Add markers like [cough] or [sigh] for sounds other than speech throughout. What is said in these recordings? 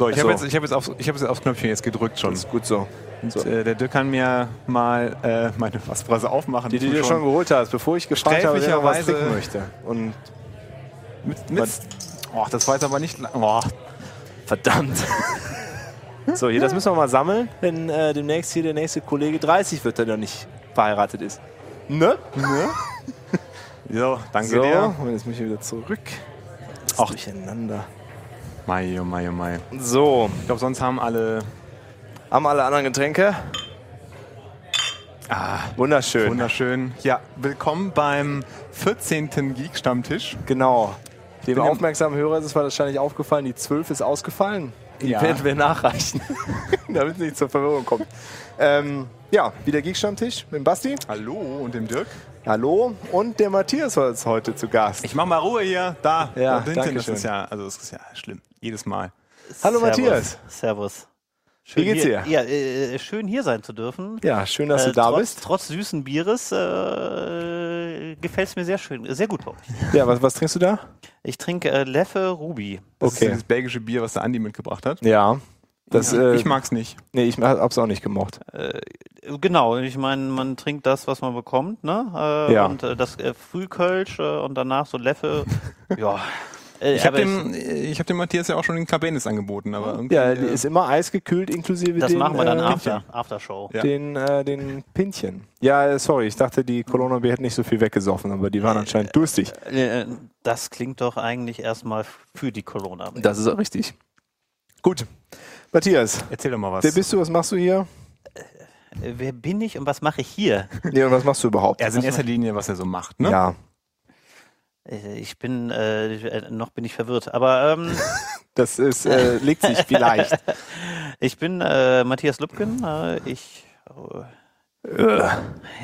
So, ich Ach habe so. jetzt, ich hab jetzt, aufs- ich hab jetzt aufs Knöpfchen jetzt gedrückt schon. Das ist gut so. Und, so. äh, der Dirk kann mir mal äh, meine Fassbrause aufmachen. Die, die Ich du dir schon geholt hast, bevor ich gefragt habe, wer was trinken möchte. Und mit, mit, oh, das war jetzt aber nicht... lang- Oh, verdammt. [laughs] so, hier, das müssen wir mal sammeln, wenn äh, demnächst hier der nächste Kollege 30 wird, der noch nicht verheiratet ist. Ne? [laughs] so, danke So, dir. und jetzt muss ich wieder zurück. Ach. durcheinander. Mai, oh mai, oh mai. So, Ich glaube, sonst haben alle... haben alle anderen Getränke? Ah, Wunderschön. wunderschön. Ja, willkommen beim 14. Geek-Stammtisch. Genau. Dem Bin aufmerksamen Hörer ist es wahrscheinlich aufgefallen, die 12 ist ausgefallen. Die Ja. werden wir nachreichen, [laughs] damit es nicht zur Verwirrung kommt. Ähm, ja, wieder Geek-Stammtisch mit dem Basti. Hallo und dem Dirk. Hallo. Und der Matthias jetzt heute zu Gast. Ich mach mal Ruhe hier. Da, Ja, da hinten. Das ist ja, also das ist ja schlimm. Jedes Mal. Hallo, Servus. Matthias. Servus. Wie geht's hier, dir? Ja, äh, schön hier sein zu dürfen. Ja, schön, dass Äh, du da trotz, bist. Trotz süßen Bieres äh, gefällt es mir sehr schön, sehr gut bei euch. Ja, was, was trinkst du da? Ich trinke äh, Leffe Ruby. Das Okay. ist dieses belgische Bier, was der Andi mitgebracht hat. Ja. Das, äh, ich mag's nicht. Nee, ich hab's auch nicht gemocht. Äh, genau, ich meine, man trinkt das, was man bekommt, ne? Äh, Ja. Und äh, das äh, Frühkölsch äh, und danach so Leffe. [laughs] ja. Äh, Ich habe dem, ich hab dem Matthias ja auch schon den Cabernet angeboten, aber irgendwie. Ja, die äh, ist immer eisgekühlt inklusive das den, machen wir dann äh, after, Aftershow. Ja. den, äh, den Pinchen. Ja, äh, sorry, ich dachte, die Colonna B hätte nicht so viel weggesoffen, aber die waren anscheinend durstig. Äh, Das klingt doch eigentlich erstmal für die Corona. Das ist auch richtig. Gut. Matthias, Erzähl doch mal was. wer bist du, was machst du hier? Äh, Wer bin ich und was mache ich hier? Nee, und was machst du überhaupt? also in erster Linie, was er so macht, ne? Ja, Äh, Ich bin, äh, äh, noch bin ich verwirrt, aber ähm, [laughs] das ist, äh, legt sich vielleicht. [laughs] ich bin äh, Matthias Lübken. Äh, ich, äh,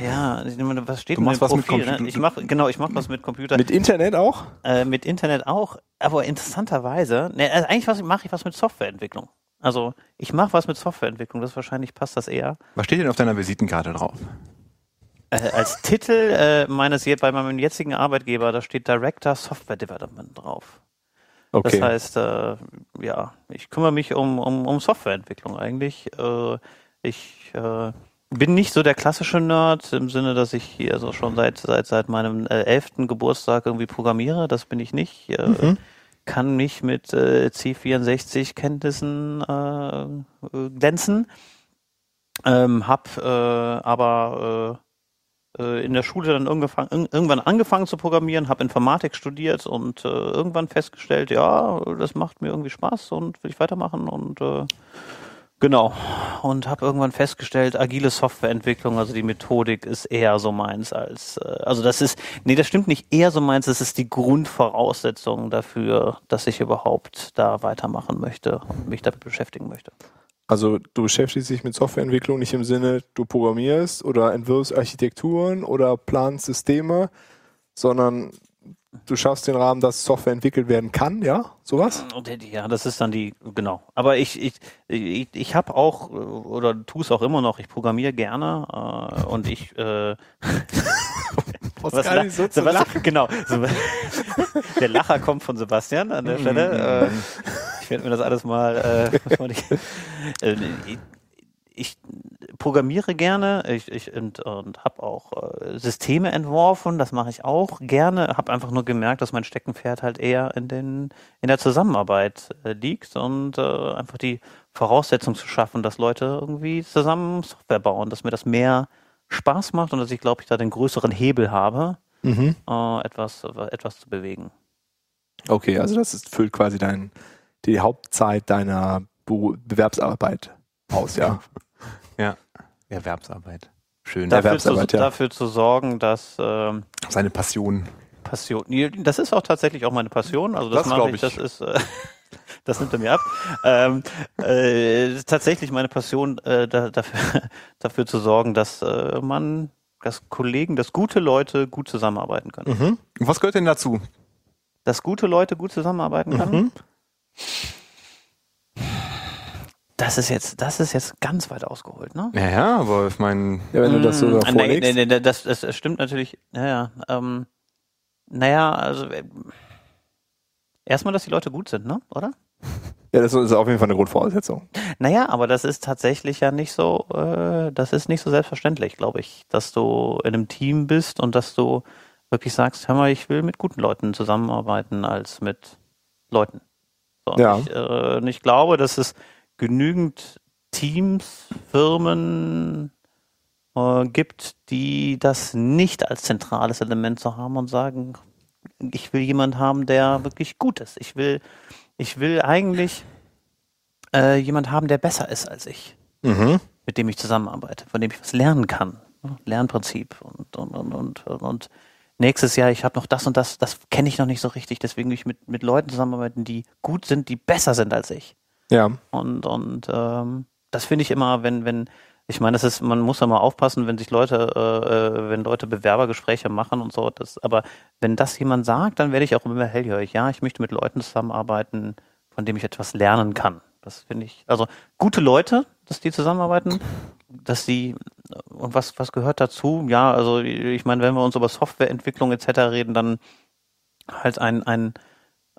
ja, was steht Du machst was mit Profil? Computer- ne? Ich mache, genau, ich mache was mit Computer, Mit Internet auch? äh, mit Internet auch, aber interessanterweise, ne, also eigentlich mache ich was mit Softwareentwicklung. Also ich mache was mit Softwareentwicklung, das wahrscheinlich passt das eher. Was steht denn auf deiner Visitenkarte drauf? Äh, als Titel äh, meines bei meinem jetzigen Arbeitgeber, da steht Director Software Development drauf. Okay. Das heißt, äh, ja, ich kümmere mich um, um, um Softwareentwicklung eigentlich. Äh, ich äh, bin nicht so der klassische Nerd im Sinne, dass ich hier so schon seit seit seit meinem äh, elften Geburtstag irgendwie programmiere. Das bin ich nicht. Äh, Mhm. Kann mich mit äh, C64 Kenntnissen äh, äh, glänzen. Ähm, hab aber äh, in der Schule dann irgendwann, irgendwann angefangen zu programmieren, habe Informatik studiert und äh, irgendwann festgestellt, ja, das macht mir irgendwie Spaß und will ich weitermachen und äh, genau. Und habe irgendwann festgestellt, agile Softwareentwicklung, also die Methodik ist eher so meins als, äh, also das ist, nee, das stimmt nicht eher so meins, das ist die Grundvoraussetzung dafür, dass ich überhaupt da weitermachen möchte und mich damit beschäftigen möchte. Also du beschäftigst dich mit Softwareentwicklung nicht im Sinne, du programmierst oder entwirfst Architekturen oder planst Systeme, sondern du schaffst den Rahmen, dass Software entwickelt werden kann, ja? Sowas? Ja, das ist dann die, genau. Aber ich, ich, ich, ich habe auch, äh, oder tue es auch immer noch, ich programmiere gerne äh, und ich äh, [laughs] Was la- Sebastian, genau. Seb- [laughs] Der Lacher kommt von Sebastian an der Stelle. Äh, ich werde mir das alles mal, äh, [laughs] äh, ich, ich programmiere gerne ich, ich, und, und habe auch äh, Systeme entworfen, das mache ich auch gerne, habe einfach nur gemerkt, dass mein Steckenpferd halt eher in, den, in der Zusammenarbeit äh, liegt und äh, einfach die Voraussetzung zu schaffen, dass Leute irgendwie zusammen Software bauen, dass mir das mehr Spaß macht und dass ich, glaube ich, da den größeren Hebel habe, Mhm. äh, etwas, etwas zu bewegen. Okay, also das ist, füllt quasi dein, die Hauptzeit deiner Bewerbsarbeit aus, ja. [laughs] Ja. Erwerbsarbeit. Schön. Da- Dafür zu, Erwerbsarbeit, ja. dafür zu sorgen, dass ähm, Seine Passion. Passion. Das ist auch tatsächlich auch meine Passion. Also das, Das mache ich, ich. das ist äh, [laughs] das nimmt er mir ab. Ähm, äh, tatsächlich meine Passion, äh, da, dafür, [laughs] dafür zu sorgen, dass äh, man, dass Kollegen, dass gute Leute gut zusammenarbeiten können. Mhm. Und was gehört denn dazu? Dass gute Leute gut zusammenarbeiten können. Mhm. Das ist jetzt, das ist jetzt ganz weit ausgeholt, ne? Ja, ja, aber ich meine, Ja, wenn du das so Mm, da nee, vorlegst. nee, nee, das, das, stimmt natürlich. Naja, ähm, naja, also äh, erstmal, dass die Leute gut sind, ne? Oder? Ja, das ist auf jeden Fall eine Grundvoraussetzung. Naja, aber das ist tatsächlich ja nicht so, äh, das ist nicht so selbstverständlich, glaube ich, dass du in einem Team bist und dass du wirklich sagst, hör mal, ich will mit guten Leuten zusammenarbeiten als mit Leuten. So, und Ja. ich, äh, und ich glaube, dass es genügend Teams, Firmen äh, gibt, die das nicht als zentrales Element so haben und sagen, ich will jemand haben, der wirklich gut ist. Ich will, ich will eigentlich äh, jemand haben, der besser ist als ich, Mhm. mit dem ich zusammenarbeite, von dem ich was lernen kann. ne? Lernprinzip und und und und, und nächstes Jahr, ich habe noch das und das, das kenne ich noch nicht so richtig, deswegen will ich mit, mit Leuten zusammenarbeiten, die gut sind, die besser sind als ich. Ja. Und, und ähm, das finde ich immer, wenn, wenn, ich meine, das ist, man muss ja mal aufpassen, wenn sich Leute, äh, äh, wenn Leute Bewerbergespräche machen und so, das, aber wenn das jemand sagt, dann werde ich auch immer hellhörig. Ja, ich möchte mit Leuten zusammenarbeiten, von denen ich etwas lernen kann. Das finde ich, also gute Leute, dass die zusammenarbeiten, dass die, und was, was gehört dazu? Ja, also ich meine, wenn wir uns über Softwareentwicklung etc. reden, dann halt ein, ein,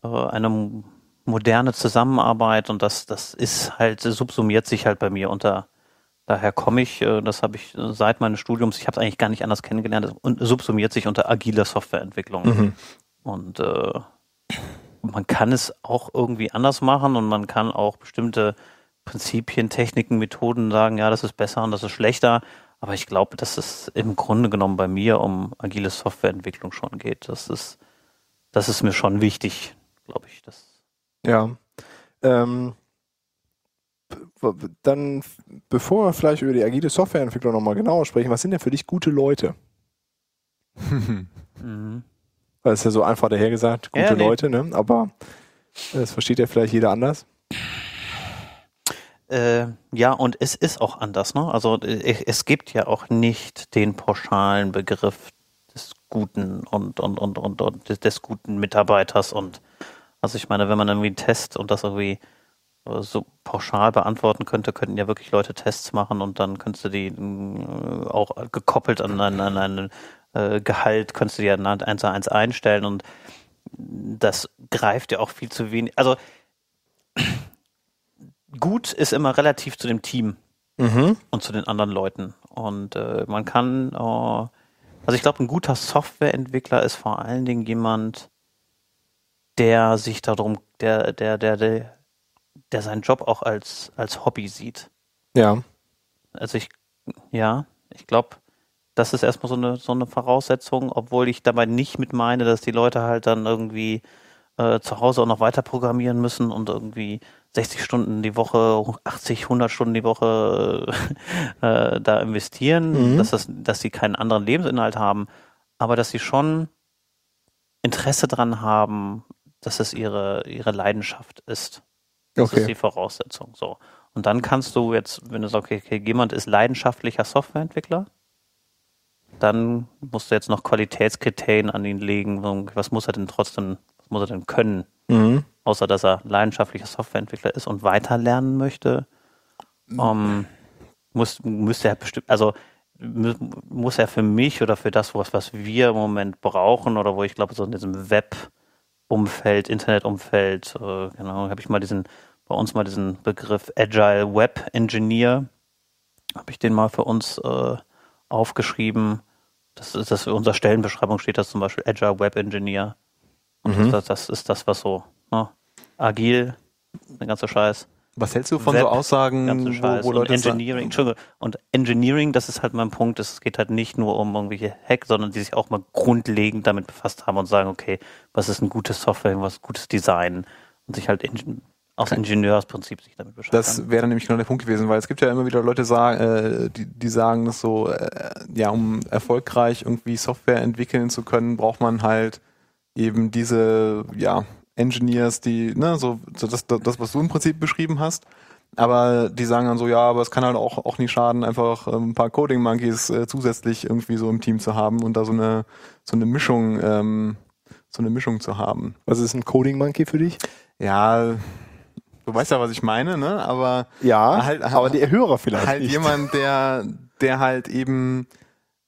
äh, eine moderne Zusammenarbeit und das, das ist halt, subsumiert sich halt bei mir unter, daher komme ich, äh, das habe ich seit meines Studiums, ich habe es eigentlich gar nicht anders kennengelernt, und subsumiert sich unter agiler Softwareentwicklung. Mhm. Und äh, man kann es auch irgendwie anders machen und man kann auch bestimmte Prinzipien, Techniken, Methoden sagen, ja, das ist besser und das ist schlechter. Aber ich glaube, dass es im Grunde genommen bei mir um agile Softwareentwicklung schon geht. Das ist, das ist mir schon wichtig, glaube ich. Das Ja. Ähm, dann, bevor wir vielleicht über die agile Softwareentwicklung nochmal genauer sprechen, was sind denn für dich gute Leute? [laughs] mhm. Es ist ja so einfach dahergesagt, gute Ja, nee. Leute, ne? Aber das versteht ja vielleicht jeder anders. Äh, ja, und es ist auch anders, ne? Also äh, es gibt ja auch nicht den pauschalen Begriff des guten und, und, und, und, und des, des guten Mitarbeiters und also ich meine, wenn man irgendwie einen Test und das irgendwie äh, so pauschal beantworten könnte, könnten ja wirklich Leute Tests machen und dann könntest du die äh, auch gekoppelt an ein, an ein äh, Gehalt, könntest du die ja eins zu eins einstellen und das greift ja auch viel zu wenig. Also [clears throat] gut ist immer relativ zu dem Team Mhm. und zu den anderen Leuten. Und äh, man kann, äh, also ich glaube, ein guter Softwareentwickler ist vor allen Dingen jemand, der sich darum, der, der, der, der, der seinen Job auch als, als Hobby sieht. Ja. Also ich, ja, ich glaube, das ist erstmal so eine, so eine Voraussetzung, obwohl ich dabei nicht mit meine, dass die Leute halt dann irgendwie äh, zu Hause auch noch weiter programmieren müssen und irgendwie 60 Stunden die Woche, 80, 100 Stunden die Woche [laughs] äh, da investieren, Mhm. dass, das, dass sie keinen anderen Lebensinhalt haben, aber dass sie schon Interesse dran haben, dass es ihre, ihre Leidenschaft ist. Das ist die Okay. Voraussetzung. So. Und dann kannst du jetzt, wenn du sagst, okay, okay, jemand ist leidenschaftlicher Softwareentwickler, dann musst du jetzt noch Qualitätskriterien an ihn legen. Was muss er denn trotzdem, was muss er denn können? Mhm. Außer dass er leidenschaftlicher Softwareentwickler ist und weiterlernen möchte, ähm, muss, müsste er bestimmt, also mu- muss er für mich oder für das, was, was wir im Moment brauchen oder wo ich glaube, so in diesem Web-Umfeld, Internet-Umfeld, äh, genau, habe ich mal diesen, bei uns mal diesen Begriff Agile Web Engineer, habe ich den mal für uns äh, aufgeschrieben. Das ist das, in unserer Stellenbeschreibung steht das zum Beispiel Agile Web Engineer. Und Mhm. das, das ist das, was so, ne? agil, der ganze Scheiß. Was hältst du von Web, so Aussagen, wo, wo Leute und Engineering, sagen, Entschuldigung, und Engineering, das ist halt mein Punkt, es geht halt nicht nur um irgendwelche Hack, sondern die sich auch mal grundlegend damit befasst haben und sagen, okay, was ist ein gutes Software, was ist gutes Design und sich halt in, aus Ingenieursprinzip sich damit beschäftigen. Das wäre nämlich genau der Punkt gewesen, weil es gibt ja immer wieder Leute, sagen, äh, die, die sagen, dass so, äh, ja, um erfolgreich irgendwie Software entwickeln zu können, braucht man halt eben diese, ja, Engineers, die, ne, so, so das, das, was du im Prinzip beschrieben hast. Aber die sagen dann so, ja, aber es kann halt auch, auch nicht schaden, einfach ähm, ein paar Coding Monkeys äh, zusätzlich irgendwie so im Team zu haben und da so eine, so eine Mischung, ähm, so eine Mischung zu haben. Was ist ein Coding Monkey für dich? Ja, du weißt ja, was ich meine, ne? Aber Ja, Halt- aber die Hörer vielleicht halt nicht. jemand, der, der halt eben,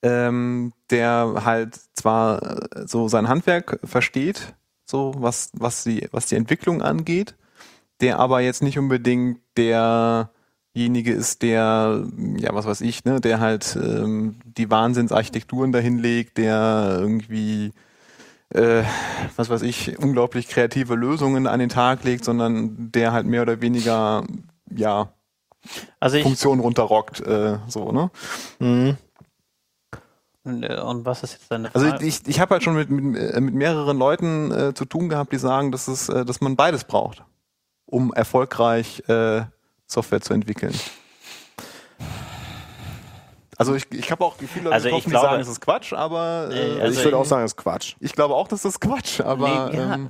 ähm, der halt zwar äh, so sein Handwerk versteht, so was, was die, was die Entwicklung angeht, der aber jetzt nicht unbedingt derjenige ist, der, ja, was weiß ich, ne, der halt ähm, die Wahnsinnsarchitekturen dahin legt, der irgendwie äh, was weiß ich, unglaublich kreative Lösungen an den Tag legt, sondern der halt mehr oder weniger, ja, Also ich, Funktionen runterrockt, äh, so, ne? Mhm. Und was ist jetzt deine Also Frage? ich, ich habe halt schon mit, mit, äh, mit mehreren Leuten äh, zu tun gehabt, die sagen, dass, es, äh, dass man beides braucht, um erfolgreich äh, Software zu entwickeln. Also ich, ich habe auch viele Leute Also ich getroffen, die glaube- sagen, es ist Quatsch, aber äh, also ich würde auch ich- sagen, das ist Quatsch. ich glaube auch, dass das ist Quatsch, aber Nee, ja, ähm,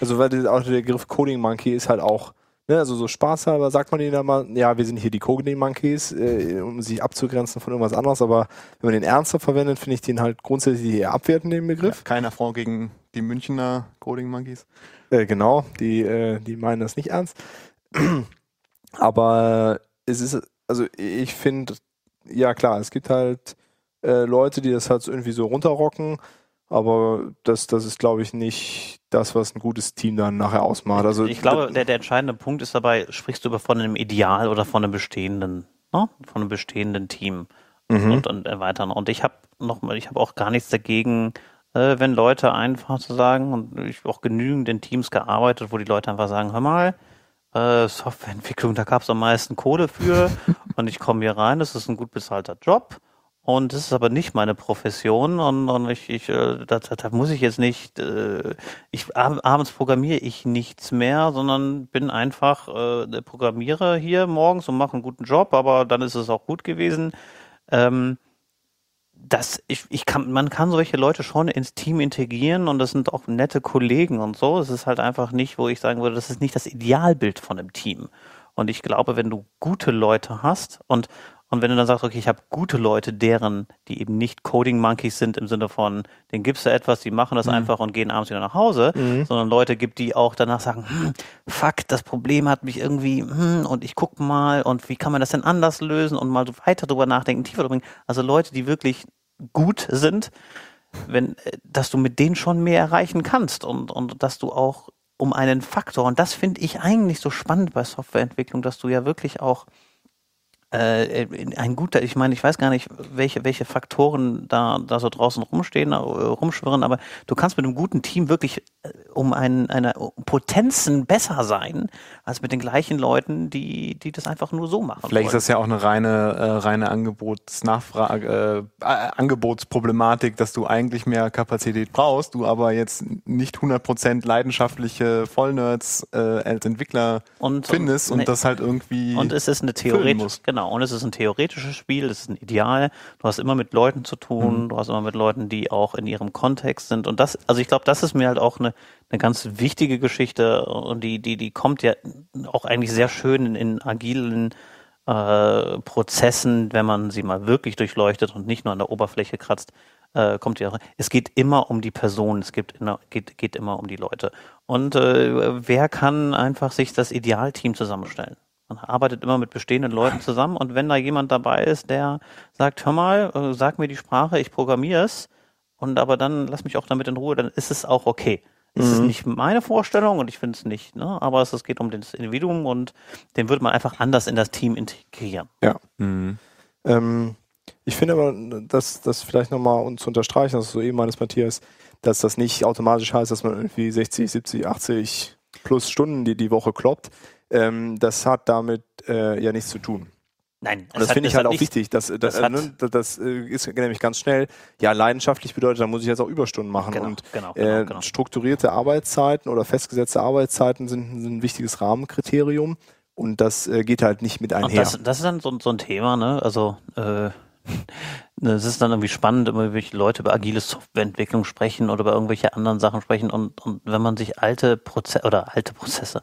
Also weil die- auch der Begriff Coding Monkey ist halt auch, ne, also so spaßhalber sagt man denen da mal, ja, wir sind hier die Coding Monkeys, äh, um sich abzugrenzen von irgendwas anderes, aber wenn man den ernster verwendet, finde ich den halt grundsätzlich eher abwertend, den Begriff. kein Affront gegen die Münchner Coding Monkeys. Äh, genau, die, äh, die meinen das nicht ernst. [clears throat] Aber es ist, also ich finde, ja klar, es gibt halt äh, Leute, die das halt so irgendwie so runterrocken, aber das, das ist, glaube ich, nicht das, was ein gutes Team dann nachher ausmacht. Also ich glaube, der, der entscheidende Punkt ist dabei, sprichst du über von einem Ideal oder von einem bestehenden, ne? von einem bestehenden Team Mhm. und, und erweitern. Und ich habe noch mal, ich habe auch gar nichts dagegen, äh, wenn Leute einfach zu sagen, und ich habe auch genügend in Teams gearbeitet, wo die Leute einfach sagen, hör mal, äh, Softwareentwicklung, da gab es am meisten Kohle für [laughs] und ich komme hier rein, das ist ein gut bezahlter Job. Und das ist aber nicht meine Profession und, und ich, ich äh, da, da, da muss ich jetzt nicht, äh, ich ab, abends programmiere ich nichts mehr, sondern bin einfach äh, der Programmierer hier morgens und mache einen guten Job, aber dann ist es auch gut gewesen. Ähm, das, ich, ich kann, man kann solche Leute schon ins Team integrieren und das sind auch nette Kollegen und so. Es ist halt einfach nicht, wo ich sagen würde, das ist nicht das Idealbild von einem Team. Und ich glaube, wenn du gute Leute hast und, und wenn du dann sagst, okay, ich habe gute Leute, deren, die eben nicht Coding Monkeys sind im Sinne von, denen gibst du etwas, die machen das einfach und gehen abends wieder nach Hause, sondern Leute gibt, die auch danach sagen, hm, fuck, das Problem hat mich irgendwie, hm, und ich guck mal und wie kann man das denn anders lösen und mal so weiter drüber nachdenken, tiefer drüber. Also Leute, die wirklich gut sind, wenn, äh, dass du mit denen schon mehr erreichen kannst und, und dass du auch um einen Faktor, und das finde ich eigentlich so spannend bei Softwareentwicklung, dass du ja wirklich auch ein guter, ich meine, ich weiß gar nicht, welche, welche Faktoren da, da so draußen rumstehen, äh, rumschwirren, aber du kannst mit einem guten Team wirklich äh, um einen, eine Potenzen besser sein, als mit den gleichen Leuten, die, die das einfach nur so machen. Vielleicht ist wollen. das ja auch eine reine, äh, reine Angebotsnachfrage, äh, äh, Angebotsproblematik, dass du eigentlich mehr Kapazität brauchst, du aber jetzt nicht 100% leidenschaftliche Vollnerds äh, als Entwickler Und- findest und, nee. das halt irgendwie Und es ist eine theoretische, musst. genau, und es ist ein theoretisches Spiel, es ist ein Ideal. Du hast immer mit Leuten zu Mhm. tun, du hast immer mit Leuten, die auch in ihrem Kontext sind. Und das, also ich glaube, das ist mir halt auch eine, eine ganz wichtige Geschichte und die, die, die kommt ja auch eigentlich sehr schön in, in agilen äh, Prozessen, wenn man sie mal wirklich durchleuchtet und nicht nur an der Oberfläche kratzt, äh, kommt ja. Es geht immer um die Person, es gibt immer, geht, geht immer um die Leute. Und äh, wer kann einfach sich das Idealteam zusammenstellen? Man arbeitet immer mit bestehenden Leuten zusammen und wenn da jemand dabei ist, der sagt, hör mal, äh, sag mir die Sprache, ich programmiere es und aber dann lass mich auch damit in Ruhe, dann ist es auch okay. Es ist nicht meine Vorstellung und ich finde es nicht, ne? aber es, es geht um das Individuum und den würde man einfach anders in das Team integrieren. Ja. Mhm. Ähm, ich finde aber, dass das vielleicht nochmal um zu unterstreichen, das ist so eben meines Matthias, dass das nicht automatisch heißt, dass man irgendwie 60, 70, 80 plus Stunden die, die Woche kloppt. Ähm, das hat damit äh, ja nichts zu tun. Nein, Und das hat- finde ich halt auch wichtig. Dass, das, das ne, das, das äh, ist nämlich ganz schnell, ja, leidenschaftlich bedeutet, da muss ich jetzt auch Überstunden machen. Genau, und genau, äh, genau, genau. strukturierte Arbeitszeiten oder festgesetzte Arbeitszeiten sind, sind ein wichtiges Rahmenkriterium. Und das äh, geht halt nicht mit einher. das, das ist dann so, so ein Thema, ne? Also äh, [laughs] es ist dann irgendwie spannend, immer welche Leute über agile Softwareentwicklung sprechen oder über irgendwelche anderen Sachen sprechen und, und wenn man sich alte Prozesse oder alte Prozesse,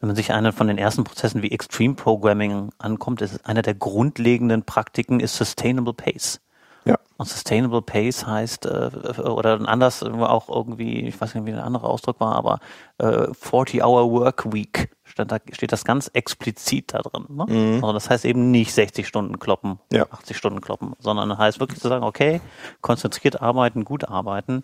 wenn man sich einen von den ersten Prozessen wie Extreme Programming ankommt, ist einer der grundlegenden Praktiken ist Sustainable Pace. Ja. Und Sustainable Pace heißt, äh, oder anders auch irgendwie, ich weiß nicht, wie der andere Ausdruck war, aber äh, 40-Hour Work Week stand da, steht das ganz explizit da drin. Ne? Also das heißt eben nicht 60 Stunden kloppen, Ja. 80 Stunden kloppen, sondern heißt wirklich zu sagen, okay, konzentriert arbeiten, gut arbeiten.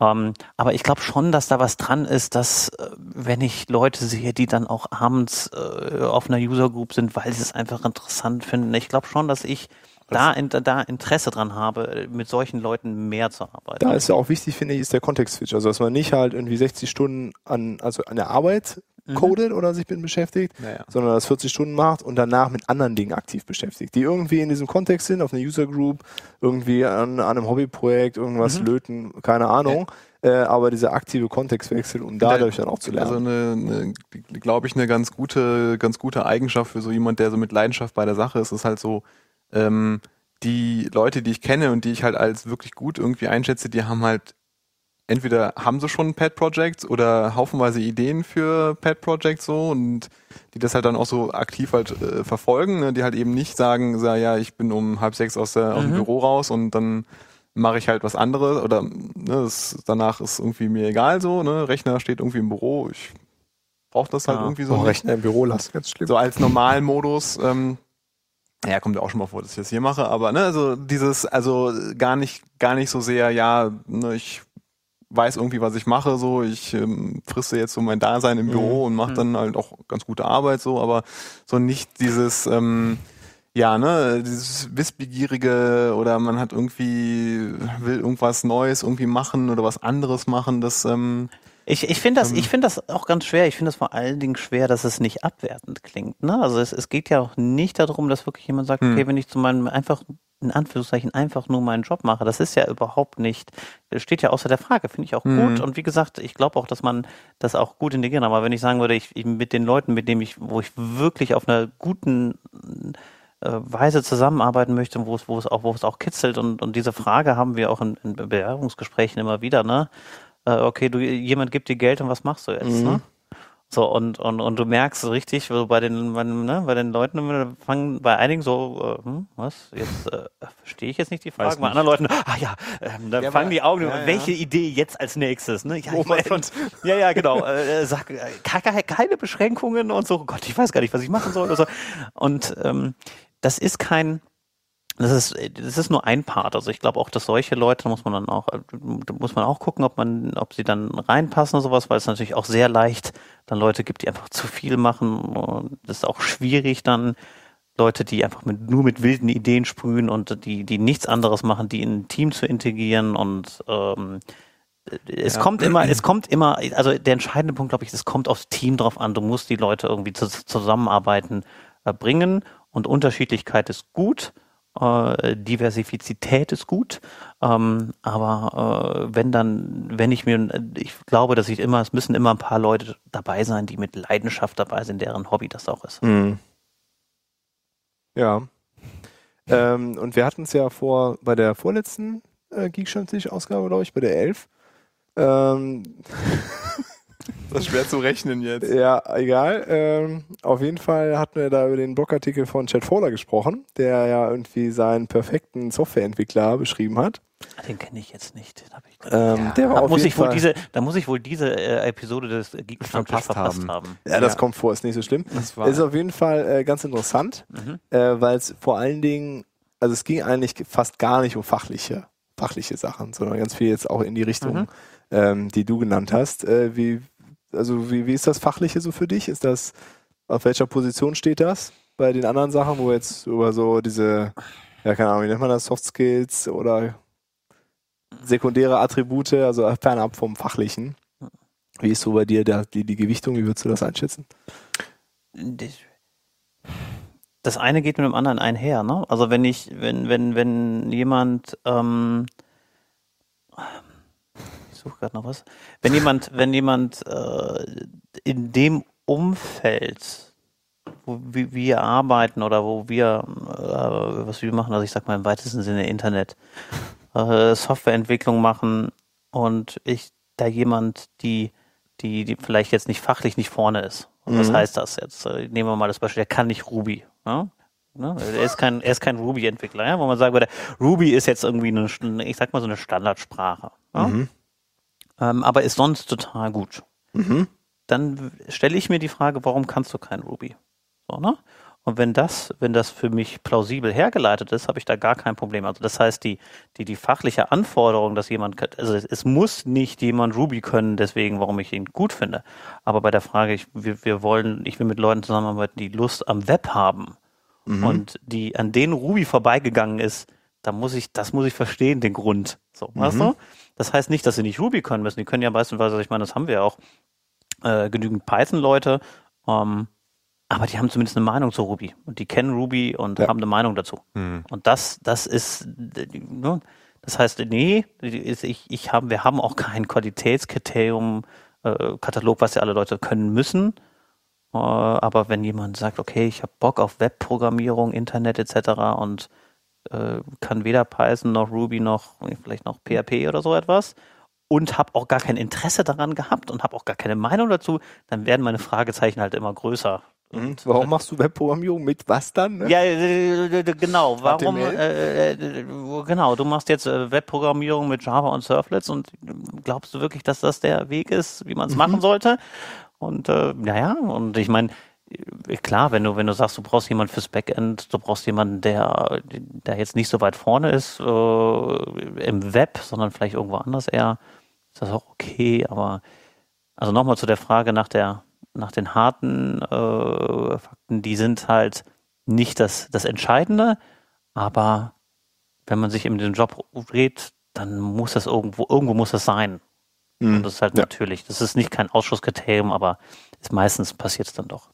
Ähm, aber ich glaube schon, dass da was dran ist, dass äh, wenn ich Leute sehe, die dann auch abends äh, auf einer User Group sind, weil sie es einfach interessant finden, ich glaube schon, dass ich da, in, da Interesse dran habe, mit solchen Leuten mehr zu arbeiten. Da ist ja auch wichtig, finde ich, ist der Kontext-Switch. Also, dass man nicht halt irgendwie 60 Stunden an, also an der Arbeit Mhm. codet oder sich mit beschäftigt, Naja. sondern das 40 Stunden macht und danach mit anderen Dingen aktiv beschäftigt, die irgendwie in diesem Kontext sind, auf einer User Group, irgendwie an, an einem Hobbyprojekt, irgendwas Mhm. löten, keine Ahnung. Äh, aber dieser aktive Kontextwechsel, um dadurch dann auch zu lernen. Also eine, eine glaube ich, eine ganz gute, ganz gute Eigenschaft für so jemand, der so mit Leidenschaft bei der Sache ist, ist halt so, ähm, die Leute, die ich kenne und die ich halt als wirklich gut irgendwie einschätze, die haben halt entweder haben sie schon Pet Projects oder haufenweise Ideen für Pet Projects so und die das halt dann auch so aktiv halt äh, verfolgen, ne? die halt eben nicht sagen, so, ja, ich bin um halb sechs aus, der, aus dem Mhm. Büro raus und dann mache ich halt was anderes oder ne, das, danach ist irgendwie mir egal so, ne? Rechner steht irgendwie im Büro, ich brauche das halt Ja. irgendwie so. nicht. Rechner im Büro lassen, ganz schlimm. So als Normalmodus, ähm, ja, kommt ja auch schon mal vor, dass ich das hier mache, aber ne, also dieses, also gar nicht, gar nicht so sehr, ja, ne, ich weiß irgendwie, was ich mache, so, ich ähm, friste jetzt so mein Dasein im Mhm. Büro und mache Mhm. dann halt auch ganz gute Arbeit, so, aber so nicht dieses, ähm, ja, ne, dieses Wissbegierige oder man hat irgendwie, will irgendwas Neues irgendwie machen oder was anderes machen, das, ähm, Ich, ich finde das, Ähm. ich finde das auch ganz schwer. Ich finde das vor allen Dingen schwer, dass es nicht abwertend klingt. Ne? Also es, es geht ja auch nicht darum, dass wirklich jemand sagt, Hm. okay, wenn ich zu meinem einfach in Anführungszeichen einfach nur meinen Job mache, das ist ja überhaupt nicht, das steht ja außer der Frage, finde ich auch Mhm. gut. Und wie gesagt, ich glaube auch, dass man das auch gut integrieren. Aber wenn ich sagen würde, ich, ich mit den Leuten, mit denen ich, wo ich wirklich auf einer guten äh, Weise zusammenarbeiten möchte, wo es, wo es auch, wo es auch kitzelt und, und diese Frage haben wir auch in, in Bewerbungsgesprächen immer wieder, ne? Äh, okay, du, jemand gibt dir Geld und was machst du jetzt, Mhm. ne? So, und, und, und du merkst so richtig, so bei den, bei, den, ne, bei den Leuten fangen bei einigen so, äh, hm, was? Jetzt äh, verstehe ich jetzt nicht die Frage. Weiß Bei anderen Leuten, ah ja, ähm, dann Ja, fangen aber- die Augen, ja, ja. welche Idee jetzt als nächstes? Ne? Ja, ich weiß schon, [laughs] ja, ja, genau. Äh, sag, äh, keine, keine Beschränkungen und so, oh Gott, ich weiß gar nicht, was ich machen soll. Oder so. Und ähm, das ist kein, das ist, das ist nur ein Part. Also ich glaube auch, dass solche Leute da muss man dann auch, äh, da muss man auch gucken, ob man, ob sie dann reinpassen oder sowas, weil es natürlich auch sehr leicht dann Leute gibt, die einfach zu viel machen. Und das ist auch schwierig dann Leute, die einfach mit, nur mit wilden Ideen sprühen und die, die nichts anderes machen, die in ein Team zu integrieren und ähm, es Ja. kommt immer, es kommt immer, also der entscheidende Punkt, glaube ich, es kommt aufs Team drauf an. Du musst die Leute irgendwie zu, zusammenarbeiten äh, bringen und Unterschiedlichkeit ist gut. Äh, Diversifizität ist gut, ähm, aber äh, wenn dann, wenn ich mir, ich glaube, dass ich immer, es müssen immer ein paar Leute dabei sein, die mit Leidenschaft dabei sind, deren Hobby das auch ist. Mhm. Ja. Ähm, und wir hatten es ja vor, bei der vorletzten äh, Geekstammtisch-Ausgabe, glaube ich, bei der 11. Ähm, das ist schwer zu rechnen jetzt. ja, egal. Ähm, auf jeden Fall hatten wir da über den Blogartikel von Chad Fowler gesprochen, der ja irgendwie seinen perfekten Softwareentwickler beschrieben hat. Den kenne ich jetzt nicht. Den hab ich Ähm, muss ich wohl diese, da muss ich wohl diese äh, Episode des Geek Verpasst verpasst haben. haben. Ja, das Ja. kommt vor, ist nicht so schlimm. Das war, Ist auf jeden Fall äh, ganz interessant, Mhm. äh, weil es vor allen Dingen, also es ging eigentlich fast gar nicht um fachliche, fachliche Sachen, sondern ganz viel jetzt auch in die Richtung, Mhm. ähm, die du genannt hast. Äh, wie, also wie, wie ist das Fachliche so für dich? Ist das, auf welcher Position steht das? Bei den anderen Sachen, wo jetzt über so diese, ja keine Ahnung, wie nennt man das, Soft Skills oder sekundäre Attribute, also fernab vom Fachlichen. Wie ist so bei dir der, die, die Gewichtung? Wie würdest du das einschätzen? Das- eine geht mit dem anderen einher, ne? Also wenn ich, wenn, wenn, wenn jemand, ähm, suche gerade noch was, wenn jemand, wenn jemand äh, in dem Umfeld, wo wir, arbeiten oder wo wir, äh, was wir machen, also ich sag mal im weitesten Sinne Internet, äh, Softwareentwicklung machen und ich da jemand, die, die, die vielleicht jetzt nicht fachlich nicht vorne ist. Und was Mhm. heißt das jetzt? Äh, Nehmen wir mal das Beispiel, der kann nicht Ruby. Ja? Ne? Er ist kein, er ist kein Ruby-Entwickler, ja? wo man sagen würde, Ruby ist jetzt irgendwie eine, ich sag mal so eine Standardsprache. Ja? Mhm. Ähm, aber ist sonst total gut. Mhm. Dann stelle ich mir die Frage, warum kannst du kein Ruby? So, ne? Und wenn das, wenn das für mich plausibel hergeleitet ist, habe ich da gar kein Problem. Also das heißt, die, die, die fachliche Anforderung, dass jemand, also es, es muss nicht jemand Ruby können, deswegen, warum ich ihn gut finde. Aber bei der Frage, ich, wir, wir wollen, ich will mit Leuten zusammenarbeiten, die Lust am Web haben mhm. und die an denen Ruby vorbeigegangen ist, da muss ich, das muss ich verstehen, den Grund. So, mhm. weißt du? Das heißt nicht, dass sie nicht Ruby können müssen. Die können ja beispielsweise, ich meine, das haben wir auch, äh, genügend Python-Leute, ähm, aber die haben zumindest eine Meinung zu Ruby und die kennen Ruby und ja. haben eine Meinung dazu. Mhm. Und das, das ist, ne, das heißt, nee, ich, ich haben, wir haben auch kein Qualitätskriterium, äh, Katalog, was ja alle Leute können müssen. Äh, aber wenn jemand sagt, okay, ich habe Bock auf Webprogrammierung, Internet etc. und äh, kann weder Python noch Ruby noch vielleicht noch PHP oder so etwas und habe auch gar kein Interesse daran gehabt und habe auch gar keine Meinung dazu, dann werden meine Fragezeichen halt immer größer. Mhm. Und Warum machst du Webprogrammierung mit was dann? Ne? Ja, äh, genau. Warum? Äh, äh, genau. Du machst jetzt äh, Webprogrammierung mit Java und Surflets und glaubst du wirklich, dass das der Weg ist, wie man es mhm. machen sollte? Und äh, naja, und ich meine, äh, klar, wenn du wenn du sagst, du brauchst jemanden fürs Backend, du brauchst jemanden, der der jetzt nicht so weit vorne ist äh, im Web, sondern vielleicht irgendwo anders eher, ist das auch okay. Aber also nochmal zu der Frage nach der nach den harten äh, Fakten, die sind halt nicht das, das Entscheidende, aber wenn man sich in den Job dreht, dann muss das irgendwo, irgendwo muss das sein. Mhm. Und das ist halt ja. natürlich, das ist nicht kein Ausschusskriterium, aber ist meistens passiert es dann doch.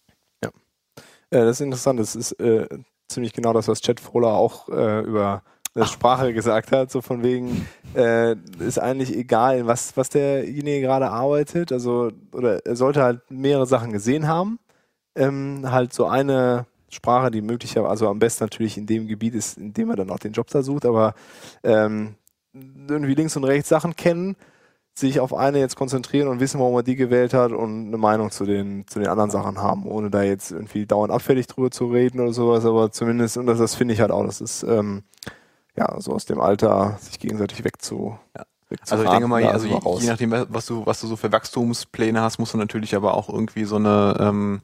Äh, das ist interessant, das ist äh, ziemlich genau das, was Chad Frohler auch äh, über Sprache gesagt hat, so von wegen, äh, ist eigentlich egal, was, was derjenige gerade arbeitet, also, oder er sollte halt mehrere Sachen gesehen haben, ähm, halt so eine Sprache, die möglicherweise, also am besten natürlich in dem Gebiet ist, in dem er dann auch den Job da sucht, aber ähm, irgendwie links und rechts Sachen kennen, sich auf eine jetzt konzentrieren und wissen, warum er die gewählt hat und eine Meinung zu den, zu den anderen Sachen haben, ohne da jetzt irgendwie dauernd abfällig drüber zu reden oder sowas, aber zumindest, und das, das finde ich halt auch, das ist, ähm, ja, so aus dem Alter sich gegenseitig wegzu. Ja. Also ich denke mal, also je, je, nachdem, was du, was du so für Wachstumspläne hast, musst du natürlich aber auch irgendwie so eine, ähm,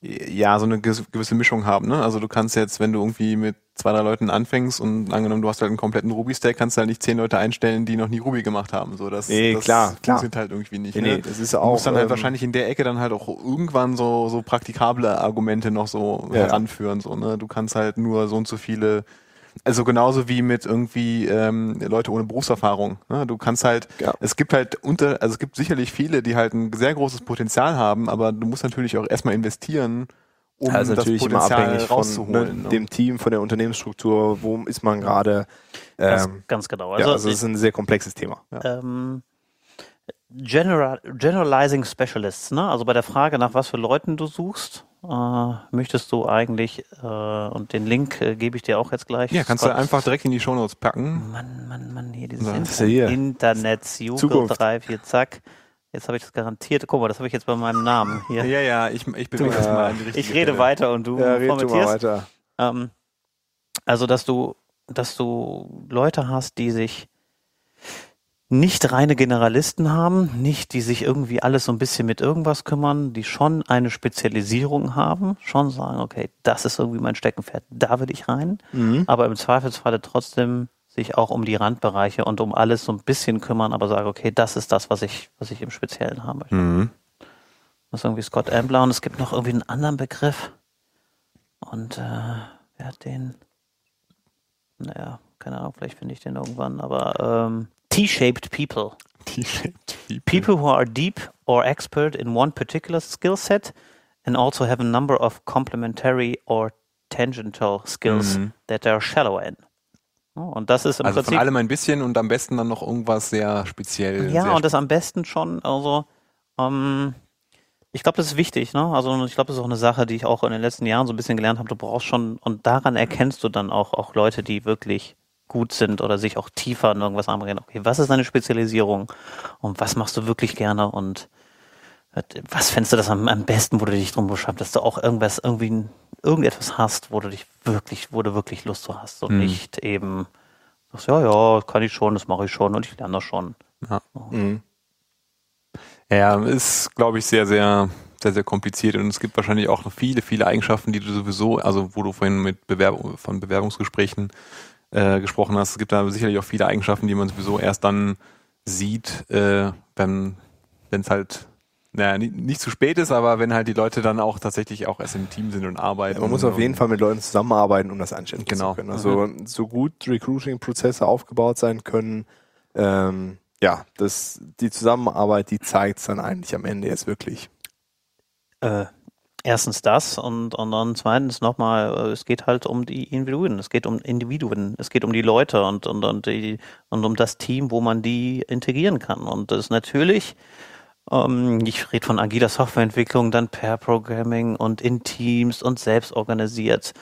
ja, so eine gewisse Mischung haben. Ne? Also du kannst jetzt, wenn du irgendwie mit zwei, drei Leuten anfängst und angenommen, du hast halt einen kompletten Ruby-Stack, kannst du halt nicht zehn Leute einstellen, die noch nie Ruby gemacht haben. So, das, nee, das klar, klar. sind halt irgendwie nicht. Nee, ne? nee, das ist auch, du musst dann halt ähm, wahrscheinlich in der Ecke dann halt auch irgendwann so, so praktikable Argumente noch so ja. heranführen. So, ne? Du kannst halt nur so und so viele also genauso wie mit irgendwie ähm, Leute ohne Berufserfahrung. Ne? Du kannst halt, ja. es gibt halt unter, also es gibt sicherlich viele, die halt ein sehr großes Potenzial haben, aber du musst natürlich auch erstmal investieren, um also das natürlich Potenzial immer abhängig von ne, ne? dem Team, von der Unternehmensstruktur, wo ist man gerade. Ähm, ganz, ganz, genau. Also, ja, also es ist ein sehr komplexes Thema. Ja. Ähm, General, Generalizing Specialists, ne? Also bei der Frage, nach was für Leuten du suchst, äh, möchtest du eigentlich, äh, und den Link äh, gebe ich dir auch jetzt gleich. Ja, kannst Scott. du einfach direkt in die Shownotes packen. Mann, Mann, Mann, hier dieses hier. Internet, Google 3, 4, zack. Jetzt habe ich das garantiert. Guck mal, das habe ich jetzt bei meinem Namen hier. Ja, ja, ich, ich bewege das mal in die richtige Ich rede Stelle. weiter und du ja, red du. Ähm, also, dass du, dass du Leute hast, die sich nicht reine Generalisten haben, nicht die sich irgendwie alles so ein bisschen mit irgendwas kümmern, die schon eine Spezialisierung haben, schon sagen, okay, das ist irgendwie mein Steckenpferd, da will ich rein, mhm. aber im Zweifelsfalle trotzdem sich auch um die Randbereiche und um alles so ein bisschen kümmern, aber sagen, okay, das ist das, was ich, was ich im Speziellen haben möchte. Mhm. Das ist irgendwie Scott Ambler und es gibt noch irgendwie einen anderen Begriff. Und äh, wer hat den? Naja, keine Ahnung, vielleicht finde ich den irgendwann, aber ähm, T-shaped people. [laughs] T-shaped people. People who are deep or expert in one particular skill set and also have a number of complementary or tangential skills mhm. that are shallow in. Und das ist im also Prinzip. von allem ein bisschen und am besten dann noch irgendwas sehr speziell. Ja, sehr und das am besten schon, also, ähm, ich glaube, das ist wichtig, ne? Also ich glaube, das ist auch eine Sache, die ich auch in den letzten Jahren so ein bisschen gelernt habe. Du brauchst schon, und daran erkennst du dann auch, auch Leute, die wirklich gut sind oder sich auch tiefer in irgendwas anbringen. Okay, was ist deine Spezialisierung und was machst du wirklich gerne und was fändest du das am, am besten, wo du dich drum beschreibst, dass du auch irgendwas, irgendwie irgendetwas hast, wo du dich wirklich, wo du wirklich Lust zu hast und mhm. nicht eben sagst, ja, ja, kann ich schon, das mache ich schon und ich lerne das schon. Ja, mhm. ja ist, glaube ich, sehr, sehr sehr, sehr kompliziert und es gibt wahrscheinlich auch noch viele, viele Eigenschaften, die du sowieso, also wo du vorhin mit Bewerbung, von Bewerbungsgesprächen äh, gesprochen hast, es gibt da sicherlich auch viele Eigenschaften, die man sowieso erst dann sieht, äh, wenn wenn es halt naja, nicht, zu spät ist, aber wenn halt die Leute dann auch tatsächlich auch erst im Team sind und arbeiten. Ja, man muss auf jeden Fall mit Leuten zusammenarbeiten, um das einschätzen Genau. zu können. Also Mhm. so gut Recruiting-Prozesse aufgebaut sein können, ähm, ja, das, die Zusammenarbeit, die zeigt es dann eigentlich am Ende jetzt wirklich. Äh, erstens das und, und dann zweitens nochmal, äh, es geht halt um die Individuen, es geht um Individuen, es geht um die Leute und, und, und, die, und um das Team, wo man die integrieren kann. Und das ist natürlich, ähm, ich rede von agiler Softwareentwicklung, dann Pair Programming und in Teams und selbst organisiert.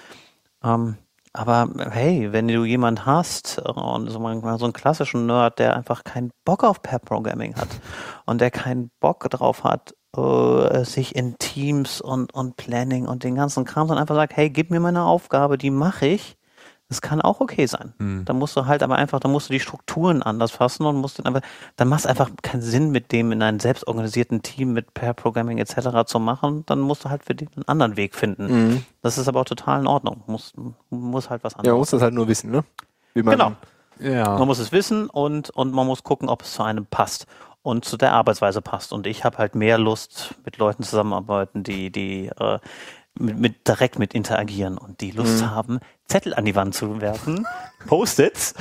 Ähm, aber hey, wenn du jemand hast und so, manchmal so einen klassischen Nerd, der einfach keinen Bock auf Pair Programming hat [laughs] und der keinen Bock drauf hat, äh, sich in Teams und, und Planning und den ganzen Kram, sondern einfach sagt, hey, gib mir meine Aufgabe, die mache ich. Das kann auch okay sein. Hm. Da musst du halt aber einfach, da musst du die Strukturen anders fassen und musst dann einfach, dann macht es einfach keinen Sinn, mit dem in einem selbstorganisierten Team mit Pair Programming etc. zu machen. Dann musst du halt für den einen anderen Weg finden. Das ist aber auch total in Ordnung. Muss, muss halt was Ja, anderes. man muss das halt nur wissen, ne? Wie man, Genau. Ja. Man muss es wissen und, und man muss gucken, ob es zu einem passt und zu der Arbeitsweise passt. Und ich habe halt mehr Lust, mit Leuten zusammenarbeiten, die, die äh, mit, mit direkt mit interagieren und die Lust Mhm. haben, Zettel an die Wand zu werfen, Post-its.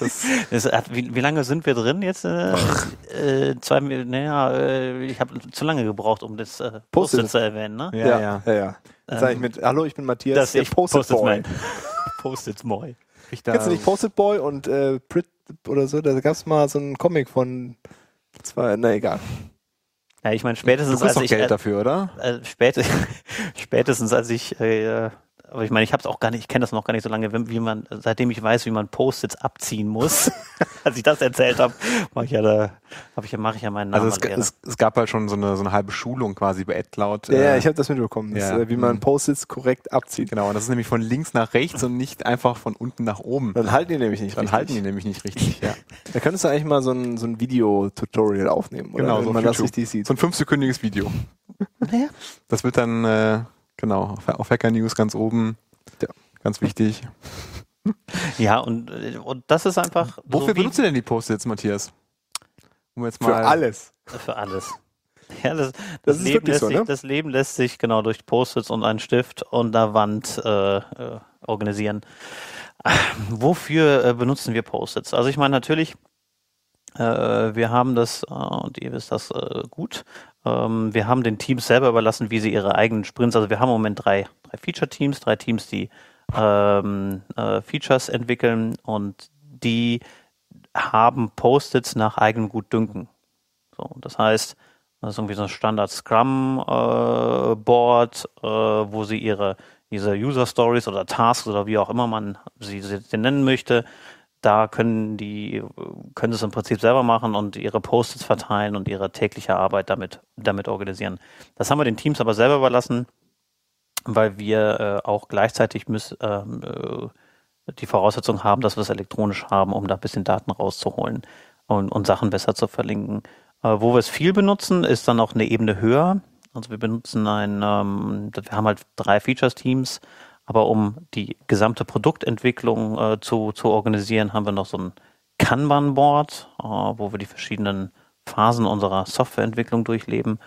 das, [laughs] das hat, wie, wie lange sind wir drin jetzt? Äh, äh, zwei, naja, äh, ich habe zu lange gebraucht, um das äh, Post-it. Post-it zu erwähnen. Ne? Ja, Ja, ja. ja. ja. Dann sag ich mit, hallo, ich bin Matthias, Das der ich Post-it Post-its Boy. mein. [laughs] Post-its Boy. Ich da, Kennst du nicht Post-it Boy und äh, Prit oder so? Da gab es mal so einen Comic von zwei, na egal. Ja, ich meine, du spätestens kriegst als ich, Geld äh, dafür, oder? äh, spät, [laughs] spätestens als ich, äh, aber ich meine, ich habe es auch gar nicht, ich kenne das noch gar nicht so lange, wie, wie man, seitdem ich weiß, wie man Post-its abziehen muss, [laughs] [laughs] als ich das erzählt habe, mache ich ja da, habe ich ja, mache ich ja meinen Namen Also es, es, es gab halt schon so eine, so eine halbe Schulung quasi bei AdCloud. Ja, ja, äh, ich habe das mitbekommen, ja. äh, wie man Mhm. Post-its korrekt abzieht. Genau, und das ist nämlich von links nach rechts und nicht einfach von unten nach oben. Dann halten die nämlich nicht Dann richtig. halten die nämlich nicht richtig. Ja. [laughs] Da könntest du eigentlich mal so ein, so ein Video-Tutorial aufnehmen, oder? Genau, Wenn so man das richtig sieht. So ein fünfsekündiges Video. naja, Das wird dann, äh, genau, auf, auf Hacker News ganz oben. Ja. Ganz wichtig. [laughs] ja, und, und das ist einfach Wofür so benutzt du denn die Post-its, Matthias? Um jetzt Für mal alles. für alles. [laughs] Ja, das, das, Das ist Leben lässt so, sich, ne? das Leben lässt sich genau durch Post-its und einen Stift und einer Wand äh, äh, organisieren. [clears throat] Wofür äh, benutzen wir Post-its? Also ich meine natürlich, äh, wir haben das, äh, und ihr wisst das äh, gut, ähm, wir haben den Teams selber überlassen, wie sie ihre eigenen Sprints, also wir haben im Moment drei, drei Feature-Teams, drei Teams, die ähm, äh, Features entwickeln und die haben Post-its nach eigenem Gutdünken. So, das heißt, das ist irgendwie so ein Standard Scrum äh, äh, wo sie ihre diese User Stories oder Tasks oder wie auch immer man sie, sie nennen möchte, da können die können sie es im Prinzip selber machen und ihre Post-its verteilen und ihre tägliche Arbeit damit damit organisieren. Das haben wir den Teams aber selber überlassen, weil wir äh, auch gleichzeitig müssen ähm, äh, die Voraussetzung haben, dass wir es elektronisch haben, um da ein bisschen Daten rauszuholen und, und Sachen besser zu verlinken. Äh, wo wir es viel benutzen, ist dann auch eine Ebene höher. Also wir benutzen ein, ähm, wir haben halt drei Features-Teams, aber um die gesamte Produktentwicklung äh, zu, zu organisieren, haben wir noch so ein Kanban-Board, äh, wo wir die verschiedenen Phasen unserer Softwareentwicklung durchleben,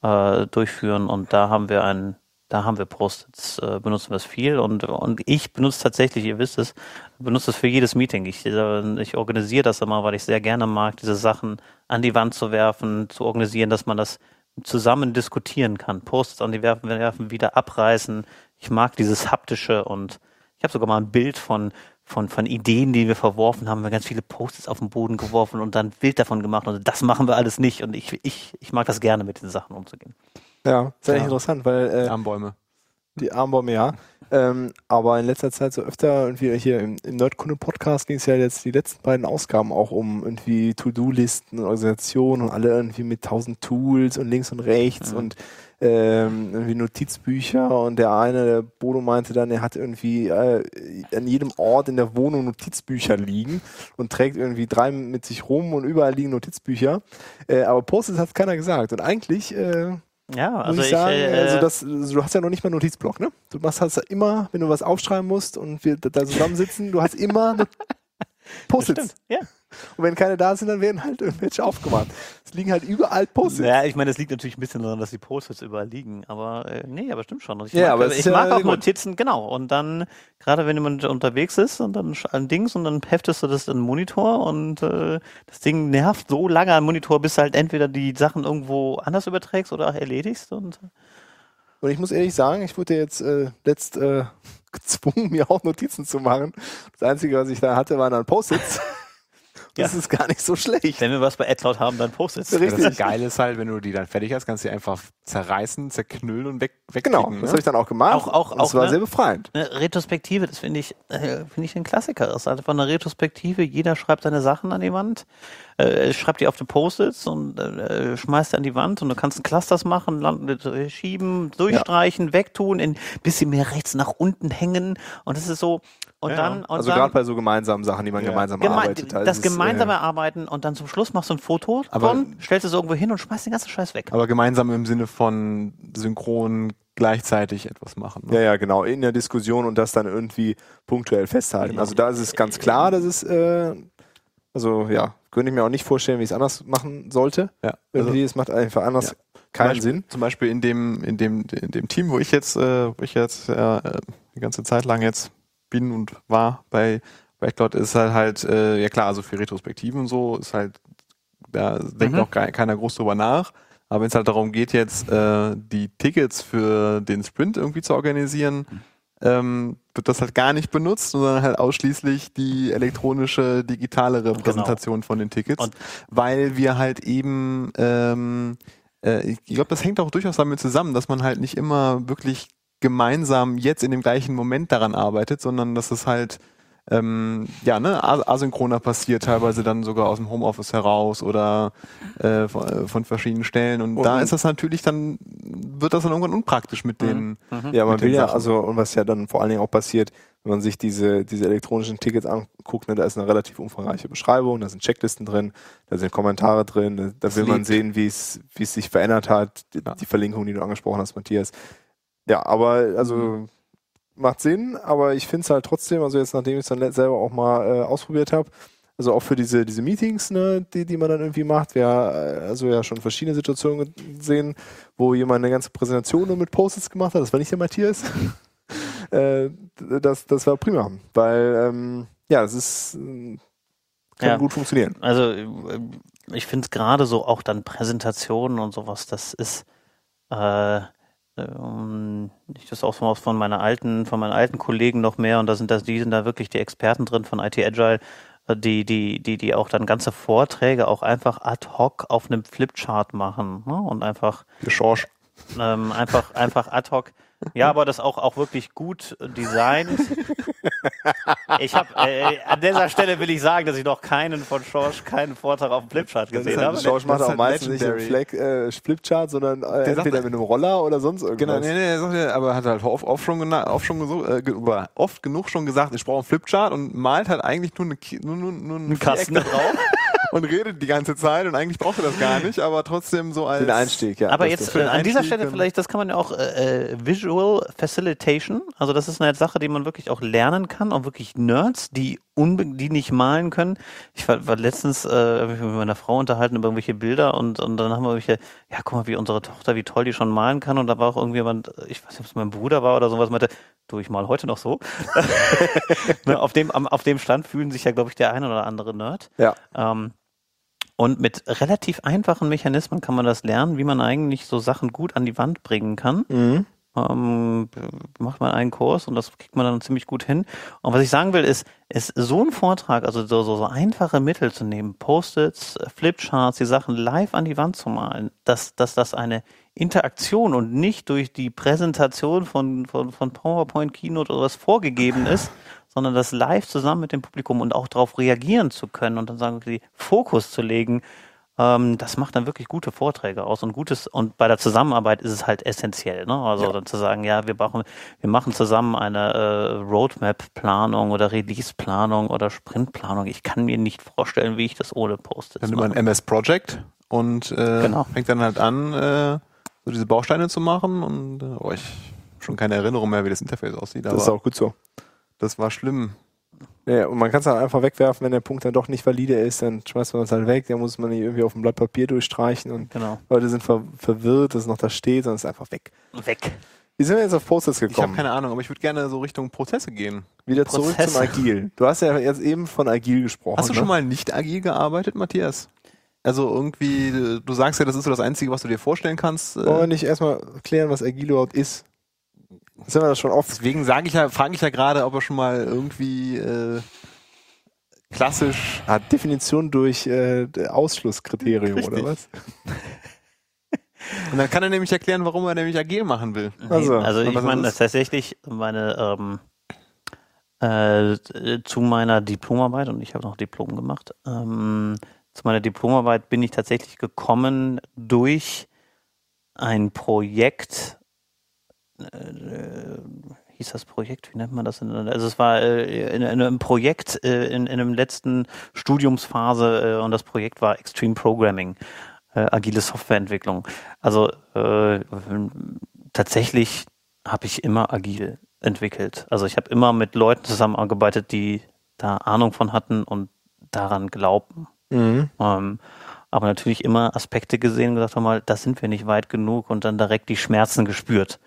äh, durchführen und da haben wir ein da haben wir Post-its, äh, benutzen wir es viel und, und ich benutze tatsächlich, ihr wisst es, benutze es für jedes Meeting. Ich, äh, ich organisiere das immer, weil ich sehr gerne mag, diese Sachen an die Wand zu werfen, zu organisieren, dass man das zusammen diskutieren kann. Post-its an die werfen, werfen, wieder abreißen. Ich mag dieses haptische und ich habe sogar mal ein Bild von, von, von Ideen, die wir verworfen haben, wir haben ganz viele Post-its auf den Boden geworfen und dann ein Bild davon gemacht und das machen wir alles nicht und ich, ich, ich mag das gerne, mit den Sachen umzugehen. Ja, eigentlich Ja. interessant, weil äh, Armbäume. Die Armbäume, ja. Ähm, aber in letzter Zeit so öfter irgendwie hier im, im Nerdkunde-Podcast ging es ja jetzt die letzten beiden Ausgaben auch um irgendwie To-Do-Listen, Organisationen und alle irgendwie mit tausend Tools und links und rechts Mhm. und ähm, irgendwie Notizbücher und der eine, der Bodo meinte dann, er hat irgendwie äh, an jedem Ort in der Wohnung Notizbücher liegen und trägt irgendwie drei mit sich rum und überall liegen Notizbücher. Äh, aber Post-its hat keiner gesagt. Und eigentlich äh, Ja, muss also ich ich, sagen, äh, also das, also du hast ja noch nicht mal einen Notizblock, ne? Du machst hast ja immer, wenn du was aufschreiben musst und wir da zusammensitzen, du hast immer [laughs] Post-its. ja. Und wenn keine da sind, dann werden halt irgendwelche aufgemacht. Es liegen halt überall Post-its. Ja, ich meine, das liegt natürlich ein bisschen daran, dass die Post-its überall liegen, aber äh, nee, aber stimmt schon. Ich Ja, mag, aber es ich ist ja mag auch. Notizen, genau. Und dann, gerade wenn jemand unterwegs ist und dann ein Dings und dann heftest du das in den Monitor und äh, das Ding nervt so lange am Monitor, bis du halt entweder die Sachen irgendwo anders überträgst oder auch erledigst und Und ich muss ehrlich sagen, ich wurde jetzt äh, letzt äh, gezwungen, [laughs] mir auch Notizen zu machen. Das Einzige, was ich da hatte, waren dann Post-its. Das ist gar nicht so schlecht. wenn wir was bei AdCloud haben, dann Post-its. Richtig. Das Geile ist halt, wenn du die dann fertig hast, kannst du die einfach zerreißen, zerknüllen und weg, Genau, wegklicken, das ne? habe ich dann auch gemacht. Auch- auch- das auch, war ne? sehr befreiend. Eine Retrospektive, das finde ich, äh, finde ich ein Klassiker. Das ist einfach eine Retrospektive. Jeder schreibt seine Sachen an die Wand, äh, schreibt die auf die Post-its und äh, schmeißt die an die Wand und du kannst Clusters machen, land- äh, schieben, durchstreichen, wegtun, ein bisschen mehr rechts nach unten hängen und das ist so und Ja, dann und Also gerade bei so gemeinsamen Sachen, die man Ja. gemeinsam geme arbeitet. Also das ist, gemeinsame äh, Arbeiten und dann zum Schluss machst du ein Foto Aber- von, stellst es irgendwo hin und schmeißt den ganzen Scheiß weg. Aber gemeinsam im Sinne von synchron gleichzeitig etwas machen. Ne? Ja, ja, genau, in der Diskussion und das dann irgendwie punktuell festhalten. Genau. Also da ist es ganz klar, dass es, äh, also ja, könnte ich mir auch nicht vorstellen, wie ich es anders machen sollte. Ja. Also, Irgendwie, es macht einfach anders Ja. keinen Beispiel, Sinn. Zum Beispiel in dem, in dem, in dem Team, wo ich jetzt, äh, wo ich jetzt äh, die ganze Zeit lang jetzt bin und war bei Backlot, ist halt halt, äh, ja klar, also für Retrospektiven und so ist halt, da denkt Mhm. auch ke- keiner groß drüber nach. Aber wenn es halt darum geht, jetzt äh, die Tickets für den Sprint irgendwie zu organisieren, ähm, wird das halt gar nicht benutzt, sondern halt ausschließlich die elektronische, digitale Repräsentation von den Tickets, Und- weil wir halt eben, ähm, äh, ich glaube, das hängt auch durchaus damit zusammen, dass man halt nicht immer wirklich gemeinsam jetzt in dem gleichen Moment daran arbeitet, sondern dass es halt ähm, ja, ne, as- asynchroner passiert, teilweise dann sogar aus dem Homeoffice heraus oder äh, von, äh, von verschiedenen Stellen. Und, Und- da ist das natürlich dann, wird das dann irgendwann unpraktisch mit den. Ja, man mit den will ja, also, und was ja dann vor allen Dingen auch passiert, wenn man sich diese, diese elektronischen Tickets anguckt, ne, da ist eine relativ umfangreiche Beschreibung, da sind Checklisten drin, da sind Kommentare drin, da, da will man lebt. sehen, wie es, wie es sich verändert hat, die, Ja. die Verlinkung, die du angesprochen hast, Matthias. Ja, aber also macht Sinn, aber ich finde es halt trotzdem, also jetzt nachdem ich es dann selber auch mal äh, ausprobiert habe, also auch für diese, diese Meetings, ne, die, die man dann irgendwie macht, wir äh, also ja schon verschiedene Situationen gesehen, wo jemand eine ganze Präsentation nur mit Post-its gemacht hat, das war nicht der Matthias. [laughs] äh, das, das war prima, weil ähm, ja, es ist äh, kann Ja. gut funktionieren. Also ich finde es gerade so auch dann Präsentationen und sowas, das ist äh, ich das auch von, meiner alten, von meinen alten Kollegen noch mehr und da sind das, die sind da wirklich die Experten drin von IT Agile, äh, die, die, die, die auch dann ganze Vorträge auch einfach ad hoc auf einem Flipchart machen ne? und einfach Geschorsch. ähm, einfach, einfach ad hoc. Ja, aber das auch, auch wirklich gut äh, designt. Ich habe äh, an dieser Stelle will ich sagen, dass ich noch keinen von Schorsch, keinen Vortrag auf dem Flipchart gesehen halt, habe. George macht auch halt meistens nicht legendary. Fleck, äh, Flipchart, sondern äh, sagt- entweder mit einem Roller oder sonst irgendwas. Genau, nee, nee, er sagt aber hat halt oft, oft schon, oft, schon geso- äh, oft genug schon gesagt, ich brauche einen Flipchart und malt halt eigentlich nur, eine, nur, nur, nur einen Kasten. Drauf [laughs] und redet die ganze Zeit und eigentlich braucht er das gar nicht, aber trotzdem so als Den Einstieg, ja. Aber jetzt äh, an dieser Stelle ähm, vielleicht, das kann man ja auch äh, äh, Visual Facilitation, also das ist eine Sache, die man wirklich auch lernen kann, auch wirklich Nerds, die unbe die nicht malen können. Ich war, war letztens äh, hab ich mich mit meiner Frau unterhalten über irgendwelche Bilder und, und dann haben wir welche, ja guck mal, wie unsere Tochter, wie toll die schon malen kann und da war auch irgendjemand, ich weiß nicht, ob es mein Bruder war oder sowas, meinte, du, ich mal heute noch so. [laughs] ne, auf, dem, auf dem Stand fühlen sich ja, glaube ich, der ein oder andere Nerd. Ja. Ähm, und mit relativ einfachen Mechanismen kann man das lernen, wie man eigentlich so Sachen gut an die Wand bringen kann. Mhm. Ähm, macht man einen Kurs und das kriegt man dann ziemlich gut hin. Und was ich sagen will, ist, ist so ein Vortrag, also so, so, so einfache Mittel zu nehmen, Post-its, Flipcharts, die Sachen live an die Wand zu malen, dass, dass das eine Interaktion und nicht durch die Präsentation von, von, von PowerPoint, Keynote oder was vorgegeben ist, sondern das live zusammen mit dem Publikum und auch darauf reagieren zu können und dann sagen, okay, Fokus zu legen, ähm, das macht dann wirklich gute Vorträge aus und gutes und bei der Zusammenarbeit ist es halt essentiell, ne? Also Ja. dann zu sagen, ja, wir brauchen, wir machen zusammen eine äh, Roadmap-Planung oder Release-Planung oder Sprint-Planung. Ich kann mir nicht vorstellen, wie ich das ohne Post-its Dann man mache. MS Project und äh, Genau. fängt dann halt an, äh, so diese Bausteine zu machen und äh, oh, ich schon keine Erinnerung mehr, wie das Interface aussieht, aber Das ist auch gut so. das war schlimm. Ja, und man kann es dann einfach wegwerfen, wenn der Punkt dann doch nicht valide ist, dann schmeißt man es halt weg, dann muss man nicht irgendwie auf ein Blatt Papier durchstreichen und Genau. Leute sind ver verwirrt, dass es noch da steht, sondern es ist einfach weg. Weg. Wie sind wir jetzt auf Post-its Ich habe gekommen? keine Ahnung, aber ich würde gerne so Richtung Prozesse gehen. Wieder zurück Prozesse. zum Agil. Du hast ja jetzt eben von Agil gesprochen. Hast du ne? schon mal nicht agil gearbeitet, Matthias? Also irgendwie, äh, du sagst ja, das ist so das Einzige, was du dir vorstellen kannst. Wollen wir Äh, nicht erstmal klären, was Agil überhaupt ist? Haben wir das schon oft. deswegen sage ich ja, frage ich ja gerade, ob er schon mal irgendwie äh, klassisch. Hat Definition durch äh, Ausschlusskriterium oder Richtig. was? Und dann kann er nämlich erklären, warum er nämlich agil machen will. Also, Nee, also ich meine, ist das tatsächlich meine ähm, äh, zu meiner Diplomarbeit und ich habe noch Diplom gemacht. Ähm, zu meiner Diplomarbeit bin ich tatsächlich gekommen durch ein Projekt. Äh, hieß das Projekt? Wie nennt man das? Also es war äh, in, in einem Projekt äh, in, in einem letzten Studiumsphase äh, und das Projekt war Extreme Programming, äh, agile Softwareentwicklung. Also äh, tatsächlich habe ich immer agil entwickelt. Also ich habe immer mit Leuten zusammengearbeitet, die da Ahnung von hatten und daran glaubten. Mhm. Ähm, aber natürlich immer Aspekte gesehen und gesagt haben, mal, das sind wir nicht weit genug und dann direkt die Schmerzen gespürt.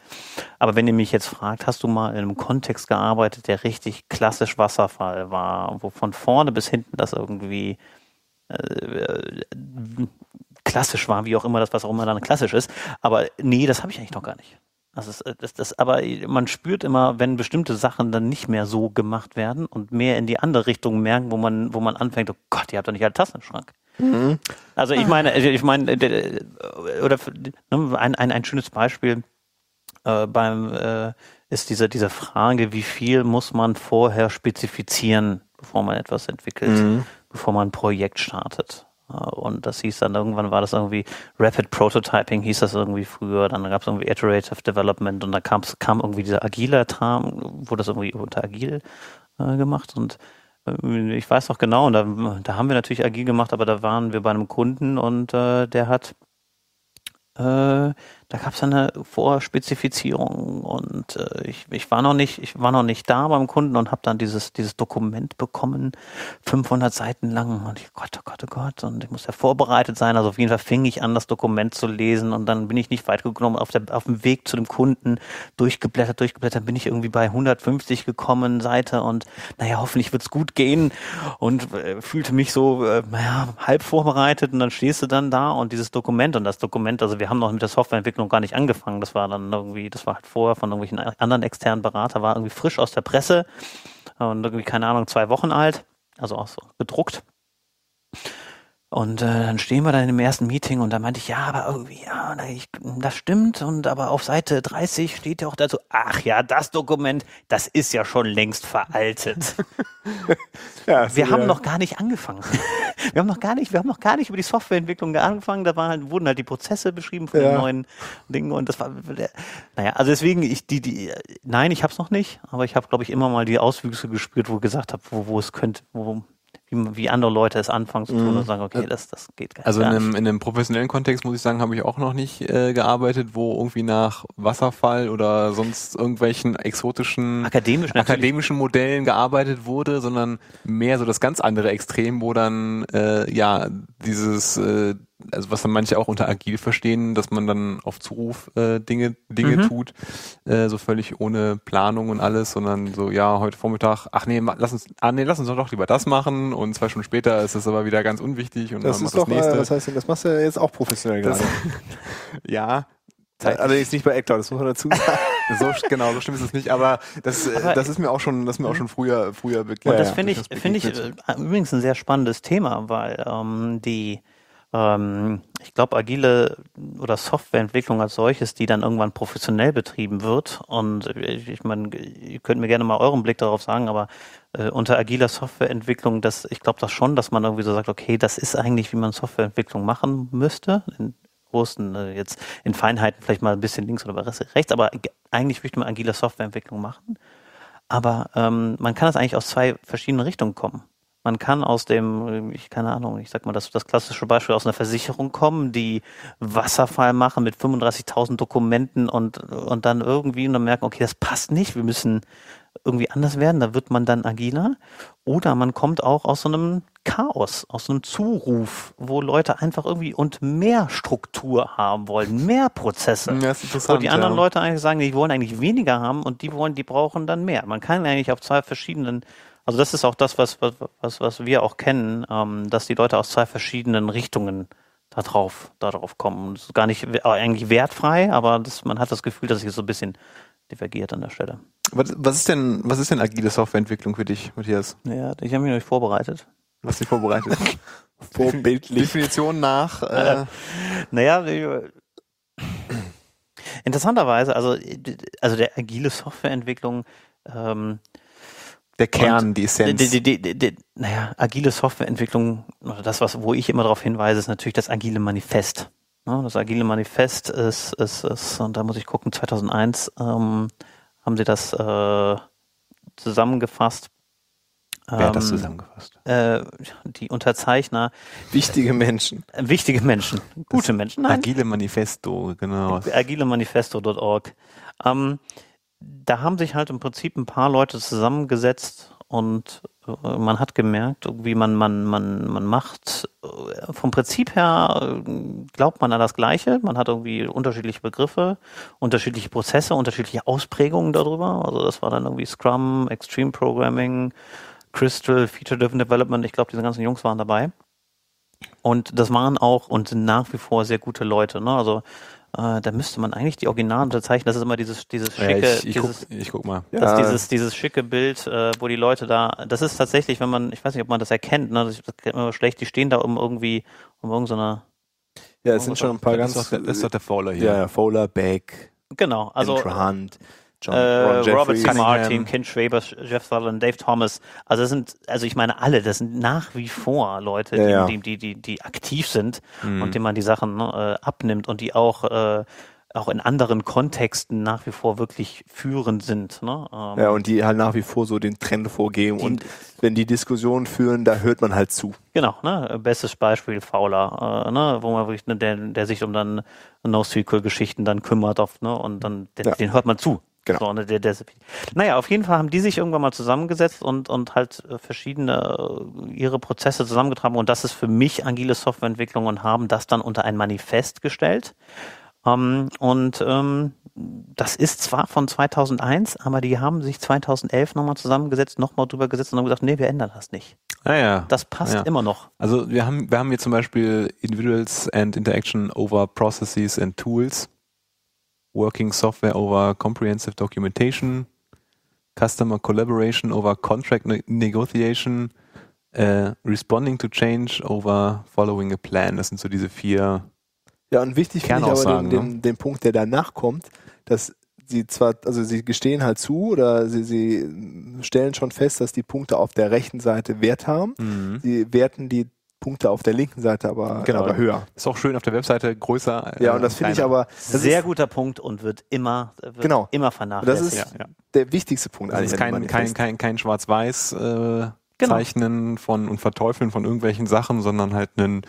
Aber wenn ihr mich jetzt fragt, hast du mal in einem Kontext gearbeitet, der richtig klassisch Wasserfall war, wo von vorne bis hinten das irgendwie äh, klassisch war, wie auch immer das, was auch immer dann klassisch ist. Aber nee, das habe ich eigentlich noch gar nicht. Das ist, äh, das, das, aber man spürt immer, wenn bestimmte Sachen dann nicht mehr so gemacht werden und mehr in die andere Richtung merken, wo man, wo man anfängt, oh Gott, ihr habt doch nicht alle Tassen im Schrank. Mhm. Also ich meine, ich meine, äh, oder ne, ein, ein, ein schönes Beispiel äh, beim äh, ist diese, diese Frage, wie viel muss man vorher spezifizieren, bevor man etwas entwickelt, Mhm. bevor man ein Projekt startet. Äh, Und das hieß dann irgendwann war das irgendwie Rapid Prototyping hieß das irgendwie früher, dann gab es irgendwie Iterative Development und da kam, kam irgendwie dieser agile Term, wurde das irgendwie unter agil äh, gemacht. Und äh, ich weiß noch genau, und da, da haben wir natürlich agil gemacht, aber da waren wir bei einem Kunden und äh, der hat äh, da gab es eine Vorspezifizierung und äh, ich, ich war noch nicht, ich war noch nicht da beim Kunden und habe dann dieses dieses Dokument bekommen, 500 Seiten lang. Und ich Gott, oh Gott, oh Gott. Und ich muss ja vorbereitet sein. Also auf jeden Fall fing ich an, das Dokument zu lesen. Und dann bin ich nicht weit gekommen auf der auf dem Weg zu dem Kunden durchgeblättert, durchgeblättert, bin ich irgendwie bei 150 gekommen Seite. Und naja, hoffentlich wird's gut gehen. Und äh, fühlte mich so, äh, naja, halb vorbereitet. Und dann stehst du dann da und dieses Dokument und das Dokument, also wir haben noch mit der Softwareentwicklung gar nicht angefangen, das war dann irgendwie, das war halt vorher von irgendwelchen anderen externen Berater, war irgendwie frisch aus der Presse und irgendwie, keine Ahnung, zwei Wochen alt, also auch so gedruckt. Und äh, dann stehen wir dann im ersten Meeting und da meinte ich, ja, aber irgendwie, ja, ich, das stimmt. Und aber auf Seite 30 steht ja auch dazu, ach ja, das Dokument, das ist ja schon längst veraltet. [laughs] [laughs] Ja, Wir haben ja. noch gar nicht angefangen. [laughs] wir haben noch gar nicht, wir haben noch gar nicht über die Softwareentwicklung angefangen. Da waren halt, wurden halt die Prozesse beschrieben von Ja. den neuen Dingen und das war, naja, also deswegen, ich, die, die, nein, ich habe es noch nicht, aber ich habe, glaube ich, immer mal die Auswüchse gespürt, wo ich gesagt habe, wo, wo es könnte, wo, wie, wie andere Leute es anfangen zu tun und sagen, okay, das, das geht gar, Also in gar einem, nicht. in einem professionellen Kontext muss ich sagen, habe ich auch noch nicht äh, gearbeitet, wo irgendwie nach Wasserfall oder sonst irgendwelchen exotischen Akademisch akademischen Modellen gearbeitet wurde, sondern mehr so das ganz andere Extrem, wo dann äh, ja dieses, äh, also was dann manche auch unter agil verstehen, dass man dann auf Zuruf äh, Dinge Dinge Mhm. tut, äh, so völlig ohne Planung und alles, sondern so ja heute Vormittag, ach nee, lass uns, ah nee, lass uns doch lieber das machen und zwei Stunden später ist es aber wieder ganz unwichtig und Das dann ist macht doch, das nächste. äh, was heißt denn, das machst du ja jetzt auch professionell Das- gerade. [laughs] ja. Allerdings nicht bei Actor, das muss man dazu sagen. [laughs] So, genau, so schlimm ist es nicht, aber das, äh, Aber- das ist mir auch schon, das ist mir auch schon früher, früher begegnet. Und das finde ich, finde ich äh, übrigens ein sehr spannendes Thema, weil ähm, die ähm, ich glaube, agile oder Softwareentwicklung als solches, die dann irgendwann professionell betrieben wird. Und ich, ich meine, ihr könnt mir gerne mal euren Blick darauf sagen, aber äh, unter agiler Softwareentwicklung, das, ich glaube das schon, dass man irgendwie so sagt, okay, das ist eigentlich, wie man Softwareentwicklung machen müsste. In großen, äh, jetzt in Feinheiten vielleicht mal ein bisschen links oder rechts, aber eigentlich möchte man agile Softwareentwicklung machen. Aber ähm, man kann das eigentlich aus zwei verschiedenen Richtungen kommen. Man kann aus dem, ich keine Ahnung, ich sag mal, das, das klassische Beispiel aus einer Versicherung kommen, die Wasserfall machen mit 35.000 Dokumenten und, und dann irgendwie und dann merken, okay, das passt nicht, wir müssen irgendwie anders werden, da wird man dann agiler. Oder man kommt auch aus so einem Chaos, aus so einem Zuruf, wo Leute einfach irgendwie und mehr Struktur haben wollen, mehr Prozesse. Ja, Wo die anderen ja. Leute eigentlich sagen, die wollen eigentlich weniger haben und die wollen, die brauchen dann mehr. Man kann eigentlich auf zwei verschiedenen, also das ist auch das, was, was, was, was wir auch kennen, ähm, dass die Leute aus zwei verschiedenen Richtungen da drauf, da drauf kommen. Das ist gar nicht we- eigentlich wertfrei, aber das, man hat das Gefühl, dass es so ein bisschen divergiert an der Stelle. Was, was ist denn, was ist denn agile Softwareentwicklung für dich, Matthias? Ja, ich habe mich noch nicht vorbereitet. Hast dich vorbereitet. [laughs] Vorbildlich. Definition nach, äh, Naja, die- interessanterweise, also, also der agile Softwareentwicklung, ähm, der Kern, die Essenz. die, die, die, die, naja, agile Softwareentwicklung, oder das, was, wo ich immer darauf hinweise, ist natürlich das agile Manifest. Ne, Das agile Manifest ist, ist, ist, und da muss ich gucken, 2001 ähm, haben sie das äh, zusammengefasst. Wer hat das Ähm, zusammengefasst? Äh, die Unterzeichner, Wichtige Menschen. äh, wichtige Menschen, gute Menschen, nein, Agile Manifesto, genau. agilemanifesto.org. Ähm, da haben sich halt im Prinzip ein paar Leute zusammengesetzt und äh, man hat gemerkt, wie man, man, man, man macht, äh, vom Prinzip her äh, glaubt man an das Gleiche. Man hat irgendwie unterschiedliche Begriffe, unterschiedliche Prozesse, unterschiedliche Ausprägungen darüber. Also das war dann irgendwie Scrum, Extreme Programming, Crystal, Feature Driven Development. Ich glaube, diese ganzen Jungs waren dabei. Und das waren auch und sind nach wie vor sehr gute Leute. Ne? Also äh, da müsste man eigentlich die Originalen unterzeichnen. Das ist immer dieses, dieses Ja, schicke, ich, ich, guck, dieses, ich guck mal. das Ja. dieses, dieses schicke Bild, äh, wo die Leute da, das ist tatsächlich, wenn man, ich weiß nicht, ob man das erkennt, ne, das, das kennt man aber schlecht, die stehen da um irgendwie, um irgendeiner, Ja, es sind schon ein paar ganz. ist doch der, das ist doch der Fowler hier. ja, ja, Fowler, Beck, genau, also Hunt, John, äh, Robert. C. Martin, Ken Schwaber, Jeff Sutherland, Dave Thomas, also das sind, also ich meine alle, das sind nach wie vor Leute, Ja, die, ja. Die, die, die, die aktiv sind Mhm. und denen man die Sachen ne, äh, abnimmt und die auch, äh, auch in anderen Kontexten nach wie vor wirklich führend sind. Ne? Ähm, Ja, und die halt nach wie vor so den Trend vorgeben. Die- und wenn die Diskussionen führen, da hört man halt zu. Genau, ne? Bestes Beispiel Fowler, äh, ne? wo man wirklich, ne, der, der sich um dann NoSQL-Geschichten dann kümmert auf, ne? Und dann den, Ja. den hört man zu. Genau. So, ne, der, der, naja, auf jeden Fall haben die sich irgendwann mal zusammengesetzt und, und halt äh, verschiedene äh, ihre Prozesse zusammengetragen und das ist für mich agile Softwareentwicklung und haben das dann unter ein Manifest gestellt. Ähm, und ähm, das ist zwar von 2001, aber die haben sich 2011 nochmal zusammengesetzt, nochmal drüber gesetzt und haben gesagt, nee, wir ändern das nicht. Ah, ja. Das passt Ja. immer noch. Also wir haben, wir haben hier zum Beispiel Individuals and Interaction over Processes and Tools, Working Software over Comprehensive Documentation, Customer Collaboration over Contract ne Negotiation, äh, Responding to Change over Following a Plan. Das sind so diese vier. Ja, und wichtig finde ich aber den, den, den Punkt, der danach kommt, dass sie zwar, also sie gestehen halt zu oder sie, sie stellen schon fest, dass die Punkte auf der rechten Seite Wert haben. Sie werten die Punkte auf der linken Seite aber, Genau. aber höher. Ist auch schön auf der Webseite größer. Ja, äh, und das finde ich aber das Sehr ist guter Punkt und wird immer, wird Genau. immer das vernachlässigt. ist Ja, ja. der wichtigste Punkt. Das ist eigentlich kein, kein, kein, kein Schwarz-Weiß äh, Genau. Zeichnen von und Verteufeln von irgendwelchen Sachen, sondern halt einen,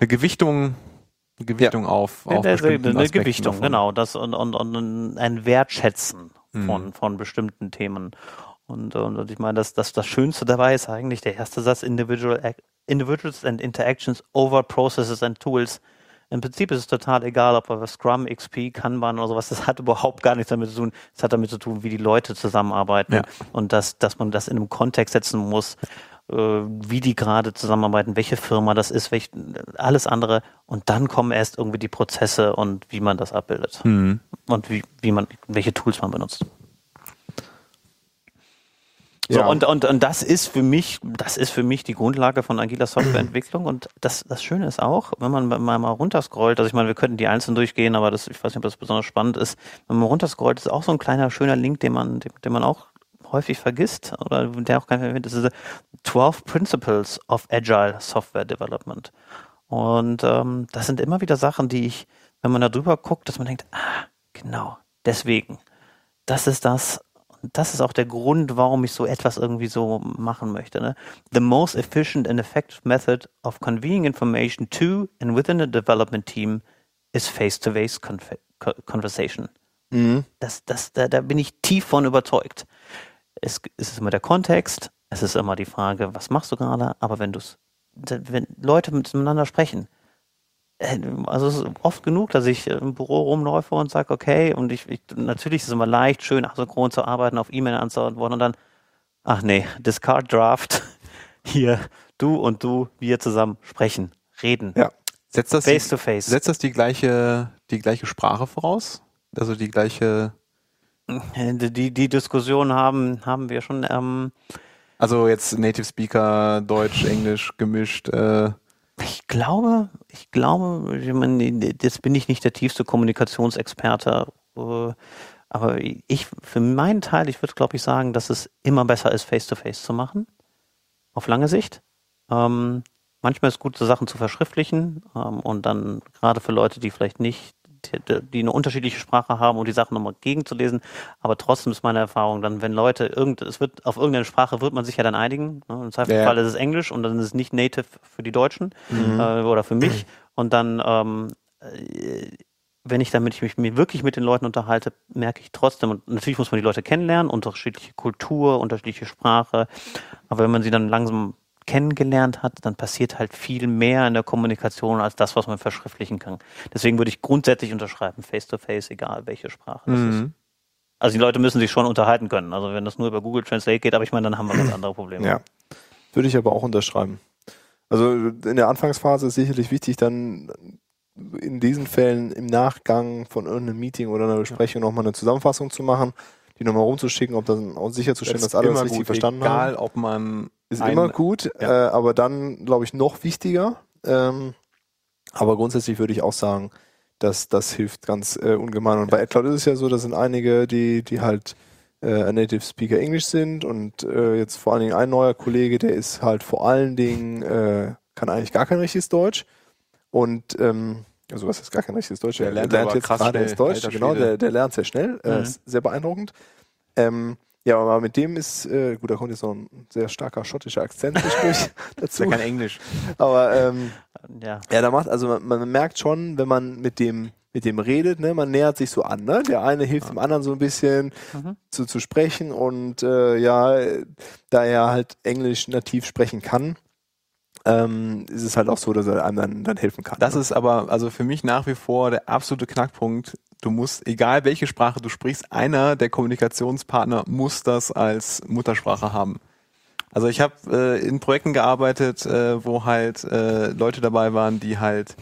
eine Gewichtung, eine Gewichtung auf, Ja, auf der- bestimmten eine Aspekten Gewichtung, davon. genau. Das und, und, und ein Wertschätzen von, Mhm. von bestimmten Themen. Und, und, und ich meine, das, das, das Schönste dabei ist eigentlich der erste Satz, Individual, Individuals and Interactions over Processes and Tools. Im Prinzip ist es total egal, ob wir Scrum, XP, Kanban oder sowas, das hat überhaupt gar nichts damit zu tun. Es hat damit zu tun, wie die Leute zusammenarbeiten Ja. und dass, dass man das in einem Kontext setzen muss, äh, wie die gerade zusammenarbeiten, welche Firma das ist, welch, alles andere. Und dann kommen erst irgendwie die Prozesse und wie man das abbildet Mhm. und wie, wie man, welche Tools man benutzt. So, Ja. und, und, und das ist für mich, das ist für mich die Grundlage von agiler Softwareentwicklung. Und das, das Schöne ist auch, wenn man mal, mal runterscrollt, also ich meine, wir könnten die einzeln durchgehen, aber das, ich weiß nicht, ob das besonders spannend ist. Wenn man runterscrollt, ist auch so ein kleiner, schöner Link, den man, den, den man auch häufig vergisst oder der auch keiner erwähnt. Das ist 12 Principles of Agile Software Development. Und ähm, das sind immer wieder Sachen, die ich, wenn man da drüber guckt, dass man denkt, ah, genau, deswegen. Das ist das. Das ist auch der Grund, warum ich so etwas irgendwie so machen möchte. Ne? The most efficient and effective method of conveying information to and within a development team is face-to-face co- conversation. Mhm. Das, das, da, da bin ich tief von überzeugt. Es, es ist immer der Kontext, es ist immer die Frage, was machst du gerade, aber wenn du es, wenn Leute miteinander sprechen, also es ist oft genug, dass ich im Büro rumläufe und sage, okay, und ich, ich natürlich ist es immer leicht, schön asynchron zu arbeiten, auf E-Mail antworten und dann, ach nee, Discard Draft, [laughs] hier, du und du, wir zusammen sprechen, reden, Ja. Setzt das, face die, to face. setzt das die gleiche, die gleiche Sprache voraus? Also die gleiche, Die, die Diskussion haben, haben wir schon, ähm, also jetzt Native Speaker, Deutsch, Englisch gemischt. Äh, Ich glaube, ich glaube, ich meine, jetzt bin ich nicht der tiefste Kommunikationsexperte, äh, aber ich, für meinen Teil, ich würde glaube ich sagen, dass es immer besser ist, Face-to-Face zu machen, auf lange Sicht. Ähm, manchmal ist es gut, so Sachen zu verschriftlichen ähm, und dann gerade für Leute, die vielleicht nicht, die, eine unterschiedliche Sprache haben und die Sachen nochmal gegenzulesen, aber trotzdem ist meine Erfahrung dann, wenn Leute irgend, es wird auf irgendeine Sprache wird man sich ja dann einigen. Ne? Im Zweifelsfall Ja. ist es Englisch und dann ist es nicht native für die Deutschen äh, oder für mich und dann ähm, äh, wenn ich damit ich mich mir wirklich mit den Leuten unterhalte, merke ich trotzdem, und natürlich muss man die Leute kennenlernen, unterschiedliche Kultur, unterschiedliche Sprache, aber wenn man sie dann langsam kennengelernt hat, dann passiert halt viel mehr in der Kommunikation als das, was man verschriftlichen kann. Deswegen würde ich grundsätzlich unterschreiben, face-to-face, egal welche Sprache das ist. mhm. Also die Leute müssen sich schon unterhalten können. Also wenn das nur über Google Translate geht, aber ich meine, dann haben wir ganz [clears throat] andere Probleme. Ja. Würde ich aber auch unterschreiben. Also in der Anfangsphase ist sicherlich wichtig, dann in diesen Fällen im Nachgang von irgendeinem Meeting oder einer Besprechung nochmal eine Zusammenfassung zu machen, die nochmal rumzuschicken, ob dann auch sicherzustellen, dass alle das richtig verstanden egal, haben. ob man Ist immer gut, ja. äh, aber dann, glaube ich, noch wichtiger. Ähm, aber grundsätzlich würde ich auch sagen, dass das hilft ganz äh, ungemein. Und bei AdCloud ist es ja so, das sind einige, die, die halt äh, Native Speaker Englisch sind und äh, jetzt vor allen Dingen ein neuer Kollege, der ist halt vor allen Dingen, äh, kann eigentlich gar kein richtiges Deutsch. Und ähm, also was ist gar kein richtiges Deutsch? Der Er lernt aber jetzt krass gerade erst Deutsch, genau, der, der lernt sehr schnell, äh, Mhm. ist sehr beeindruckend. Ähm, ja, aber mit dem ist, äh, gut, da kommt jetzt noch ein sehr starker schottischer Akzent zwischendurch [laughs] ist dazu. ja kein Englisch. Aber ähm, Ja. ja, da macht, also man, man merkt schon, wenn man mit dem mit dem redet, ne, man nähert sich so an, ne? Der eine hilft dem anderen so ein bisschen Mhm. zu, zu sprechen und äh, ja, äh, da er halt Englisch nativ sprechen kann, ähm, ist es halt auch so, dass er einem dann, dann helfen kann. Das ne? ist aber also für mich nach wie vor der absolute Knackpunkt. Du musst, egal welche Sprache du sprichst, einer der Kommunikationspartner muss das als Muttersprache haben. Also ich habe äh, in Projekten gearbeitet, äh, wo halt äh, Leute dabei waren, die halt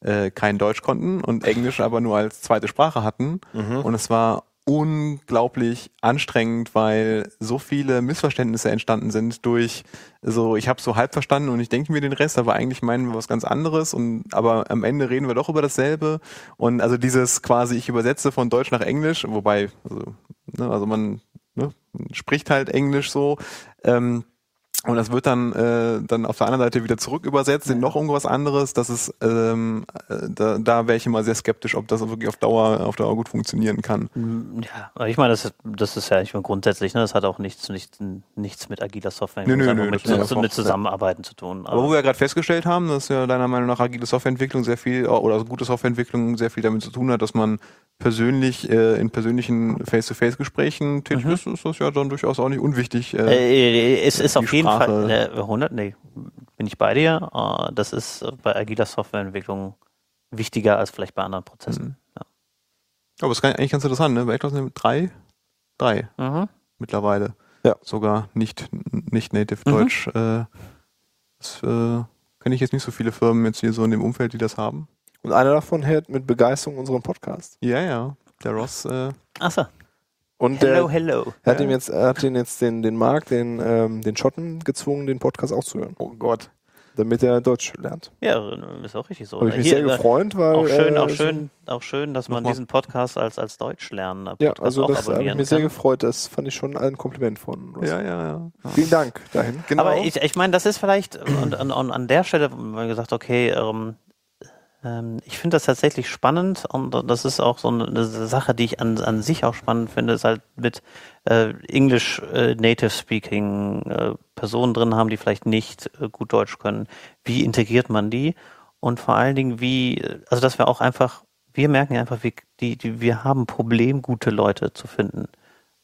äh, kein Deutsch konnten und Englisch aber nur als zweite Sprache hatten. Mhm. Und es war unglaublich anstrengend, weil so viele Missverständnisse entstanden sind durch so, ich habe so halb verstanden und ich denke mir den Rest, aber eigentlich meinen wir was ganz anderes und aber am Ende reden wir doch über dasselbe. Und also dieses quasi, ich übersetze von Deutsch nach Englisch, wobei, also, ne, also man ne, spricht halt Englisch so. Ähm, und das wird dann, äh, dann auf der anderen Seite wieder zurück übersetzt in noch irgendwas anderes. Das ist, ähm, äh, da, da wäre ich immer sehr skeptisch, ob das wirklich auf Dauer, auf Dauer gut funktionieren kann. Ja, aber ich meine, das ist, das ist ja ich meine, grundsätzlich, ne, das hat auch nichts, nichts, nichts mit agiler Software, Nö, nö, hat nö, mit, mit, mit Zusammenarbeiten zu tun. Aber wo wir ja gerade festgestellt haben, dass ja deiner Meinung nach agile Softwareentwicklung sehr viel, oder gute Softwareentwicklung sehr viel damit zu tun hat, dass man persönlich, äh, in persönlichen Face-to-Face-Gesprächen tätig Mhm. ist, ist das ja dann durchaus auch nicht unwichtig. Äh, Äh, es ist auf jeden Fall äh, 100, nee, bin ich bei dir. Äh, das ist bei agiler Softwareentwicklung wichtiger als vielleicht bei anderen Prozessen. aber es ist eigentlich ganz interessant, ne? Bei sind drei, drei Mhm. mittlerweile. Ja. Sogar nicht, nicht native Mhm. Deutsch. Äh, das äh, kenne ich jetzt nicht so viele Firmen jetzt hier so in dem Umfeld, die das haben. Und einer davon hört mit Begeisterung unseren Podcast. Ja, ja. Der Ross, äh, Achso. Und Hello, der, hello. er hat ihm jetzt, er hat ihn jetzt den, den Mark, den, ähm, den Schotten gezwungen, den Podcast auch zu hören. Oh Gott. Damit er Deutsch lernt. Ja, ist auch richtig so. Habe ich mich Hier, sehr gefreut, weil. Auch schön, äh, auch schön, auch schön, dass man diesen Podcast als, als Deutsch lernen Ja, also auch das habe ich abonnieren mir sehr kann. gefreut. Das fand ich schon ein Kompliment von. Russ. Ja, ja, ja. Vielen Dank dahin. Genau. Aber ich, ich meine, das ist vielleicht, und, und, und an der Stelle, haben wir gesagt, okay, ähm, ich finde das tatsächlich spannend und das ist auch so eine, Sache, die ich an, an sich auch spannend finde, ist halt mit äh, English äh, Native Speaking äh, Personen drin haben, die vielleicht nicht äh, gut Deutsch können. Wie integriert man die? Und vor allen Dingen, wie, also dass wir auch einfach, wir merken ja einfach, wie, die, die, wir haben Problem, gute Leute zu finden.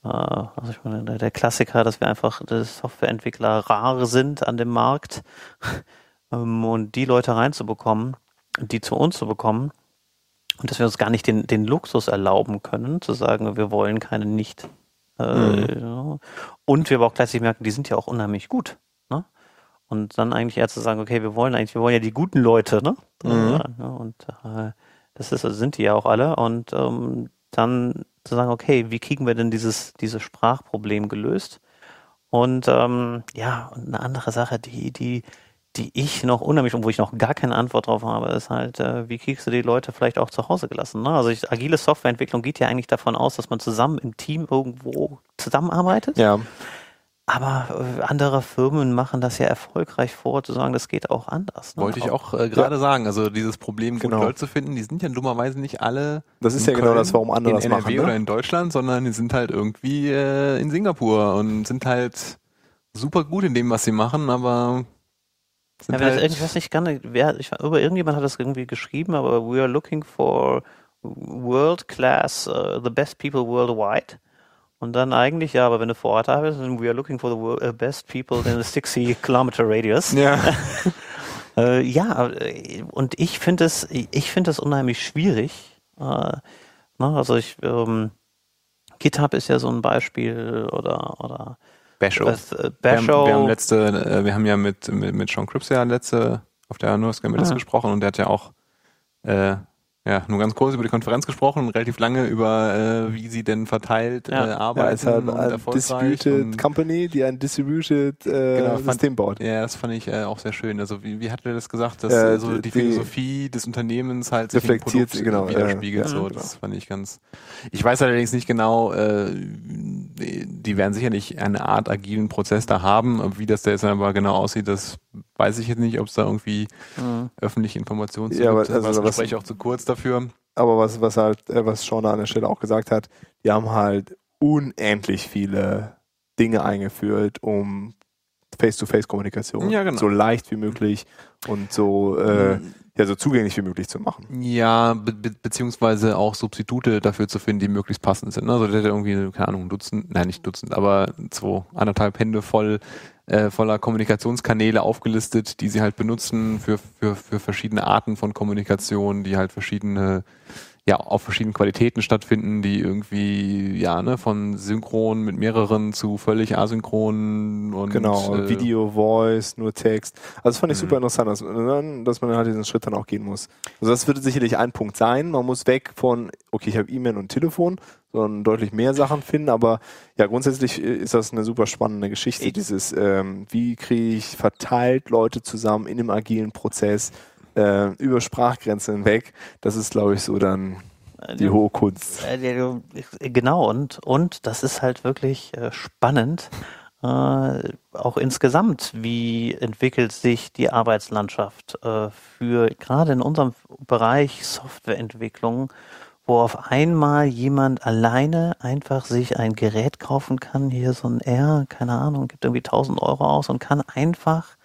Äh, Also ich meine, der- der Klassiker, dass wir einfach dass Softwareentwickler rar sind an dem Markt [laughs] ähm, und die Leute reinzubekommen, die zu uns zu bekommen und dass wir uns gar nicht den, den Luxus erlauben können, zu sagen, wir wollen keine nicht. Äh, ja. Und wir aber auch gleichzeitig merken, die sind ja auch unheimlich gut. Ne? Und dann eigentlich eher zu sagen, okay, wir wollen eigentlich, wir wollen ja die guten Leute, ne? Mhm. Ja, und äh, das ist, sind die ja auch alle. Und ähm, dann zu sagen, okay, wie kriegen wir denn dieses, dieses Sprachproblem gelöst? Und ähm, ja, und eine andere Sache, die, die, die ich noch unheimlich, und wo ich noch gar keine Antwort drauf habe, ist halt, äh, wie kriegst du die Leute vielleicht auch zu Hause gelassen? Ne? Also ich, agile Softwareentwicklung geht ja eigentlich davon aus, dass man zusammen im Team irgendwo zusammenarbeitet. Ja, Aber äh, andere Firmen machen das ja erfolgreich vor, zu sagen, das geht auch anders. Ne? Wollte ich auch äh, gerade sagen. Also dieses Problem, gut Genau. Leute zu finden, die sind ja dummerweise nicht alle. Das ist in ja genau das, warum andere in das NRW machen, ne? oder in Deutschland, sondern die sind halt irgendwie äh, in Singapur und sind halt super gut in dem, was sie machen, aber sind Ja, das halt, irgendwas nicht kann, wer, ich, über irgendjemand hat das irgendwie geschrieben, aber we are looking for world class, uh, the best people worldwide. Und dann eigentlich, ja, aber wenn du vor Ort arbeitest, dann we are looking for the wor- uh, best people in a [laughs] 60 kilometer radius. Ja. [laughs] Äh, ja, äh, und ich finde es, ich finde es unheimlich schwierig. Äh, ne, also ich, ähm, GitHub ist ja so ein Beispiel oder oder Basho. was, äh, Wir haben, Basho. wir haben letzte, äh, wir haben ja mit, mit, mit Sean Cripps ja letzte auf der Nurse Gambits Ah. gesprochen und der hat ja auch äh, ja, nur ganz kurz über die Konferenz gesprochen und relativ lange über, äh, wie sie denn verteilt Ja. äh, Ja, arbeiten ist halt und eine. Distributed Company, die ein Distributed äh, Genau, fand- System baut. ja, das fand ich äh, auch sehr schön. Also wie, wie hat er das gesagt, dass Äh, äh, so die, die- Philosophie des Unternehmens halt sich Reflektiert, im Produkt genau, widerspiegelt. ja, so, ja, das genau. fand ich ganz. Ich weiß allerdings nicht genau, äh, die die werden sicherlich eine Art agilen Prozess da haben. Wie das da jetzt aber genau aussieht, das weiß ich jetzt nicht, ob es da irgendwie Mhm. öffentliche Informationen zu Ja, aber gibt. also war das was- Gespräch auch zu kurz dafür. Aber was, was halt, äh, was Sean an der Stelle auch gesagt hat, die haben halt unendlich viele Dinge eingeführt, um Face-to-Face-Kommunikation Ja, genau. so leicht wie möglich und so, äh, ja, so zugänglich wie möglich zu machen. Ja, be be beziehungsweise auch Substitute dafür zu finden, die möglichst passend sind. Also der hat irgendwie, keine Ahnung, ein Dutzend, nein, nicht Dutzend, aber zwei, anderthalb Hände voll äh, voller Kommunikationskanäle aufgelistet, die sie halt benutzen für, für, für verschiedene Arten von Kommunikation, die halt verschiedene, ja, auf verschiedenen Qualitäten stattfinden, die irgendwie, ja, ne, von synchron mit mehreren zu völlig asynchron und Genau, äh, Video, Voice, nur Text. Also das fand ich Mhm. super interessant, dass, man- dass man halt diesen Schritt dann auch gehen muss. Also das würde sicherlich ein Punkt sein. Man muss weg von, okay, ich habe E-Mail und Telefon, sondern deutlich mehr Sachen finden. Aber ja, grundsätzlich äh, ist das eine super spannende Geschichte. Ich- Dieses, ähm, wie kriege ich verteilt Leute zusammen in einem agilen Prozess äh, über Sprachgrenzen hinweg. Das ist, glaube ich, so dann die hohe Kunst. Ja, Genau, und, und das ist halt wirklich äh, spannend. Äh, auch insgesamt, wie entwickelt sich die Arbeitslandschaft äh, für gerade in unserem Bereich Softwareentwicklung, wo auf einmal jemand alleine einfach sich ein Gerät kaufen kann, hier so ein R, keine Ahnung, gibt irgendwie 1000 Euro aus und kann einfach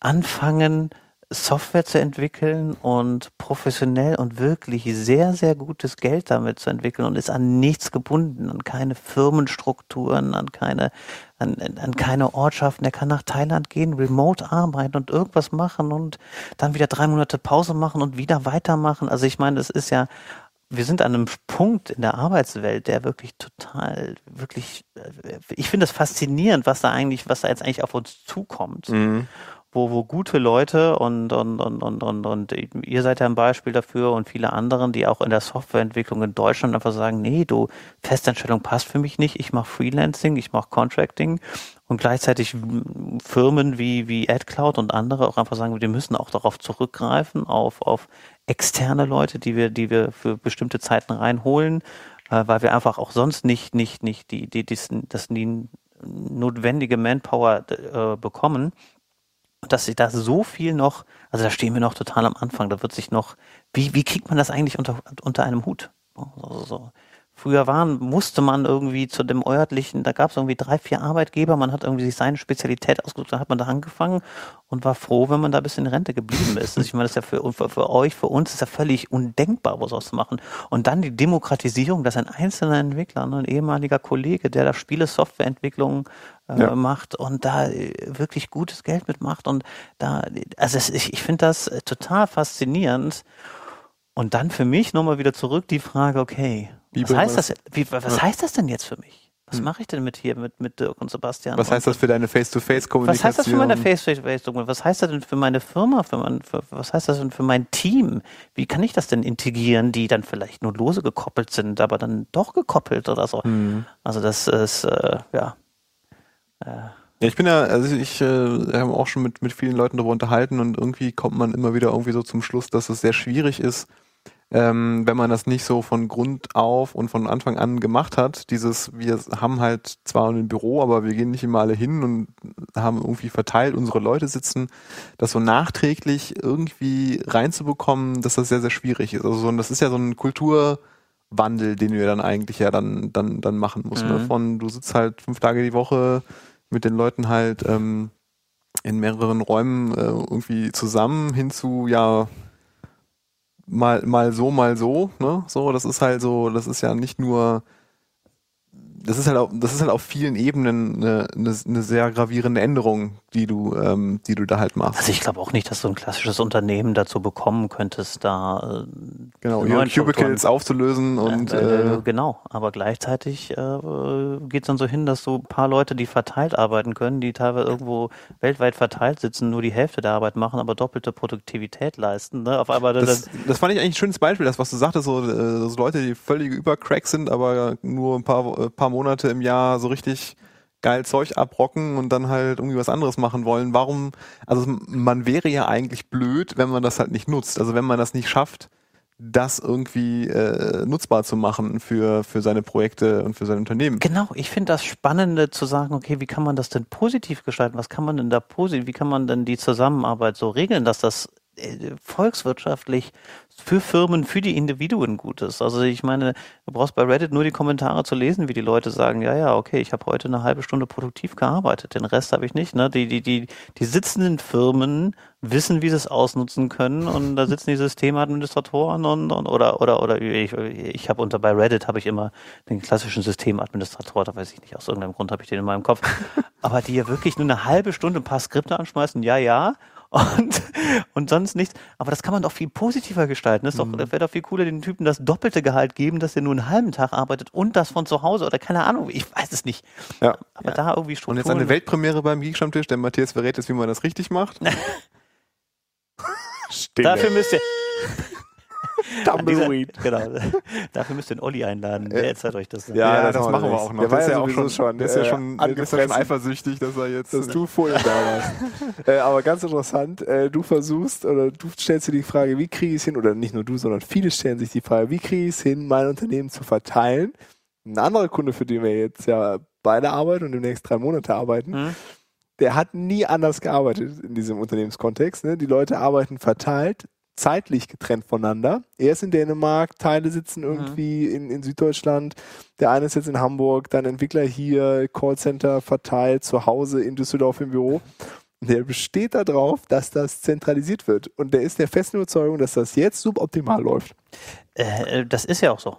anfangen, Software zu entwickeln und professionell und wirklich sehr, sehr gutes Geld damit zu entwickeln und ist an nichts gebunden, an keine Firmenstrukturen, an keine, an, an keine Ortschaften. Er kann nach Thailand gehen, remote arbeiten und irgendwas machen und dann wieder drei Monate Pause machen und wieder weitermachen. Also ich meine, das ist ja, wir sind an einem Punkt in der Arbeitswelt, der wirklich total, wirklich, äh, ich finde das faszinierend, was da eigentlich, was da jetzt eigentlich auf uns zukommt Mhm. wo, wo gute Leute und, und, und, und, und, und ihr seid ja ein Beispiel dafür und viele anderen, die auch in der Softwareentwicklung in Deutschland einfach sagen, nee, du, Festanstellung passt für mich nicht, ich mache Freelancing, ich mache Contracting und gleichzeitig Firmen wie, wie AdCloud und andere auch einfach sagen, wir müssen auch darauf zurückgreifen, auf, auf externe Leute, die wir, die wir für bestimmte Zeiten reinholen, äh, weil wir einfach auch sonst nicht, nicht, nicht die, die, die, das die notwendige Manpower äh, bekommen dass sich da so viel noch, also da stehen wir noch total am Anfang, da wird sich noch, wie, wie kriegt man das eigentlich unter, unter einem Hut? Also so. Früher waren, musste man irgendwie zu dem örtlichen, da gab es irgendwie drei, vier Arbeitgeber, man hat irgendwie sich seine Spezialität ausgesucht, da hat man da angefangen und war froh, wenn man da bis in Rente geblieben ist. Also ich meine, das ist ja für, für, für euch, für uns ist ja völlig undenkbar, was auszumachen. Und dann die Demokratisierung, dass ein einzelner Entwickler, ne, ein ehemaliger Kollege, der da Spiele, Softwareentwicklung äh, ja. macht und da äh, wirklich gutes Geld mitmacht und da, also es, ich, ich finde das äh, total faszinierend. Und dann für mich nochmal wieder zurück die Frage, okay, wie was heißt das? Wie, was heißt das denn jetzt für mich? Was hm. mache ich denn mit hier mit, mit Dirk und Sebastian? Was heißt das für deine Face-to-Face-Kommunikation? Was heißt das für meine Face-to-Face-Kommunikation? Was heißt das denn für meine Firma? Für mein, für, was heißt das denn für mein Team? Wie kann ich das denn integrieren, die dann vielleicht nur lose gekoppelt sind, aber dann doch gekoppelt oder so? Hm. Also das ist, äh, ja. Äh. Ja, ich bin ja, also ich äh, habe auch schon mit, mit vielen Leuten darüber unterhalten und irgendwie kommt man immer wieder irgendwie so zum Schluss, dass es sehr schwierig ist, ähm, wenn man das nicht so von Grund auf und von Anfang an gemacht hat. Dieses, wir haben halt zwar ein Büro, aber wir gehen nicht immer alle hin und haben irgendwie verteilt unsere Leute sitzen, das so nachträglich irgendwie reinzubekommen, dass das sehr, sehr schwierig ist. Also so, das ist ja so ein Kulturwandel, den wir dann eigentlich ja dann, dann, dann machen müssen. Ne? Mhm. Ne? Von du sitzt halt fünf Tage die Woche mit den Leuten halt ähm, in mehreren Räumen äh, irgendwie zusammen hinzu, ja, mal, mal so, mal so, ne? So, das ist halt so, das ist ja nicht nur das ist halt auf, das ist halt auf vielen Ebenen eine, eine, eine sehr gravierende Änderung, die du, ähm, die du da halt machst. Also ich glaube auch nicht, dass du ein klassisches Unternehmen dazu bekommen könntest, da äh, genau ihre Cubicles aufzulösen und äh, äh, genau. Aber gleichzeitig äh, geht es dann so hin, dass so ein paar Leute, die verteilt arbeiten können, die teilweise irgendwo weltweit verteilt sitzen, nur die Hälfte der Arbeit machen, aber doppelte Produktivität leisten. Ne? Auf einmal das, das fand ich eigentlich ein schönes Beispiel, das was du sagtest, so, äh, so Leute, die völlige Übercracks sind, aber nur ein paar, äh, paar Monate im Jahr so richtig geil Zeug abrocken und dann halt irgendwie was anderes machen wollen. Warum, also man wäre ja eigentlich blöd, wenn man das halt nicht nutzt. Also wenn man das nicht schafft, das irgendwie äh, nutzbar zu machen für, für seine Projekte und für sein Unternehmen. Genau, ich finde das Spannende zu sagen, okay, wie kann man das denn positiv gestalten? Was kann man denn da positiv, wie kann man denn die Zusammenarbeit so regeln, dass das volkswirtschaftlich für Firmen, für die Individuen gut ist. Also ich meine, du brauchst bei Reddit nur die Kommentare zu lesen, wie die Leute sagen, ja, ja, okay, ich habe heute eine halbe Stunde produktiv gearbeitet, den Rest habe ich nicht. Ne? Die, die, die, die sitzenden Firmen wissen, wie sie es ausnutzen können und da sitzen die Systemadministratoren und, und oder oder oder ich, ich habe unter bei Reddit habe ich immer den klassischen Systemadministrator, da weiß ich nicht, aus irgendeinem Grund habe ich den in meinem Kopf, [laughs] aber die ja wirklich nur eine halbe Stunde ein paar Skripte anschmeißen, ja, ja, und, und sonst nichts. Aber das kann man doch viel positiver gestalten. Doch, mhm. wäre doch viel cooler, den Typen das doppelte Gehalt geben, dass er nur einen halben Tag arbeitet und das von zu Hause oder keine Ahnung. Ich weiß es nicht. Ja. Aber ja. da irgendwie Strukturen. Und jetzt eine Weltpremiere beim Geekstammtisch. Der Matthias verrät jetzt, wie man das richtig macht. [laughs] Dafür müsst ihr [laughs] Tumbleweed. genau. [laughs] Dafür müsst ihr den Olli einladen. Der erzählt euch das. Ja, ja, das, das machen wir auch noch. Der, der ist ja auch schon, schon, der ist ja schon, der ist ja schon eifersüchtig, dass er jetzt. Dass du vorher da warst. [laughs] äh, aber ganz interessant, äh, du versuchst oder du stellst dir die Frage, wie kriege ich es hin, oder nicht nur du, sondern viele stellen sich die Frage, wie kriege ich es hin, mein Unternehmen zu verteilen? Ein anderer Kunde, für den wir jetzt ja beide arbeiten und demnächst drei Monate arbeiten, mhm der hat nie anders gearbeitet in diesem Unternehmenskontext. Ne? Die Leute arbeiten verteilt, zeitlich getrennt voneinander. Er ist in Dänemark, Teile sitzen mhm. irgendwie mhm. in, in Süddeutschland, der eine ist jetzt in Hamburg, dann Entwickler hier, Callcenter verteilt, zu Hause in Düsseldorf im Büro. Und der besteht darauf, dass das zentralisiert wird. Und der ist der festen Überzeugung, dass das jetzt suboptimal läuft. Äh, äh das ist ja auch so.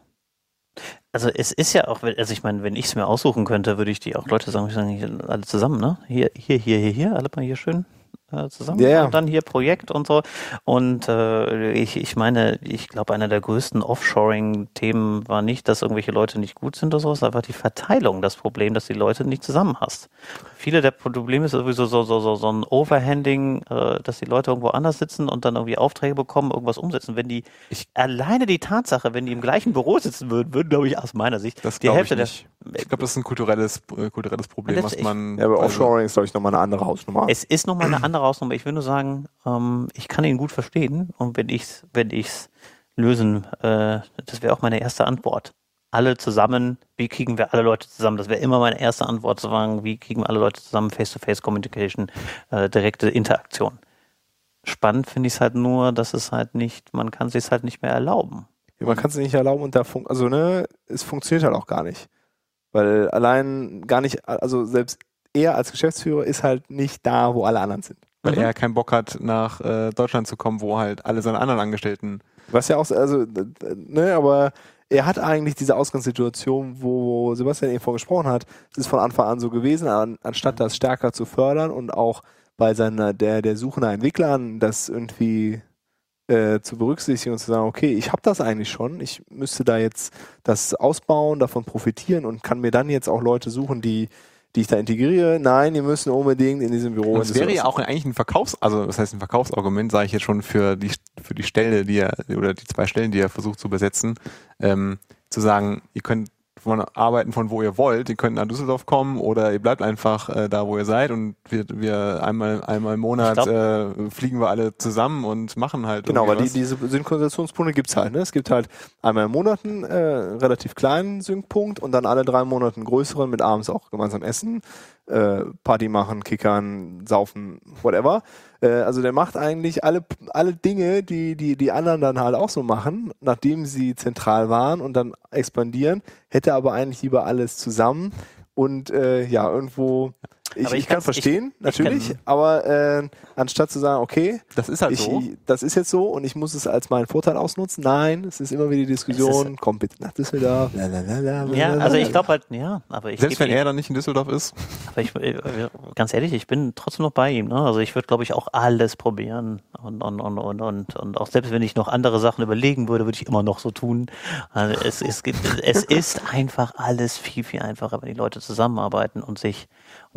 Also es ist ja auch, also ich meine, wenn ich es mir aussuchen könnte, würde ich die auch Leute sagen, ich sage alle zusammen, ne? Hier, hier, hier, hier, hier, alle mal hier schön äh, zusammen Ja, ja. und dann hier Projekt und so. Und äh, ich, ich meine, ich glaube, einer der größten Offshoring-Themen war nicht, dass irgendwelche Leute nicht gut sind oder so, es ist einfach die Verteilung das Problem, dass die Leute nicht zusammen hast. Viele der Probleme ist sowieso so, so, so, so ein Overhanding, äh, dass die Leute irgendwo anders sitzen und dann irgendwie Aufträge bekommen, irgendwas umsetzen. Wenn die Ich- alleine die Tatsache, wenn die im gleichen Büro sitzen würden, würden, glaube ich, aus meiner Sicht Das die Hälfte ich nicht. der Ich glaube, das ist ein kulturelles, äh, kulturelles Problem, Das- was ich- man. Ja, aber also- Offshoring ist, glaube ich, nochmal eine andere Hausnummer. Es ist nochmal eine andere Hausnummer. Ich will nur sagen, ähm, ich kann ihn gut verstehen und wenn ich's, wenn ich's lösen, äh, das wäre auch meine erste Antwort. Alle zusammen, wie kriegen wir alle Leute zusammen? Das wäre immer meine erste Antwort zu sagen, wie kriegen wir alle Leute zusammen? Face-to-Face-Communication, äh, direkte Interaktion. Spannend finde ich es halt nur, dass es halt nicht, man kann sich halt nicht mehr erlauben. Ja, man kann es nicht erlauben und da fun also ne, es funktioniert halt auch gar nicht. Weil allein gar nicht, also selbst er als Geschäftsführer ist halt nicht da, wo alle anderen sind. weil Mhm. er keinen Bock hat, nach äh, Deutschland zu kommen, wo halt alle seine anderen Angestellten. Was ja auch, also, ne, aber er hat eigentlich diese Ausgangssituation, wo Sebastian eben vorgesprochen hat, es ist von Anfang an so gewesen, an, anstatt das stärker zu fördern und auch bei seiner, der, der Suche nach Entwicklern, das irgendwie äh, zu berücksichtigen und zu sagen, okay, ich habe das eigentlich schon, ich müsste da jetzt das ausbauen, davon profitieren und kann mir dann jetzt auch Leute suchen, die, die ich da integriere. Nein, die müssen unbedingt in diesem Büro. Es wäre ja auch eigentlich ein Verkaufs-, also das heißt ein Verkaufsargument, sage ich jetzt schon für die für die Stelle, die er oder die zwei Stellen, die er versucht zu besetzen, ähm, zu sagen, ihr könnt von arbeiten von wo ihr wollt, ihr könnt nach Düsseldorf kommen oder ihr bleibt einfach äh, da, wo ihr seid und wir, wir einmal einmal im Monat Ich äh, fliegen wir alle zusammen und machen halt Genau, irgendwie die, diese Synchronisationspunkte gibt's halt. Ne? Es gibt halt einmal im Monat einen äh, relativ kleinen Syncpunkt und dann alle drei Monate einen größeren mit abends auch gemeinsam essen, äh, Party machen, kickern, saufen, whatever. Äh, also der macht eigentlich alle, alle Dinge, die, die die anderen dann halt auch so machen, nachdem sie zentral waren und dann expandieren, hätte aber eigentlich lieber alles zusammen und äh, ja, irgendwo Aber ich, ich kann verstehen, ich- ich natürlich, kann- aber äh, anstatt zu sagen, okay, Das ist halt ich, so. das ist jetzt so und ich muss es als meinen Vorteil ausnutzen. Nein, es ist immer wieder die Diskussion, komm bitte nach Düsseldorf. lalalala, Ja, also ich glaube halt, ja, aber ich Selbst wenn ihm- er dann nicht in Düsseldorf ist, Aber ich, äh, ganz ehrlich, ich bin trotzdem noch bei ihm. Ne? Also ich würde, glaube ich, auch alles probieren. Und, und, und, und, und, und auch selbst wenn ich noch andere Sachen überlegen würde, würde ich immer noch so tun. Also es, es, gibt, es ist einfach alles viel, viel einfacher, wenn die Leute zusammenarbeiten und sich.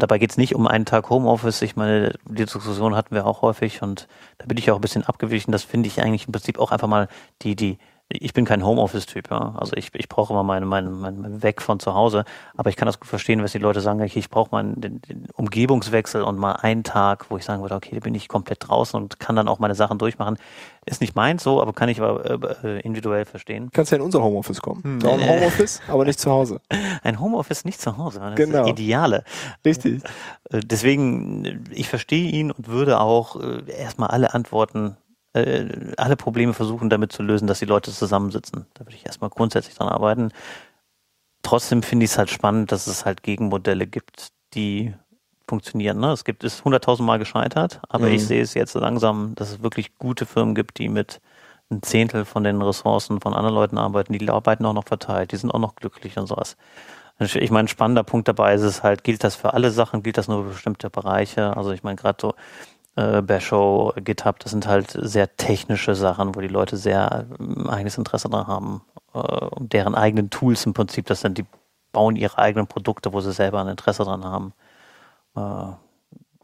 Dabei geht es nicht um einen Tag Homeoffice. Ich meine, die Diskussion hatten wir auch häufig und da bin ich auch ein bisschen abgewichen. Das finde ich eigentlich im Prinzip auch einfach mal die, die, ich bin kein Homeoffice-Typ, ja. Also ich, ich brauche immer meinen mein, mein, Weg von zu Hause. Aber ich kann das gut verstehen, was die Leute sagen, okay, ich brauche mal den, den Umgebungswechsel und mal einen Tag, wo ich sagen würde, okay, da bin ich komplett draußen und kann dann auch meine Sachen durchmachen. Ist nicht meins so, aber kann ich aber äh, individuell verstehen. kannst ja in unser Homeoffice kommen. Hm. Auch ein Äh. [laughs] Homeoffice, aber nicht zu Hause. [laughs] Ein Homeoffice nicht zu Hause, das Genau. ist das Ideale. Richtig. Äh, Deswegen, äh, ich verstehe ihn und würde auch äh, erstmal alle Antworten, äh, alle Probleme versuchen damit zu lösen, dass die Leute zusammensitzen. Da würde ich erstmal grundsätzlich dran arbeiten. Trotzdem finde ich es halt spannend, dass es halt Gegenmodelle gibt, die funktionieren. Ne? Es gibt es hunderttausend Mal gescheitert, aber Mhm. ich sehe es jetzt langsam, dass es wirklich gute Firmen gibt, die mit ein Zehntel von den Ressourcen von anderen Leuten arbeiten, die arbeiten auch noch verteilt, die sind auch noch glücklich und sowas. Ich meine, ein spannender Punkt dabei ist es halt, gilt das für alle Sachen, gilt das nur für bestimmte Bereiche? Also ich meine, gerade so äh, Basho, GitHub, das sind halt sehr technische Sachen, wo die Leute sehr ähm, eigenes Interesse daran haben äh, und deren eigenen Tools im Prinzip, das sind die bauen ihre eigenen Produkte, wo sie selber ein Interesse dran haben. Äh,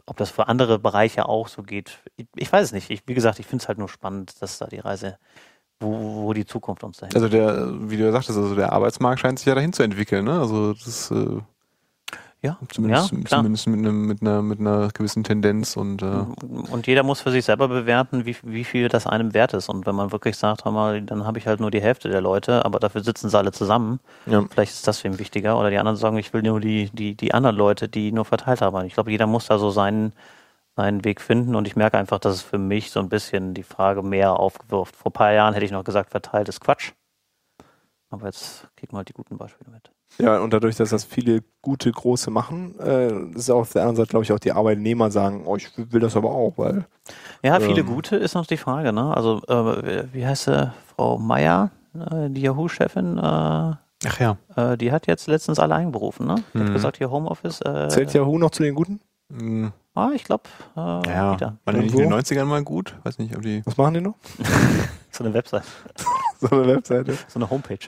ob das für andere Bereiche auch so geht, ich, ich weiß es nicht. Ich, wie gesagt, ich finde es halt nur spannend, dass da die Reise, wo, wo die Zukunft uns dahin also der, wie du ja sagtest, also der Arbeitsmarkt scheint sich ja dahin zu entwickeln, ne? Also das äh, Ja, zumindest, ja, zumindest mit, einem, mit einer mit einer gewissen Tendenz und äh, Und jeder muss für sich selber bewerten, wie, wie viel das einem wert ist. Und wenn man wirklich sagt, hör mal, dann habe ich halt nur die Hälfte der Leute, aber dafür sitzen sie alle zusammen. Ja. Vielleicht ist das für ihn wichtiger. Oder die anderen sagen, ich will nur die, die, die anderen Leute, die nur verteilt haben. Ich glaube, jeder muss da so seinen, seinen Weg finden. Und ich merke einfach, dass es für mich so ein bisschen die Frage mehr aufgewirft. Vor ein paar Jahren hätte ich noch gesagt, verteilt ist Quatsch. Aber jetzt kriegen wir halt die guten Beispiele mit. Ja, und dadurch, dass das viele gute, große machen, äh, ist auf der anderen Seite, glaube ich, auch die Arbeitnehmer sagen, oh, ich will das aber auch, weil Ja, viele Ähm. gute ist noch die Frage, ne? Also, äh, wie heißt sie? Frau Meier, äh, die Yahoo-Chefin, äh, ach ja. äh, die hat jetzt letztens alle einberufen, ne? Die hat Mhm. gesagt, hier Homeoffice. Äh, zählt Yahoo noch zu den Guten? Hm, Ah, ich glaube, äh, ja, wieder. waren die in den wo? 90ern mal gut? Weiß nicht, ob die. Was machen die noch? [laughs] So eine Website, [laughs] So eine Webseite. so eine Homepage.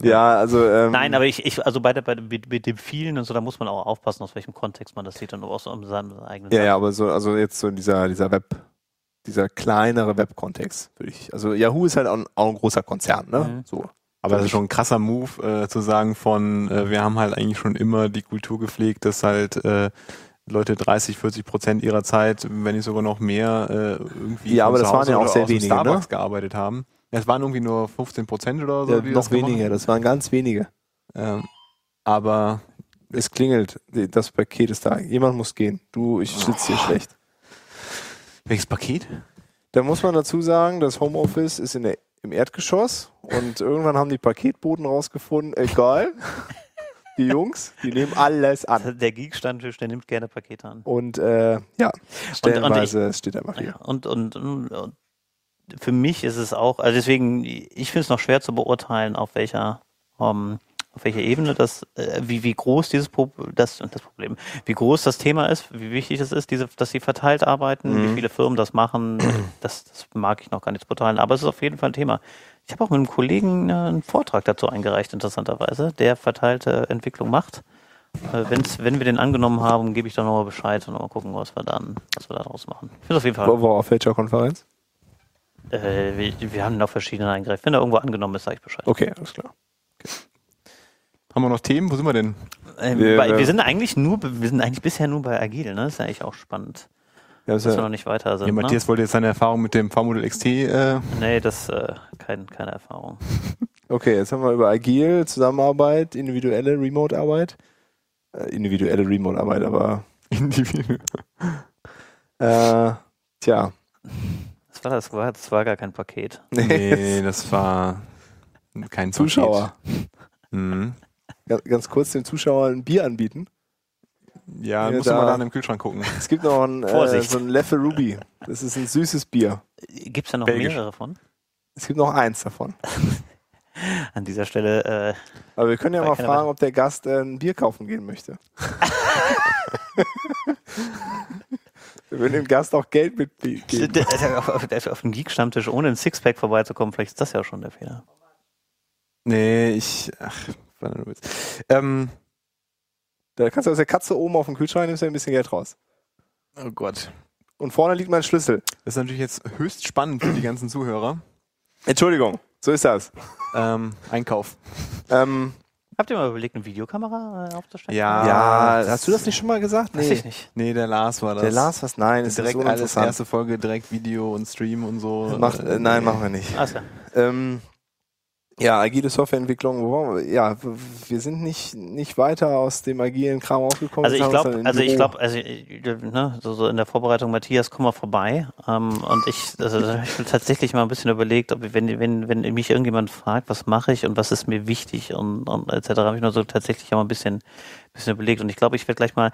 Ja, also. Ähm, Nein, aber ich, ich also bei, der, bei dem- mit, dem vielen und so, da muss man auch aufpassen, aus welchem Kontext man das sieht und auch so um seinen eigenen. Ja, ja, aber so, also jetzt so in dieser, dieser Web, dieser kleinere Web-Kontext, würde ich. Also Yahoo ist halt auch ein, auch ein großer Konzern, ne? Mhm. So. Aber das ist schon ein krasser Move, äh, zu sagen von, äh, wir haben halt eigentlich schon immer die Kultur gepflegt, dass halt äh, Leute 30, 40 Prozent ihrer Zeit, wenn nicht sogar noch mehr, äh, irgendwie Ja, aber das waren ja auch sehr wenige, Starbucks ne? gearbeitet haben. Es waren irgendwie nur 15 Prozent oder so. Ja, noch das weniger, das waren ganz wenige. Ähm, aber Es klingelt, das Paket ist da. Jemand muss gehen. Du, ich sitze hier schlecht. welches Paket? Da muss man dazu sagen, das Homeoffice ist in der, im Erdgeschoss und irgendwann haben die Paketboten rausgefunden, egal, [laughs] die Jungs, die nehmen alles an. [laughs] Der Geek-Stammtisch, der nimmt gerne Pakete an. Und äh, ja, stellenweise es steht einfach hier. Ja, und, und, und, und für mich ist es auch, also deswegen, ich finde es noch schwer zu beurteilen, auf welcher, ähm, auf welcher Ebene das, äh, wie, wie groß dieses Pro das, das Problem, wie groß das Thema ist, wie wichtig es ist, diese, dass sie verteilt arbeiten, Mhm. wie viele Firmen das machen, das, das mag ich noch gar nicht beurteilen, aber es ist auf jeden Fall ein Thema. Ich habe auch mit einem Kollegen äh, einen Vortrag dazu eingereicht, interessanterweise, der verteilte Entwicklung macht. Äh, wenn's, wenn wir den angenommen haben, gebe ich dann nochmal Bescheid und mal gucken, was wir dann, was wir daraus machen. Ich finde auf jeden Fall. Wo, wo, auf welcher Konferenz? Äh, wir, wir haben noch verschiedene eingereicht. Wenn er irgendwo angenommen ist, sage ich Bescheid. Okay, alles klar. Haben wir noch Themen? Wo sind wir denn? Ähm, Wir- bei, wir sind eigentlich nur, wir sind eigentlich bisher nur bei Agil, ne? Das ist ja eigentlich auch spannend, Ja, das dass ist wir ja, noch nicht weiter sind. Ja, ne? Matthias wollte jetzt seine Erfahrung mit dem V-Model XT. Äh, Nee, das äh, kein, keine Erfahrung. [laughs] okay, jetzt haben wir über Agil, Zusammenarbeit, individuelle Remote-Arbeit. Äh, individuelle Remote-Arbeit, aber [laughs] individuell. äh, tja. Das war, das war, das war gar kein Paket. [laughs] Nee, das war kein Zuschauer. Mhm. Ganz, ganz kurz dem Zuschauer ein Bier anbieten. Ja, Ja, musst du da- mal da in dem Kühlschrank gucken. Es gibt noch ein, äh, so ein Leffe Ruby. Das ist ein süßes Bier. Gibt es da noch Belgisch. mehrere von? Es gibt noch eins davon. [laughs] An dieser Stelle, äh, Aber wir können ja mal fragen, ob der Gast äh, ein Bier kaufen gehen möchte. [laughs] wir würden dem Gast auch Geld mitgeben. auf, auf, auf dem Geek-Stammtisch ohne ein Sixpack vorbeizukommen, vielleicht ist das ja schon der Fehler. Nee, ich. Ach, war nur ein Witz. Ähm, Da kannst du aus der Katze oben auf den Kühlschrank nimmst du ein bisschen Geld raus. oh Gott. Und vorne liegt mein Schlüssel. Das ist natürlich jetzt höchst spannend für die ganzen Zuhörer. Entschuldigung, so ist das. Ähm, Einkauf. Ähm, Habt ihr mal überlegt, eine Videokamera äh, aufzustellen? Ja. ja, das- hast du das nicht schon mal gesagt? Weiß ich nicht. Nee, der Lars war das. Der Lars was? Nein, das direkt ist alles uninteressant. erste Folge, direkt Video und Stream und so. Macht, äh, nein, machen wir nicht. Alles klar. Ähm, ja, agile Softwareentwicklung, wo waren wir? ja, wir sind nicht, nicht weiter aus dem agilen Kram rausgekommen. Also ich glaube, also ich glaube, also ne, so, so in der Vorbereitung, Matthias, komm mal vorbei. Ähm, und ich, also hab ich mir tatsächlich mal ein bisschen überlegt, ob wenn, wenn, wenn mich irgendjemand fragt, was mache ich und was ist mir wichtig und, und etc., habe ich nur so tatsächlich auch mal ein bisschen, bisschen überlegt. Und ich glaube, ich werde gleich mal,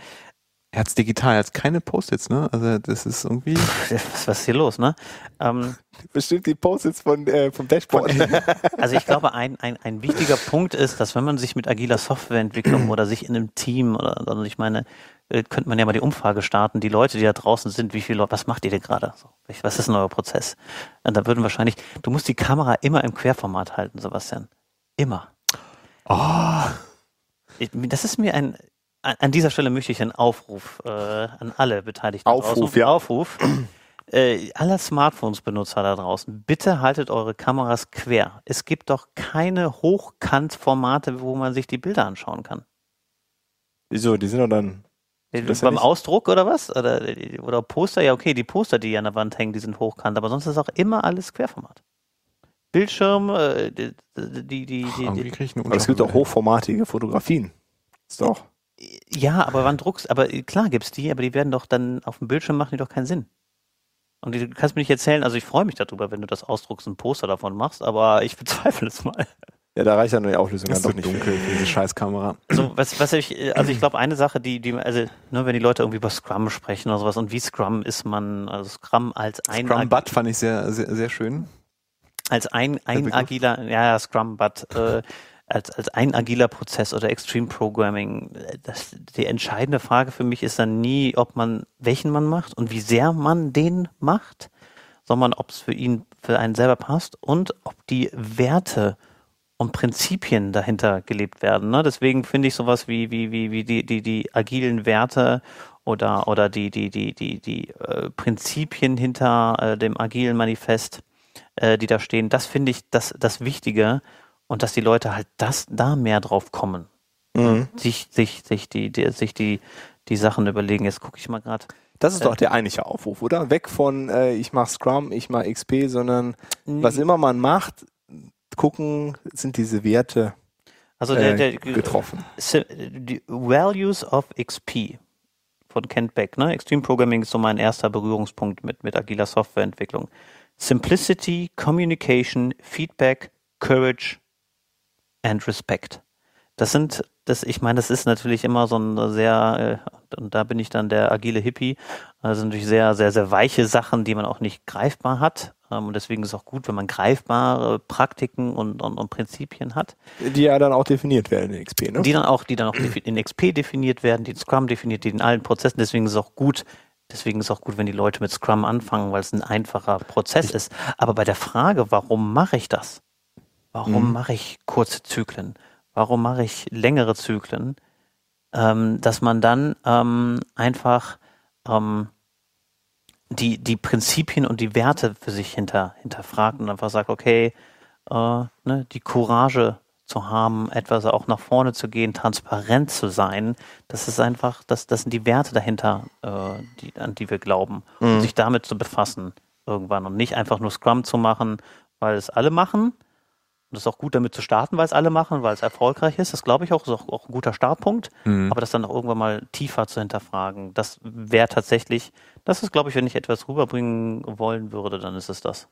Er hat's digital, er hat keine Post-its, ne? Also das ist irgendwie. [laughs] was, was ist hier los, ne? Ähm, bestimmt die Post-its von, äh, vom Dashboard. [laughs] Also ich glaube, ein, ein, ein wichtiger Punkt ist, dass wenn man sich mit agiler Softwareentwicklung oder sich in einem Team oder also ich meine, äh, könnte man ja mal die Umfrage starten, die Leute, die da draußen sind, wie viele Leute, was macht ihr denn gerade? So, was ist denn euer Prozess? Und da würden wahrscheinlich, du musst die Kamera immer im Querformat halten, Sebastian. Immer. Oh, Ich, das ist mir ein, an dieser Stelle möchte ich einen Aufruf äh, an alle Beteiligten Aufruf, draußen. ja. Aufruf. Äh, alle Smartphones-Benutzer da draußen, bitte haltet eure Kameras quer. Es gibt doch keine Hochkant-Formate, wo man sich die Bilder anschauen kann. Wieso? Die sind doch dann. Das ja Beim nicht- Ausdruck oder was? Oder, oder Poster? Ja, okay, die Poster, die an der Wand hängen, die sind hochkant, aber sonst ist auch immer alles Querformat. Bildschirm, äh, die, die, die, die, irgendwie krieg ich eine Aber es gibt auch hochformatige Fotografien. Ist doch. Ja, aber wann druckst, aber klar gibt's die, aber die werden doch dann auf dem Bildschirm machen die doch keinen Sinn. Und du kannst mir nicht erzählen, also ich freue mich darüber, wenn du das ausdruckst und ein Poster davon machst, aber ich [laughs] bezweifle es mal. Ja, da reicht dann die Auflösung Das dann ist doch so nicht. dunkel diese [laughs] Scheißkamera. Also was, was ich, also ich glaube eine Sache, die, die, also nur wenn die Leute irgendwie über Scrum sprechen oder sowas und wie Scrum ist man, also Scrum als ein Scrum Butt fand ich sehr, sehr, sehr schön. als ein, ein agiler, ja, ja, Scrum, but äh, als, als ein agiler Prozess oder Extreme Programming, das, die entscheidende Frage für mich ist dann nie, ob man, welchen man macht und wie sehr man den macht, sondern ob es für ihn, für einen selber passt und ob die Werte und Prinzipien dahinter gelebt werden. Ne? Deswegen finde ich sowas wie, wie, wie, wie die, die, die agilen Werte oder, oder die, die, die, die, die äh, Prinzipien hinter äh, dem agilen Manifest, äh, die da stehen, das finde ich das, das Wichtige und dass die Leute halt das da mehr drauf kommen. Mhm. Sich, sich, sich die, die, sich die, die Sachen überlegen. Jetzt gucke ich mal gerade. Das ist Äh, doch der eigentliche Aufruf, oder? Weg von äh, ich mach Scrum, ich mach XP, sondern was immer man macht, gucken, sind diese Werte Also der, äh, der, getroffen. Si- die Values of XP von Kent Beck. Ne? Extreme Programming ist so mein erster Berührungspunkt mit, mit agiler Softwareentwicklung. Simplicity, Communication, Feedback, Courage and Respect. Das sind, das, ich meine, das ist natürlich immer so ein sehr, äh, und da bin ich dann der agile Hippie, das sind natürlich sehr, sehr, sehr weiche Sachen, die man auch nicht greifbar hat. Ähm, Und deswegen ist es auch gut, wenn man greifbare Praktiken und, und, und Prinzipien hat Die ja dann auch definiert werden in XP, ne? die dann auch, die dann auch in XP definiert werden, die in Scrum definiert, die in allen Prozessen. Deswegen ist es auch gut, deswegen ist es auch gut, wenn die Leute mit Scrum anfangen, weil es ein einfacher Prozess ist. Aber bei der Frage, warum mache ich das? Warum Mhm. mache ich kurze Zyklen? Warum mache ich längere Zyklen? Ähm, dass man dann ähm, einfach ähm, die, die Prinzipien und die Werte für sich hinter, hinterfragt und einfach sagt, okay, äh, ne, die Courage zu haben, etwas auch nach vorne zu gehen, transparent zu sein, das ist einfach, das, das sind die Werte dahinter, äh, die, an die wir glauben. Und sich damit zu befassen irgendwann und nicht einfach nur Scrum zu machen, weil es alle machen. Und es ist auch gut damit zu starten, weil es alle machen, weil es erfolgreich ist. Das glaube ich auch, ist auch, auch ein guter Startpunkt. Aber das dann auch irgendwann mal tiefer zu hinterfragen, das wäre tatsächlich, das ist, glaube ich, wenn ich etwas rüberbringen wollen würde, dann ist es das.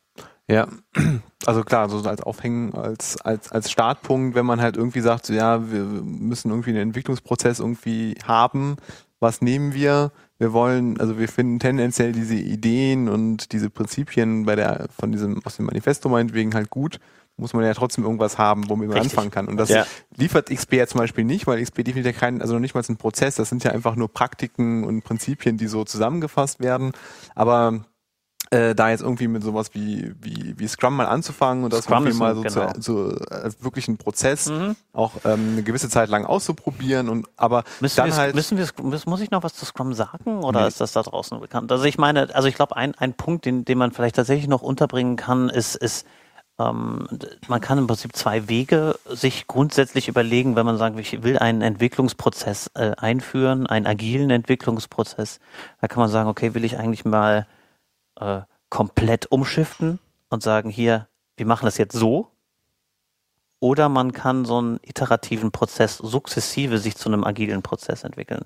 Ja, [clears throat] also klar, so als Aufhängen, als, als, als Startpunkt, wenn man halt irgendwie sagt, so, ja, wir müssen irgendwie einen Entwicklungsprozess irgendwie haben, was nehmen wir? Wir wollen, also wir finden tendenziell diese Ideen und diese Prinzipien bei der, von diesem, aus dem Manifesto meinetwegen halt gut, muss man ja trotzdem irgendwas haben, womit man Richtig. anfangen kann. Und das Ja. liefert XP ja zum Beispiel nicht, weil XP definiert ja keinen, also noch nicht mal einen Prozess, das sind ja einfach nur Praktiken und Prinzipien, die so zusammengefasst werden. Aber äh, da jetzt irgendwie mit sowas wie, wie, wie Scrum mal anzufangen und das Scrum irgendwie mal so, genau. zu, so als wirklich einen Prozess auch ähm, eine gewisse Zeit lang auszuprobieren und aber Müssen dann wir, halt müssen wir, muss, muss ich noch was zu Scrum sagen oder Nee. ist das da draußen bekannt? Also ich meine, also ich glaube, ein, ein Punkt, den, den man vielleicht tatsächlich noch unterbringen kann, ist, ist ähm, man kann im Prinzip zwei Wege sich grundsätzlich überlegen, wenn man sagt, ich will einen Entwicklungsprozess äh, einführen, einen agilen Entwicklungsprozess. Da kann man sagen, okay, will ich eigentlich mal äh, komplett umschiften und sagen, hier, wir machen das jetzt so. Oder man kann so einen iterativen Prozess sukzessive sich zu einem agilen Prozess entwickeln.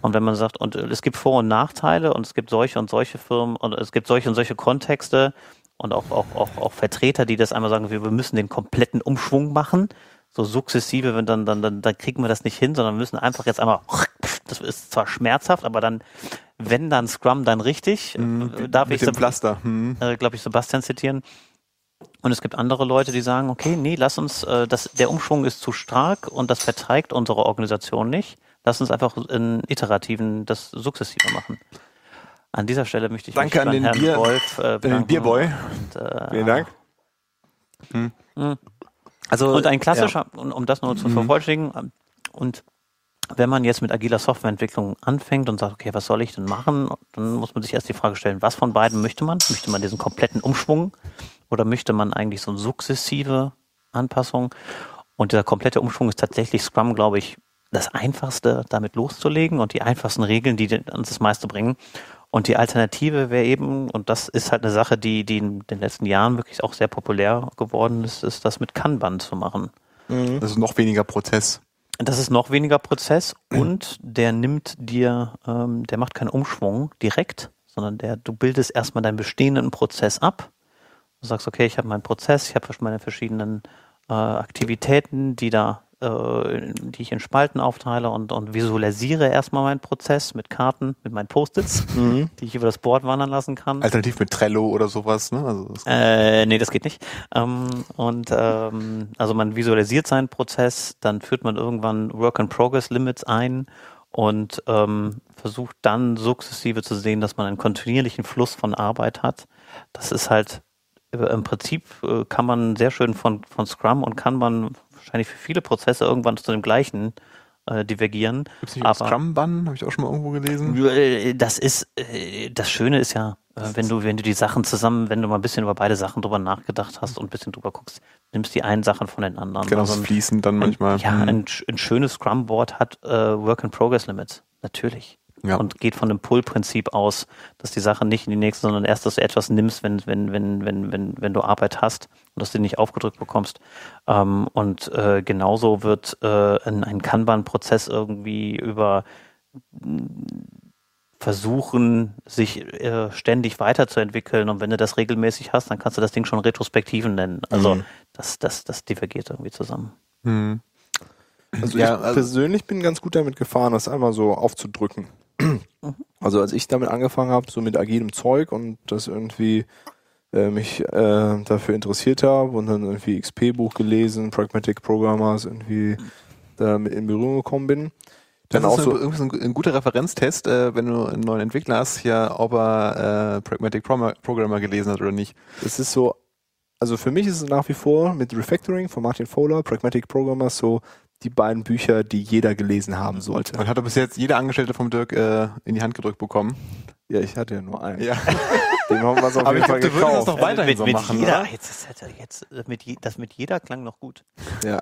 Und wenn man sagt, und äh, es gibt Vor- und Nachteile und es gibt solche und solche Firmen und es gibt solche und solche Kontexte und auch, auch, auch, auch Vertreter, die das einmal sagen, wir wir müssen den kompletten Umschwung machen, so sukzessive, wenn dann, dann, dann, dann kriegen wir das nicht hin, sondern wir müssen einfach jetzt einmal, das ist zwar schmerzhaft, aber dann, wenn dann Scrum, dann richtig, äh, darf mit ich dem so- Pflaster. Hm. äh, glaube ich, Sebastian zitieren. Und es gibt andere Leute, die sagen, okay, nee, lass uns, äh, das, der Umschwung ist zu stark und das verträgt unsere Organisation nicht. Lass uns einfach in iterativen, das sukzessive machen. An dieser Stelle möchte ich Danke mich an den Herrn Bier- Wolf äh, Den. Bierboy. Und, äh, Vielen Dank. Also Und ein klassischer, um, um das nur zu vervollständigen, ähm, und wenn man jetzt mit agiler Softwareentwicklung anfängt und sagt, okay, was soll ich denn machen, dann muss man sich erst die Frage stellen, was von beiden möchte man? Möchte man diesen kompletten Umschwung oder möchte man eigentlich so eine sukzessive Anpassung? Und dieser komplette Umschwung ist tatsächlich Scrum, glaube ich, das Einfachste, damit loszulegen und die einfachsten Regeln, die uns das meiste bringen. Und die Alternative wäre eben, und das ist halt eine Sache, die, die in den letzten Jahren wirklich auch sehr populär geworden ist, ist das mit Kanban zu machen. das ist noch weniger Prozess. Das ist noch weniger Prozess und der nimmt dir, ähm, der macht keinen Umschwung direkt, sondern der, du bildest erstmal deinen bestehenden Prozess ab. Du sagst, okay, ich habe meinen Prozess, ich habe meine verschiedenen äh, Aktivitäten, die da äh, die ich in Spalten aufteile und, und visualisiere erstmal meinen Prozess mit Karten, mit meinen Post-its, Mhm. die ich über das Board wandern lassen kann. Alternativ mit Trello oder sowas, ne? Also das Äh, nee, das geht nicht. Ähm, und ähm, also man visualisiert seinen Prozess, dann führt man irgendwann Work-in-Progress-Limits ein und ähm, versucht dann sukzessive zu sehen, dass man einen kontinuierlichen Fluss von Arbeit hat. Das ist halt äh, im Prinzip äh, kann man sehr schön von, von Scrum und kann man wahrscheinlich für viele Prozesse irgendwann zu dem gleichen äh, divergieren. Gibt's nicht Aber- Scrum-Bun? Habe ich auch schon mal irgendwo gelesen. Äh, Das ist, äh, das Schöne ist ja, äh, wenn du, wenn du die Sachen zusammen, wenn du mal ein bisschen über beide Sachen drüber nachgedacht hast und ein bisschen drüber guckst, nimmst die einen Sachen von den anderen. Genau, Also ein- fließend dann manchmal. ja, Hm. ein, sch- ein schönes Scrum-Board hat Work-in-Progress-Limits. Natürlich. Ja. Und geht von dem Pull-Prinzip aus, dass die Sache nicht in die nächste, sondern erst, dass du etwas nimmst, wenn, wenn, wenn, wenn, wenn, wenn du Arbeit hast und dass du die nicht aufgedrückt bekommst. Ähm, und äh, genauso wird äh, ein, ein Kanban-Prozess irgendwie über versuchen, sich äh, ständig weiterzuentwickeln. Und wenn du das regelmäßig hast, dann kannst du das Ding schon Retrospektiven nennen. Also Mhm. das, das, das divergiert irgendwie zusammen. Hm. Also Ja, ich also- persönlich bin ganz gut damit gefahren, das einmal so aufzudrücken. [clears throat] Also als ich damit angefangen habe, so mit agilem Zeug und das irgendwie äh, mich äh, dafür interessiert habe und dann irgendwie XP-Buch gelesen, Pragmatic Programmers irgendwie damit in Berührung gekommen bin. Das Dann auch ist so, so ein, ein guter Referenztest, äh, wenn du einen neuen Entwickler hast, ja, ob er äh, Pragmatic Programmer, Programmer gelesen hat oder nicht. es ist so, also für mich ist es nach wie vor mit Refactoring von Martin Fowler, Pragmatic Programmers so die beiden Bücher, die jeder gelesen haben sollte. Und hat er bis jetzt jeder Angestellte vom Dirk äh, in die Hand gedrückt bekommen. Ja, ich hatte ja nur einen. Ja. [laughs] Den haben wir uns auf Aber jeden ich Fall glaub, die würden das doch weiterhin mit, so mit machen, jeder, oder? jetzt, ist halt jetzt äh, mit, je- das mit jeder klang noch gut. Ja.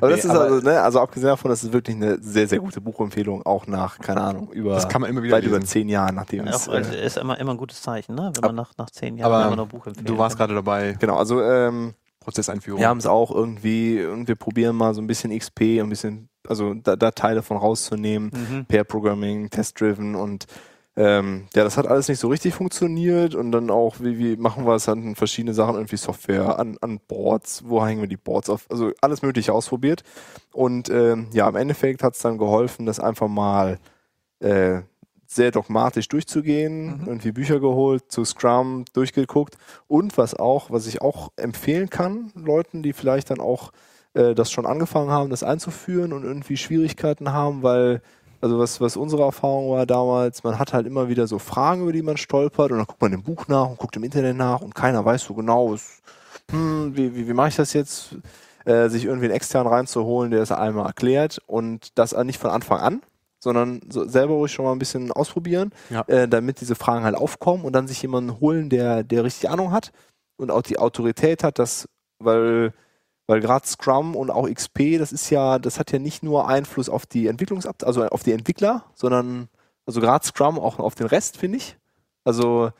Aber das Nee, ist aber- also, ne, also abgesehen davon, das ist wirklich eine sehr, sehr gute Buchempfehlung, auch nach, keine Ahnung, über Das kann man immer wieder weit über zehn Jahren, nachdem es. Auch, also, Äh, ist immer, immer ein gutes Zeichen, ne? wenn man nach, nach zehn Jahren Aber immer noch ein Buch empfiehlt. Du warst gerade dabei, genau, also ähm, Prozesseinführung. wir haben es auch irgendwie, und wir probieren mal so ein bisschen XP, ein bisschen, also da, da Teile von rauszunehmen, Mhm. Pair Programming, Test-Driven und ähm, ja, das hat alles nicht so richtig funktioniert und dann auch, wie, wie machen wir es an verschiedene Sachen, irgendwie Software, an, an Boards, wo hängen wir die Boards auf, also alles mögliche ausprobiert und ähm, ja, im Endeffekt hat es dann geholfen, das einfach mal äh, sehr dogmatisch durchzugehen, Mhm. irgendwie Bücher geholt, zu Scrum durchgeguckt. Und was auch, was ich auch empfehlen kann, Leuten, die vielleicht dann auch äh, das schon angefangen haben, das einzuführen und irgendwie Schwierigkeiten haben, weil also was, was unsere Erfahrung war damals, man hat halt immer wieder so Fragen, über die man stolpert und dann guckt man im Buch nach und guckt im Internet nach und keiner weiß so genau, was, hm, wie, wie, wie mache ich das jetzt, äh, sich irgendwie einen extern reinzuholen, der es einmal erklärt und das nicht von Anfang an, sondern so selber ruhig schon mal ein bisschen ausprobieren, Ja. äh, damit diese Fragen halt aufkommen und dann sich jemanden holen, der, der richtig Ahnung hat und auch die Autorität hat, dass, weil weil gerade Scrum und auch XP, das ist ja, das hat ja nicht nur Einfluss auf die Entwicklungsab also auf die Entwickler, sondern also gerade Scrum auch auf den Rest, finde ich. Also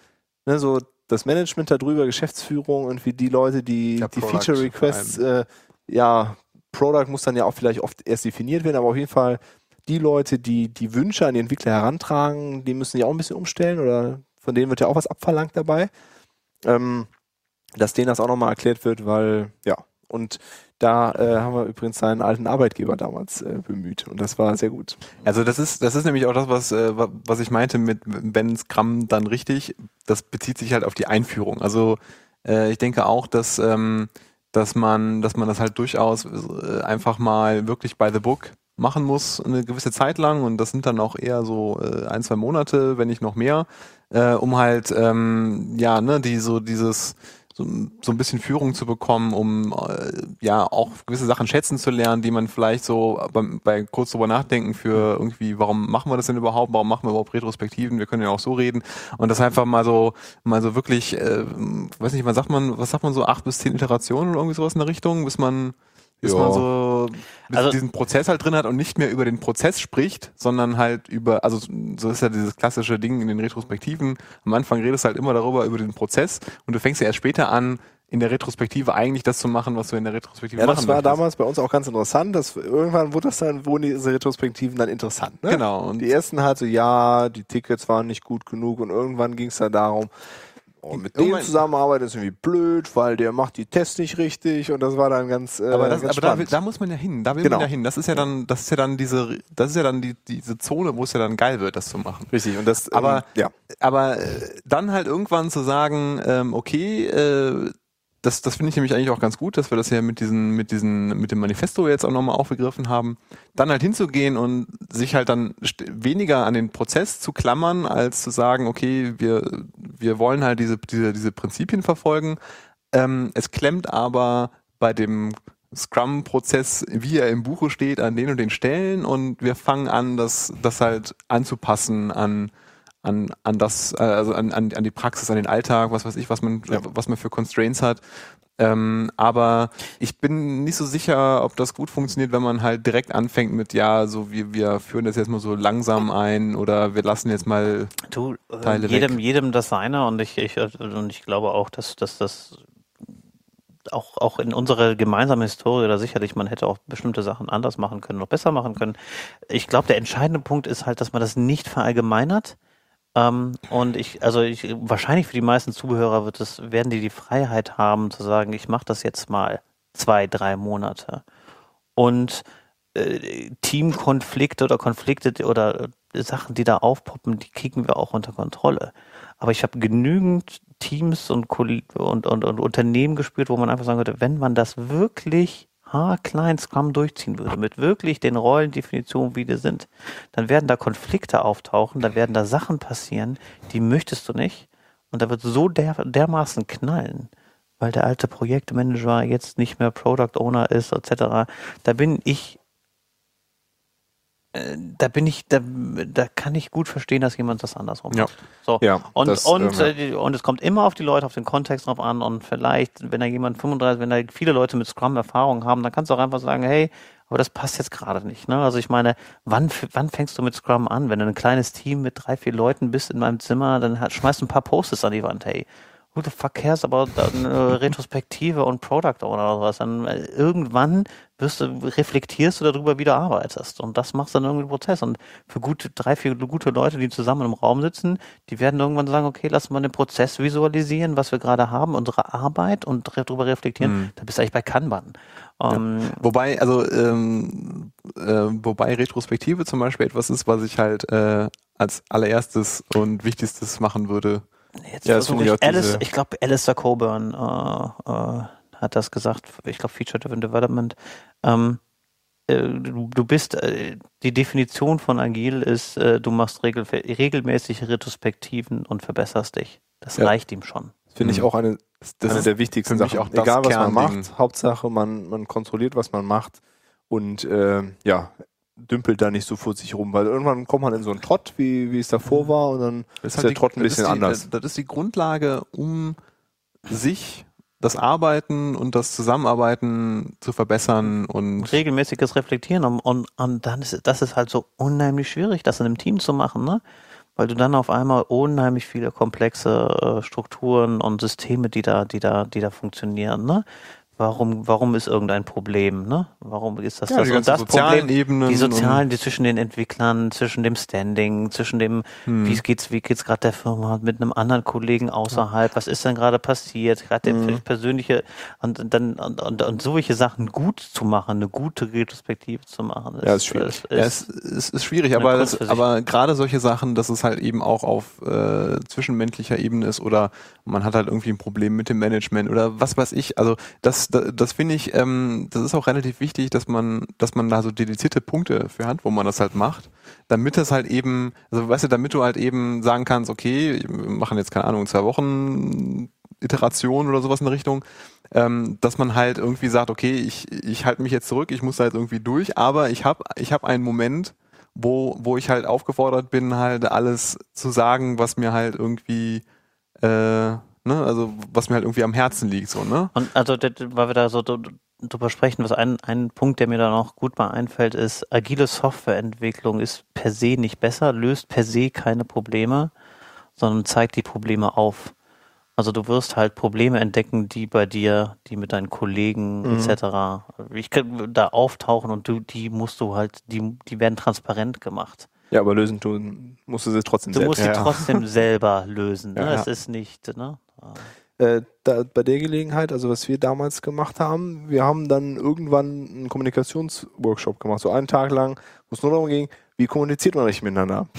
ne, so das Management darüber, Geschäftsführung, irgendwie die Leute, die Ja, die Product Feature Requests, äh, ja, Product muss dann ja auch vielleicht oft erst definiert werden, aber auf jeden Fall die Leute, die die Wünsche an die Entwickler herantragen, die müssen ja auch ein bisschen umstellen oder von denen wird ja auch was abverlangt dabei. Ähm, dass denen das auch nochmal erklärt wird, weil, ja, und da äh, haben wir übrigens seinen alten Arbeitgeber damals äh, bemüht und das war sehr gut. Also das ist, das ist nämlich auch das, was, äh, wa- was ich meinte mit wenn Scrum dann richtig, das bezieht sich halt auf die Einführung. Also äh, ich denke auch, dass, ähm, dass man, dass man das halt durchaus äh, einfach mal wirklich by the book machen muss, eine gewisse Zeit lang. Und das sind dann auch eher so äh, ein, zwei Monate, wenn nicht noch mehr, äh, um halt ähm, ja, ne, die so dieses so, so ein bisschen Führung zu bekommen, um äh, ja auch gewisse Sachen schätzen zu lernen, die man vielleicht so beim, bei kurz drüber nachdenken für irgendwie, warum machen wir das denn überhaupt, warum machen wir überhaupt Retrospektiven, wir können ja auch so reden. Und das einfach mal so mal so wirklich, äh, weiß nicht, was sagt man, was sagt man so, acht bis zehn Iterationen oder irgendwie sowas in der Richtung, bis man bis Ja. man so bis Also- diesen Prozess halt drin hat und nicht mehr über den Prozess spricht, sondern halt über, also so ist ja dieses klassische Ding in den Retrospektiven. Am Anfang redest halt immer darüber, über den Prozess und du fängst ja erst später an, in der Retrospektive eigentlich das zu machen, was du in der Retrospektive Ja, machen das war möchtest. damals bei uns auch ganz interessant. Dass irgendwann wurde das dann, wurden diese Retrospektiven dann interessant. Ne? Genau. Und Die ersten halt so, ja, die Tickets waren nicht gut genug und irgendwann ging es dann darum, oh, mit dem zusammenarbeiten ist irgendwie blöd, weil der macht die Tests nicht richtig und das war dann ganz, äh, aber das, ganz aber da, da muss man ja hin, da will Genau. man ja hin. Das ist ja dann, das ist ja dann diese, das ist ja dann die, diese Zone, wo es ja dann geil wird, das zu machen. Richtig, und das, Aber- ähm, ja. Aber äh, dann halt irgendwann zu sagen, ähm, okay, äh, das, das finde ich nämlich eigentlich auch ganz gut, dass wir das ja mit diesen, mit diesen, mit dem Manifesto jetzt auch nochmal aufgegriffen haben, dann halt hinzugehen und sich halt dann weniger an den Prozess zu klammern, als zu sagen, okay, wir, wir wollen halt diese, diese, diese Prinzipien verfolgen. Ähm, es klemmt aber bei dem Scrum-Prozess, wie er im Buche steht, an den und den Stellen und wir fangen an, das, das halt anzupassen an, an, an das, äh, also an, an, an die Praxis, an den Alltag, was weiß ich, was man, Ja. was man für Constraints hat. Ähm, aber ich bin nicht so sicher, ob das gut funktioniert, wenn man halt direkt anfängt mit, ja, so wir, wir führen das jetzt mal so langsam ein oder wir lassen jetzt mal Du, äh, Teile jedem, weg. jedem das seine und ich, ich, und ich glaube auch, dass, dass das auch, auch in unserer gemeinsamen Historie da sicherlich, man hätte auch bestimmte Sachen anders machen können, noch besser machen können. Ich glaube, der entscheidende Punkt ist halt, dass man das nicht verallgemeinert. Ähm, und ich, also ich, wahrscheinlich für die meisten Zuhörer wird es, werden die die Freiheit haben zu sagen, ich mache das jetzt mal zwei, drei Monate. Und äh, Teamkonflikte oder Konflikte oder äh, Sachen, die da aufpoppen, die kriegen wir auch unter Kontrolle. Aber ich habe genügend Teams und, und, und, und Unternehmen gespürt, wo man einfach sagen würde, wenn man das wirklich haarklein Scrum durchziehen würde, mit wirklich den Rollendefinitionen, wie die sind, dann werden da Konflikte auftauchen, da werden da Sachen passieren, die möchtest du nicht. Und da wird so der, dermaßen knallen, weil der alte Projektmanager jetzt nicht mehr Product Owner ist, etc. Da bin ich da bin ich, da, da kann ich gut verstehen, dass jemand das andersrum Ja. macht. So. Ja, und, das, und, ähm, ja. äh, und es kommt immer auf die Leute, auf den Kontext drauf an und vielleicht, wenn da jemand 35, wenn da viele Leute mit Scrum Erfahrung haben, dann kannst du auch einfach sagen, hey, aber das passt jetzt gerade nicht. Ne? Also ich meine, wann, wann fängst du mit Scrum an? Wenn du ein kleines Team mit drei, vier Leuten bist in meinem Zimmer, dann hat, schmeißt du ein paar Post-its an die Wand, hey. Fuck cares about eine Retrospektive und Product Owner oder sowas? Dann äh, irgendwann wirst du, reflektierst du darüber, wie du arbeitest. Und das machst dann irgendwie einen Prozess. Und für gute, drei, vier gute Leute, die zusammen im Raum sitzen, die werden irgendwann sagen, okay, lass mal den Prozess visualisieren, was wir gerade haben, unsere Arbeit und darüber reflektieren. Mhm. Da bist du eigentlich bei Kanban. Ähm, Wobei, also ähm, äh, wobei Retrospektive zum Beispiel etwas ist, was ich halt äh, als allererstes und wichtigstes machen würde. Jetzt Ja, das versuche ich ich, auch Alice, diese- ich glaube, Alistair Coburn äh, äh, hat das gesagt, ich glaube Feature Driven Development. Ähm, äh, du, du bist, äh, die Definition von agil ist, äh, du machst regel, regelmäßige Retrospektiven und verbesserst dich. Das Ja. reicht ihm schon. Finde ich Mhm. auch eine, Das eine ist der wichtigsten Sachen. auch Egal, was man macht, Hauptsache, man, man kontrolliert, was man macht und äh, ja, dümpelt da nicht so vor sich rum, weil irgendwann kommt man in so einen Trott, wie, wie es davor war und dann Das ist der Trott ein bisschen ist die, anders. Das ist die Grundlage, um sich das Arbeiten und das Zusammenarbeiten zu verbessern und regelmäßiges Reflektieren und, und, und dann ist das ist halt so unheimlich schwierig, das in einem Team zu machen, ne? Weil du dann auf einmal unheimlich viele komplexe äh, Strukturen und Systeme, die da, die da, die da funktionieren, ne? Warum, warum ist irgendein Problem, ne? Warum ist das ja, das die und das sozialen Problem? Ebenen. Die sozialen, die zwischen den Entwicklern, zwischen dem Standing, zwischen dem, Hm. wie geht's, wie geht's gerade der Firma mit einem anderen Kollegen außerhalb, was ist denn gerade passiert, gerade der Mhm. persönliche und und dann und, und, und solche Sachen gut zu machen, eine gute Retrospektive zu machen. Ja, ist schwierig. Ist, Ja, es, es ist schwierig, aber, das, aber gerade solche Sachen, dass es halt eben auch auf äh, zwischenmenschlicher Ebene ist oder man hat halt irgendwie ein Problem mit dem Management oder was weiß ich. Also das, das, finde ich, ähm, das ist auch relativ wichtig, dass man, dass man da so dedizierte Punkte für hat, wo man das halt macht, damit das halt eben, also weißt du, damit du halt eben sagen kannst, okay, wir machen jetzt keine Ahnung, zwei Wochen Iteration oder sowas in der Richtung, ähm, dass man halt irgendwie sagt, okay, ich, ich halte mich jetzt zurück, ich muss da jetzt irgendwie durch, aber ich habe ich hab einen Moment, wo, wo ich halt aufgefordert bin, halt alles zu sagen, was mir halt irgendwie, äh, ne, also was mir halt irgendwie am Herzen liegt, so, ne? Und also, weil wir da so drüber sprechen, was ein, ein Punkt, der mir da noch gut mal einfällt, ist, agile Softwareentwicklung ist per se nicht besser, löst per se keine Probleme, sondern zeigt die Probleme auf. Also du wirst halt Probleme entdecken, die bei dir, die mit deinen Kollegen Mhm. etc. Ich kann da auftauchen und du, die musst du halt, die, die werden transparent gemacht. Ja, aber lösen tun musst du sie trotzdem Du selbst. musst sie Ja. trotzdem [laughs] selber lösen. Ne? Ja, Es ja. ist nicht, ne? äh, da, bei der Gelegenheit, also was wir damals gemacht haben, wir haben dann irgendwann einen Kommunikationsworkshop gemacht, so einen Tag lang, wo es nur darum ging, wie kommuniziert man richtig miteinander? [laughs]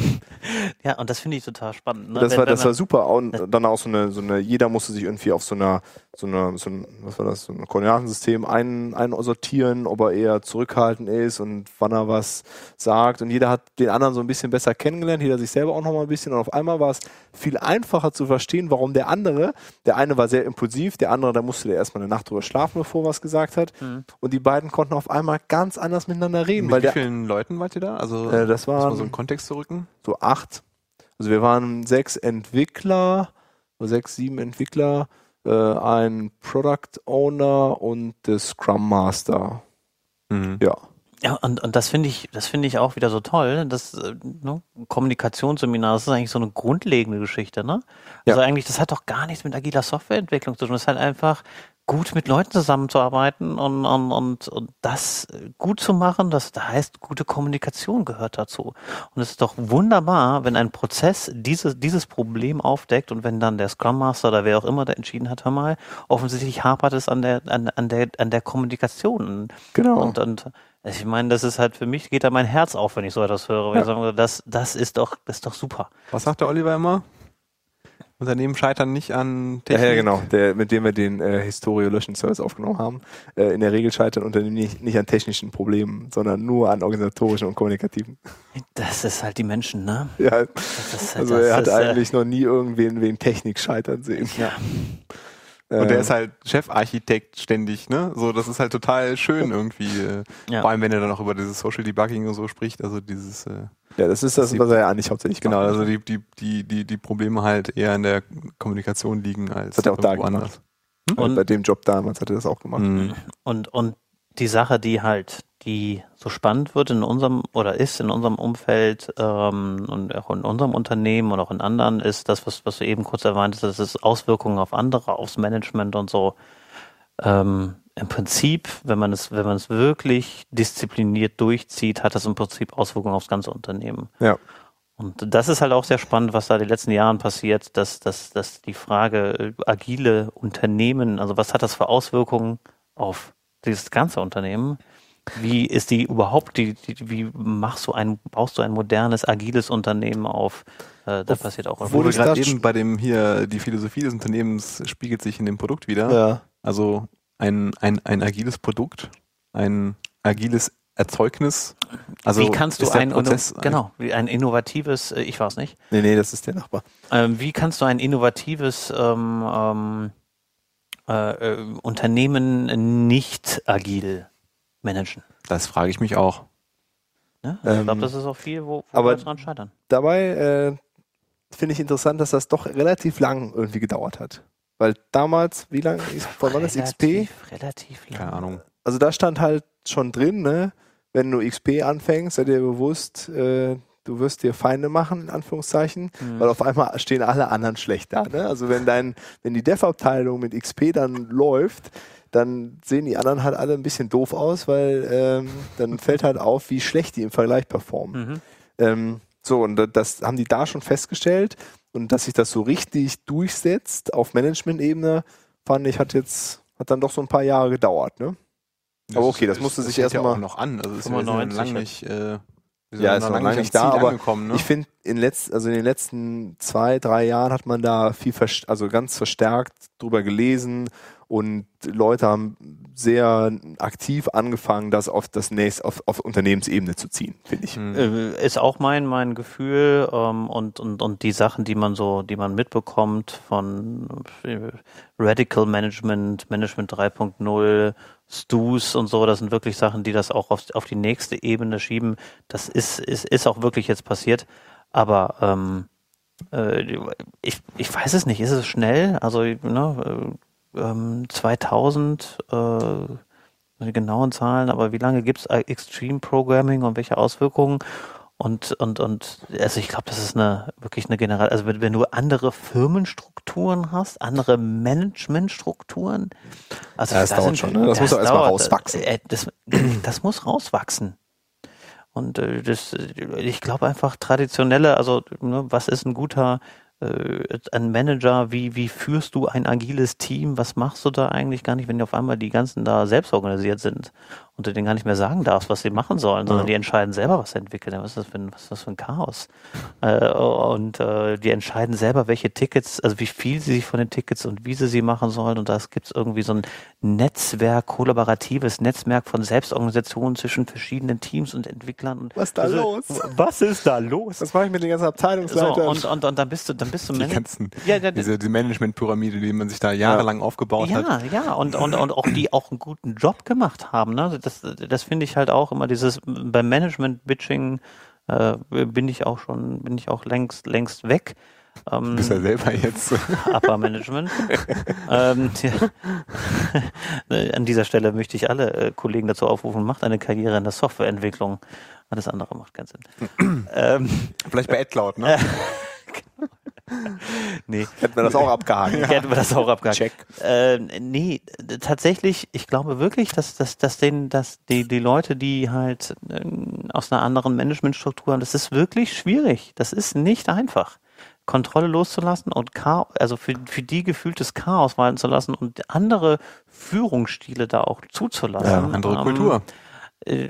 Ja, und das finde ich total spannend. Ne? das Wenn- war, wenn das war super. Und dann auch so eine, so eine, jeder musste sich irgendwie auf so einer, so einer, so ein, was war das, so ein Koordinatensystem ein, einsortieren, ob er eher zurückhaltend ist und wann er was sagt. Und jeder hat den anderen so ein bisschen besser kennengelernt, jeder sich selber auch noch mal ein bisschen. Und auf einmal war es viel einfacher zu verstehen, warum der andere, der eine war sehr impulsiv, der andere, da musste der erstmal eine Nacht drüber schlafen, bevor er was gesagt hat. Mhm. Und die beiden konnten auf einmal ganz anders miteinander reden, Mit weil wie der, vielen Leuten wart ihr da? Also, äh, das mal so einen Kontext zu rücken. so acht. Also wir waren sechs Entwickler, sechs, sieben Entwickler, äh, ein Product Owner und der Scrum Master. Mhm. Ja. Ja, und, und das finde ich, das finde ich auch wieder so toll. Das äh, ne? Kommunikationsseminar, das ist eigentlich so eine grundlegende Geschichte, ne? Also eigentlich, das hat doch gar nichts mit agiler Softwareentwicklung zu tun. Das ist halt einfach gut mit Leuten zusammenzuarbeiten und, und, und, und das gut zu machen, das da heißt, gute Kommunikation gehört dazu. Und es ist doch wunderbar, wenn ein Prozess dieses, dieses Problem aufdeckt und wenn dann der Scrum Master oder wer auch immer da entschieden hat, hör mal, offensichtlich hapert es an der, an, an der, an der Kommunikation. Genau. Und, und ich meine, das ist halt für mich, geht da mein Herz auf, wenn ich so etwas höre. Ja. ich sage, das, das ist doch, das ist doch super. Was sagt der Oliver immer? Unternehmen scheitern nicht an Ja, Technik. ja, genau, der, mit dem wir den äh, Historie Löschen Service aufgenommen haben. Äh, in der Regel scheitern Unternehmen nicht, nicht an technischen Problemen, sondern nur an organisatorischen und kommunikativen. Das ist halt die Menschen, ne? Ja, Das ist, also das er hat ist, äh, eigentlich noch nie irgendwen wegen Technik scheitern sehen. Ja. Und der Äh, ist halt Chefarchitekt ständig, ne? So, das ist halt total schön irgendwie. Äh, Ja. Vor allem, wenn er dann auch über dieses Social Debugging und so spricht, also dieses, äh, ja, das ist das, was er ja eigentlich hauptsächlich genau, macht. also die, die, die, die, die Probleme halt eher in der Kommunikation liegen als Das hat er auch da irgendwo gemacht. anders. Und- bei dem Job damals hat er das auch gemacht. Mhm. Und, und die Sache, die halt, die so spannend wird in unserem oder ist in unserem Umfeld ähm, und auch in unserem Unternehmen und auch in anderen, ist das, was, was du eben kurz erwähnt hast, das ist Auswirkungen auf andere, aufs Management und so. Ähm, Im Prinzip, wenn man es, wenn man es wirklich diszipliniert durchzieht, hat das im Prinzip Auswirkungen aufs ganze Unternehmen. Ja. Und das ist halt auch sehr spannend, was da die letzten Jahren passiert, dass, dass, dass die Frage äh, agile Unternehmen, also was hat das für Auswirkungen auf dieses ganze Unternehmen? Wie ist die überhaupt, die, die, wie machst du ein, baust du ein modernes, agiles Unternehmen auf? Äh, da passiert auch Wo ich gerade eben bei dem hier, die Philosophie des Unternehmens spiegelt sich in dem Produkt wieder. Ja. Also ein, ein, ein agiles Produkt, ein agiles Erzeugnis. Also wie kannst du ein, Prozess genau, wie ein innovatives, äh, ich weiß nicht, Nee, nee, das ist der Nachbar. Ähm, wie kannst du ein innovatives ähm, ähm, äh, äh, Unternehmen nicht agil managen? Das frage ich mich auch. Ne? Also ich Ähm, glaube, das ist auch viel, wo, wo aber- wir dran scheitern. Dabei äh, finde ich interessant, dass das doch relativ lang irgendwie gedauert hat. Weil damals, wie lange, von wann ist XP? Relativ, relativ lang. Keine Ahnung. Also da stand halt schon drin, ne, wenn du XP anfängst, sei dir bewusst, äh, du wirst dir Feinde machen, in Anführungszeichen, Mhm. weil auf einmal stehen alle anderen schlecht da. Ne? Also wenn dein, wenn die Dev-Abteilung mit XP dann läuft, dann sehen die anderen halt alle ein bisschen doof aus, weil ähm, dann [laughs] fällt halt auf, wie schlecht die im Vergleich performen. Mhm. Ähm, so, und da- das haben die da schon festgestellt. Und dass sich das so richtig durchsetzt auf Management-Ebene, fand ich, hat jetzt, hat dann doch so ein paar Jahre gedauert, ne? Aber okay, das musste sich hält ja erstmal- auch noch an. Also es ist ja 95 lang hat- nicht, äh, wir sind Ja, ist noch lange am nicht da, aber angekommen, ne? Ich finde, in, letz also in den letzten zwei, drei Jahren hat man da viel, also ganz verstärkt drüber gelesen und Leute haben sehr aktiv angefangen, das auf das nächste, auf, auf Unternehmensebene zu ziehen, finde ich. Hm. Äh, Ist auch mein, mein Gefühl ähm, und, und, und die Sachen, die man so, die man mitbekommt von äh, Radical Management, Management 3.0, Stus und so, das sind wirklich Sachen, die das auch auf, auf die nächste Ebene schieben. Das ist, ist, ist auch wirklich jetzt passiert. Aber ähm, äh, ich, ich weiß es nicht, ist es schnell? Also ne, ähm, 2000 äh, die genauen Zahlen, aber wie lange gibt es Extreme Programming und welche Auswirkungen? Und, und, und, also ich glaube, das ist eine, wirklich eine generelle, also wenn, wenn du andere Firmenstrukturen hast, andere Managementstrukturen, also Ja, das da dauert schon, ne? Das muss auch erstmal rauswachsen. äh, Das, das muss rauswachsen. Und äh, das, ich glaube einfach traditionelle, also ne, was ist ein guter äh, ein Manager, wie, wie führst du ein agiles Team? Was machst du da eigentlich gar nicht, wenn auf einmal die ganzen da selbst organisiert sind und du denen gar nicht mehr sagen darfst, was sie machen sollen, sondern Ja. die entscheiden selber, was sie entwickeln. Was ist das für ein, was ist das für ein Chaos? Äh, und äh, die entscheiden selber, welche Tickets, also wie viel sie sich von den Tickets und wie sie sie machen sollen. Und da gibt es irgendwie so ein Netzwerk, kollaboratives Netzwerk von Selbstorganisationen zwischen verschiedenen Teams und Entwicklern. Und Was ist da also, los? Was ist da los? Was mache ich mit den ganzen So, Abteilungsleitern? und, und, und dann bist du, dann bist du Die ganzen, ja, ja, diese die Management-Pyramide, die man sich da jahrelang aufgebaut hat. ja, ja, und, und, und auch die auch einen guten Job gemacht haben. Ne? Das, das finde ich halt auch immer dieses beim Management-Bitching äh, bin ich auch schon, bin ich auch längst, längst weg. Ähm, Du bist ja selber jetzt. Upper Management. [laughs] ähm. [laughs] An dieser Stelle möchte ich alle äh, Kollegen dazu aufrufen, macht eine Karriere in der Softwareentwicklung. Alles andere macht keinen Sinn. [clears throat] ähm, Vielleicht bei AdCloud, ne? [laughs] [laughs] nee, Hätten wir das auch abgehakt. [laughs] hätten wir das auch abgehakt. Check. Äh, nee, tatsächlich, ich glaube wirklich, dass, dass, dass, den, dass die, die Leute, die halt äh, aus einer anderen Managementstruktur haben, das ist wirklich schwierig. Das ist nicht einfach. Kontrolle loszulassen und Chaos, also für, für die gefühltes Chaos walten zu lassen und andere Führungsstile da auch zuzulassen. Ja, andere Ähm, Kultur. Äh,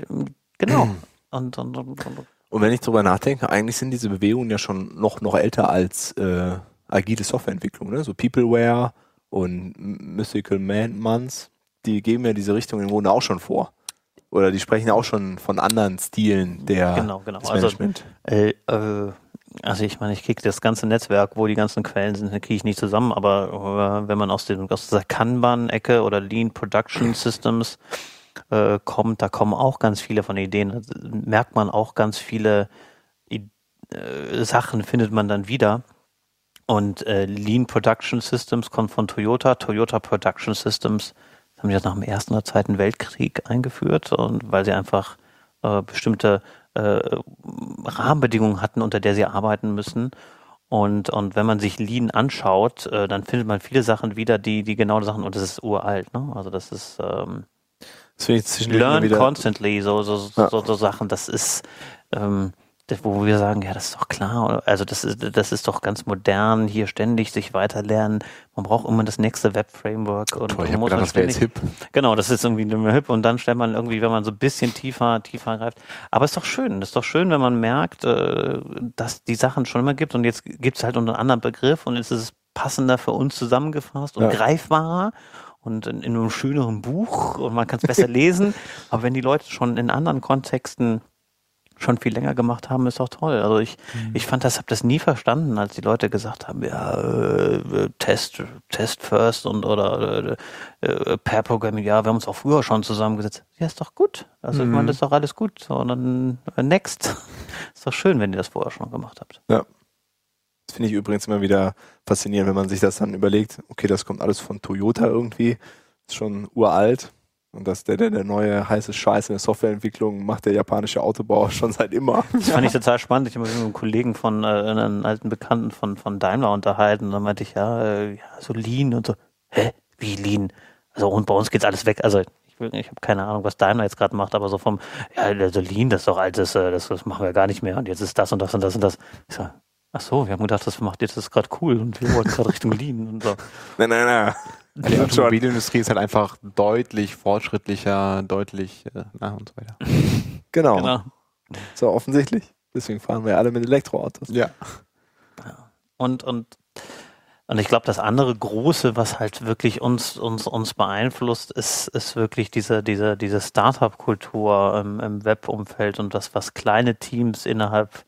genau. [clears throat] Und, und, und, und Und wenn ich drüber nachdenke, eigentlich sind diese Bewegungen ja schon noch, noch älter als äh, agile Softwareentwicklung, ne? So Peopleware und Mystical Man Months, die geben ja diese Richtung im Grunde auch schon vor. Oder die sprechen ja auch schon von anderen Stilen der Genau, genau. des Also- Management. Äh, äh, also ich meine, ich kriege das ganze Netzwerk, wo die ganzen Quellen sind, kriege ich nicht zusammen, aber äh, wenn man aus, den, aus dieser Kanban-Ecke oder Lean Production Systems äh, kommt, da kommen auch ganz viele von Ideen. Da merkt man auch ganz viele I äh, Sachen, findet man dann wieder. Und äh, Lean Production Systems kommt von Toyota. Toyota Production Systems haben die das nach dem Ersten oder Zweiten Weltkrieg eingeführt und weil sie einfach äh, bestimmte äh, Rahmenbedingungen hatten, unter der sie arbeiten müssen. Und, und wenn man sich Lean anschaut, äh, dann findet man viele Sachen wieder, die, die genau Sachen, und das ist uralt, ne? Also das ist ähm, Learn constantly, so, so, so, Ja. so, Sachen, das ist, ähm, das, wo wir sagen, ja, das ist doch klar, also das ist, das ist doch ganz modern, hier ständig sich weiterlernen. Man braucht immer das nächste Web-Framework und Toll, ich habe gedacht, das wäre jetzt hip. Genau, das ist irgendwie hip und dann stellt man irgendwie, wenn man so ein bisschen tiefer, tiefer greift. Aber es ist doch schön, es ist doch schön, wenn man merkt, äh, dass die Sachen schon immer gibt und jetzt gibt es halt unter einem anderen Begriff und jetzt ist es passender für uns zusammengefasst und Ja. greifbarer und in, in einem schöneren Buch und man kann es besser [laughs] lesen. Aber wenn die Leute schon in anderen Kontexten schon viel länger gemacht haben, ist doch toll. Also ich, ich fand das, habe das nie verstanden, als die Leute gesagt haben, ja, äh, Test, Test first und oder äh, äh, Pair Programming, ja, wir haben uns auch früher schon zusammengesetzt. Ja, ist doch gut. Also ich meine, das ist doch alles gut. So, und dann äh, next. [laughs] ist doch schön, wenn ihr das vorher schon gemacht habt. Das finde ich übrigens immer wieder faszinierend, wenn man sich das dann überlegt, okay, das kommt alles von Toyota irgendwie, ist schon uralt. Und dass der, der, der neue heiße Scheiß in der Softwareentwicklung macht der japanische Autobauer [laughs] schon seit immer. Das fand ich total spannend. Ich habe mich mit einem Kollegen von, äh, einem alten Bekannten von, von Daimler unterhalten und dann meinte ich, ja, äh, ja, so Lean und so. Hä? Wie Lean? Also und bei uns geht's alles weg. Also ich, habe keine Ahnung, was Daimler jetzt gerade macht, aber so vom, ja, also Lean, das ist doch altes, äh, das, das machen wir gar nicht mehr und jetzt ist das und das und das und das. Ich so, ach so, wir haben gedacht, das macht jetzt ist gerade cool und wir wollten gerade Richtung Lean und so. [laughs] Nein, nein, nein. Die Ja. Automobilindustrie ist halt einfach deutlich fortschrittlicher, deutlich, äh, na und so weiter. Genau. Genau. So offensichtlich. Deswegen fahren wir alle mit Elektroautos. Ja. Und, und, und ich glaube, das andere Große, was halt wirklich uns, uns, uns beeinflusst, ist, ist wirklich diese, diese, diese Startup-Kultur im, im Web-Umfeld und das, was kleine Teams innerhalb,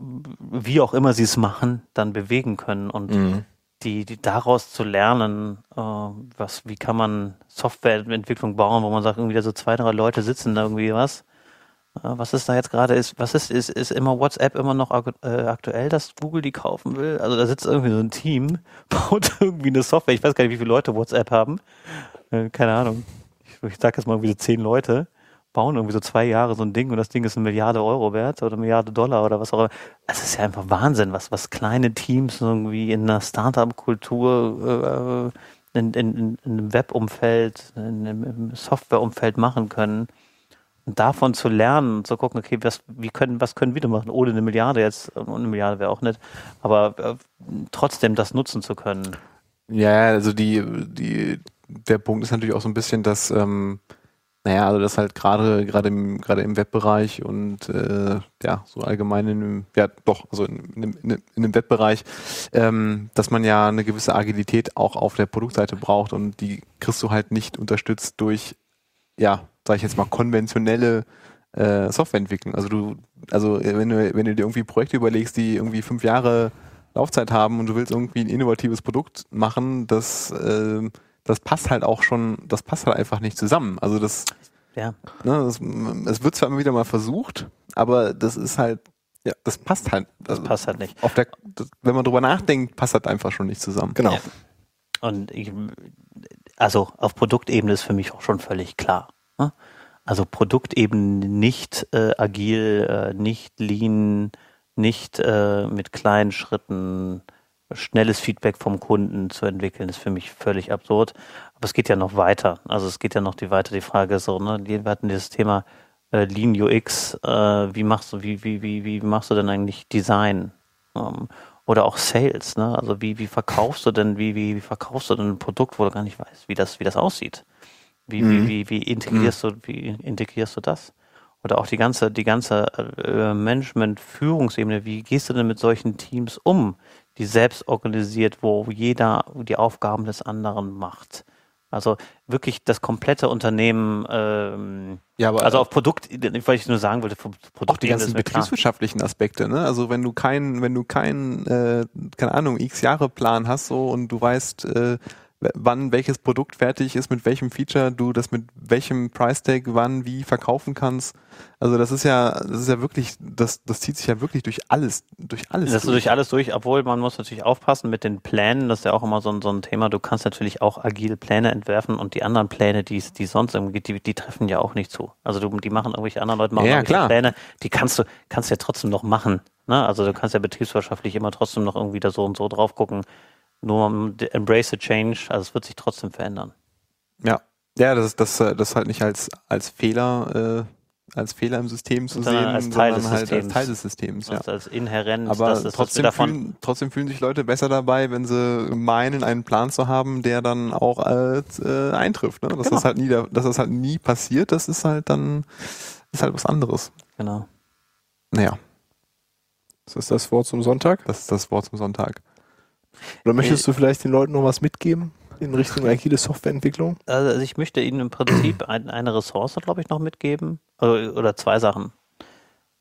wie auch immer sie es machen, dann bewegen können und Mhm. die, die daraus zu lernen, äh, was, wie kann man Softwareentwicklung bauen, wo man sagt, irgendwie da so zwei, drei Leute sitzen da irgendwie was. Äh, was ist da jetzt gerade? Ist, was ist, ist, ist immer WhatsApp immer noch äh, aktuell, dass Google die kaufen will? Also da sitzt irgendwie so ein Team, [laughs] baut irgendwie eine Software. Ich weiß gar nicht, wie viele Leute WhatsApp haben. Äh, keine Ahnung. Ich, ich sag jetzt mal irgendwie so zehn Leute bauen irgendwie so zwei Jahre so ein Ding und das Ding ist eine Milliarde Euro wert oder eine Milliarde Dollar oder was auch immer. Es ist ja einfach Wahnsinn, was, was kleine Teams irgendwie in einer Startup-Kultur, äh, in, in, in, in einem Web-Umfeld, in, im, Software-Umfeld machen können. und davon zu lernen und zu gucken, okay, was, wie können, was können wir denn machen, ohne eine Milliarde jetzt, ohne eine Milliarde wäre auch nicht, aber äh, trotzdem das nutzen zu können. Ja, also die, die, der Punkt ist natürlich auch so ein bisschen, dass, ähm, naja, also das halt gerade, gerade im, gerade im Webbereich und äh, ja, so allgemein in ja doch, also in, in, in, in dem Webbereich, ähm, dass man ja eine gewisse Agilität auch auf der Produktseite braucht und die kriegst du halt nicht unterstützt durch, ja, sag ich jetzt mal, konventionelle äh, Softwareentwicklung. Also du, also wenn du, wenn du dir irgendwie Projekte überlegst, die irgendwie fünf Jahre Laufzeit haben und du willst irgendwie ein innovatives Produkt machen, das, äh, das passt halt auch schon, das passt halt einfach nicht zusammen. Also das, Ja. ne, das, es wird zwar immer wieder mal versucht, aber das ist halt, ja, das passt halt. Das also passt halt nicht. Auf der, das, wenn man drüber nachdenkt, passt das einfach schon nicht zusammen. Genau. Ja. Und ich, also auf Produktebene ist für mich auch schon völlig klar. Ne? Also Produktebene nicht äh, agil, äh, nicht lean, nicht äh, mit kleinen Schritten schnelles Feedback vom Kunden zu entwickeln, ist für mich völlig absurd. Aber es geht ja noch weiter. Also es geht ja noch die weiter die Frage so, ne, wir hatten dieses Thema äh, Lean UX, äh, wie machst du, wie, wie, wie, wie machst du denn eigentlich Design? Ähm, oder auch Sales, ne? Also wie, wie verkaufst du denn, wie, wie, wie verkaufst du denn ein Produkt, wo du gar nicht weißt, wie das, wie das aussieht? Wie, Mhm. wie, wie, wie integrierst du, wie integrierst du das? Oder auch die ganze, die ganze äh, Management-Führungsebene, wie gehst du denn mit solchen Teams um, die selbst organisiert, wo jeder die Aufgaben des anderen macht? Also wirklich das komplette Unternehmen, ähm, Ja, aber also auf Produkt, weil ich nur sagen wollte, Produkt auch die ganzen betriebswirtschaftlichen Aspekte, ne? Also wenn du keinen, wenn du keinen, äh, keine Ahnung, x Jahre Plan hast so und du weißt, äh, wann welches Produkt fertig ist, mit welchem Feature du das mit welchem Price Tag wann wie verkaufen kannst. Also das ist ja, das ist ja wirklich, das, das zieht sich ja wirklich durch alles, durch alles. Das ist durch alles durch, obwohl man muss natürlich aufpassen mit den Plänen, das ist ja auch immer so ein, so ein Thema. Du kannst natürlich auch agil Pläne entwerfen und die anderen Pläne, die es- die sonst irgendwie, die, die treffen ja auch nicht zu. Also du, die machen irgendwelche anderen Leute machen Ja, irgendwelche klar. Pläne, die kannst du, kannst ja trotzdem noch machen. Ne? Also du kannst ja betriebswirtschaftlich immer trotzdem noch irgendwie da so und so drauf gucken. Nur um, embrace the change, also es wird sich trotzdem verändern. Ja, ja, das, das, äh, das halt nicht als, als Fehler, äh, als Fehler im System zu Sondern sehen, als Teil sondern des halt als Systems. Teil des Systems. Ja. Das ist als inhärent, Aber das ist, trotzdem, davon, fühlen, trotzdem fühlen sich Leute besser dabei, wenn sie meinen, einen Plan zu haben, der dann auch als, äh, eintrifft. Ne? Dass, Genau. das halt nie, da- dass das halt nie passiert, das ist halt dann ist halt was anderes. genau. Naja, Das ist das Wort zum Sonntag. das ist das Wort zum Sonntag. Oder möchtest du vielleicht den Leuten noch was mitgeben in Richtung agile Softwareentwicklung? Also ich möchte Ihnen im Prinzip [clears throat] ein, eine Ressource, glaube ich, noch mitgeben. Oder, oder zwei Sachen.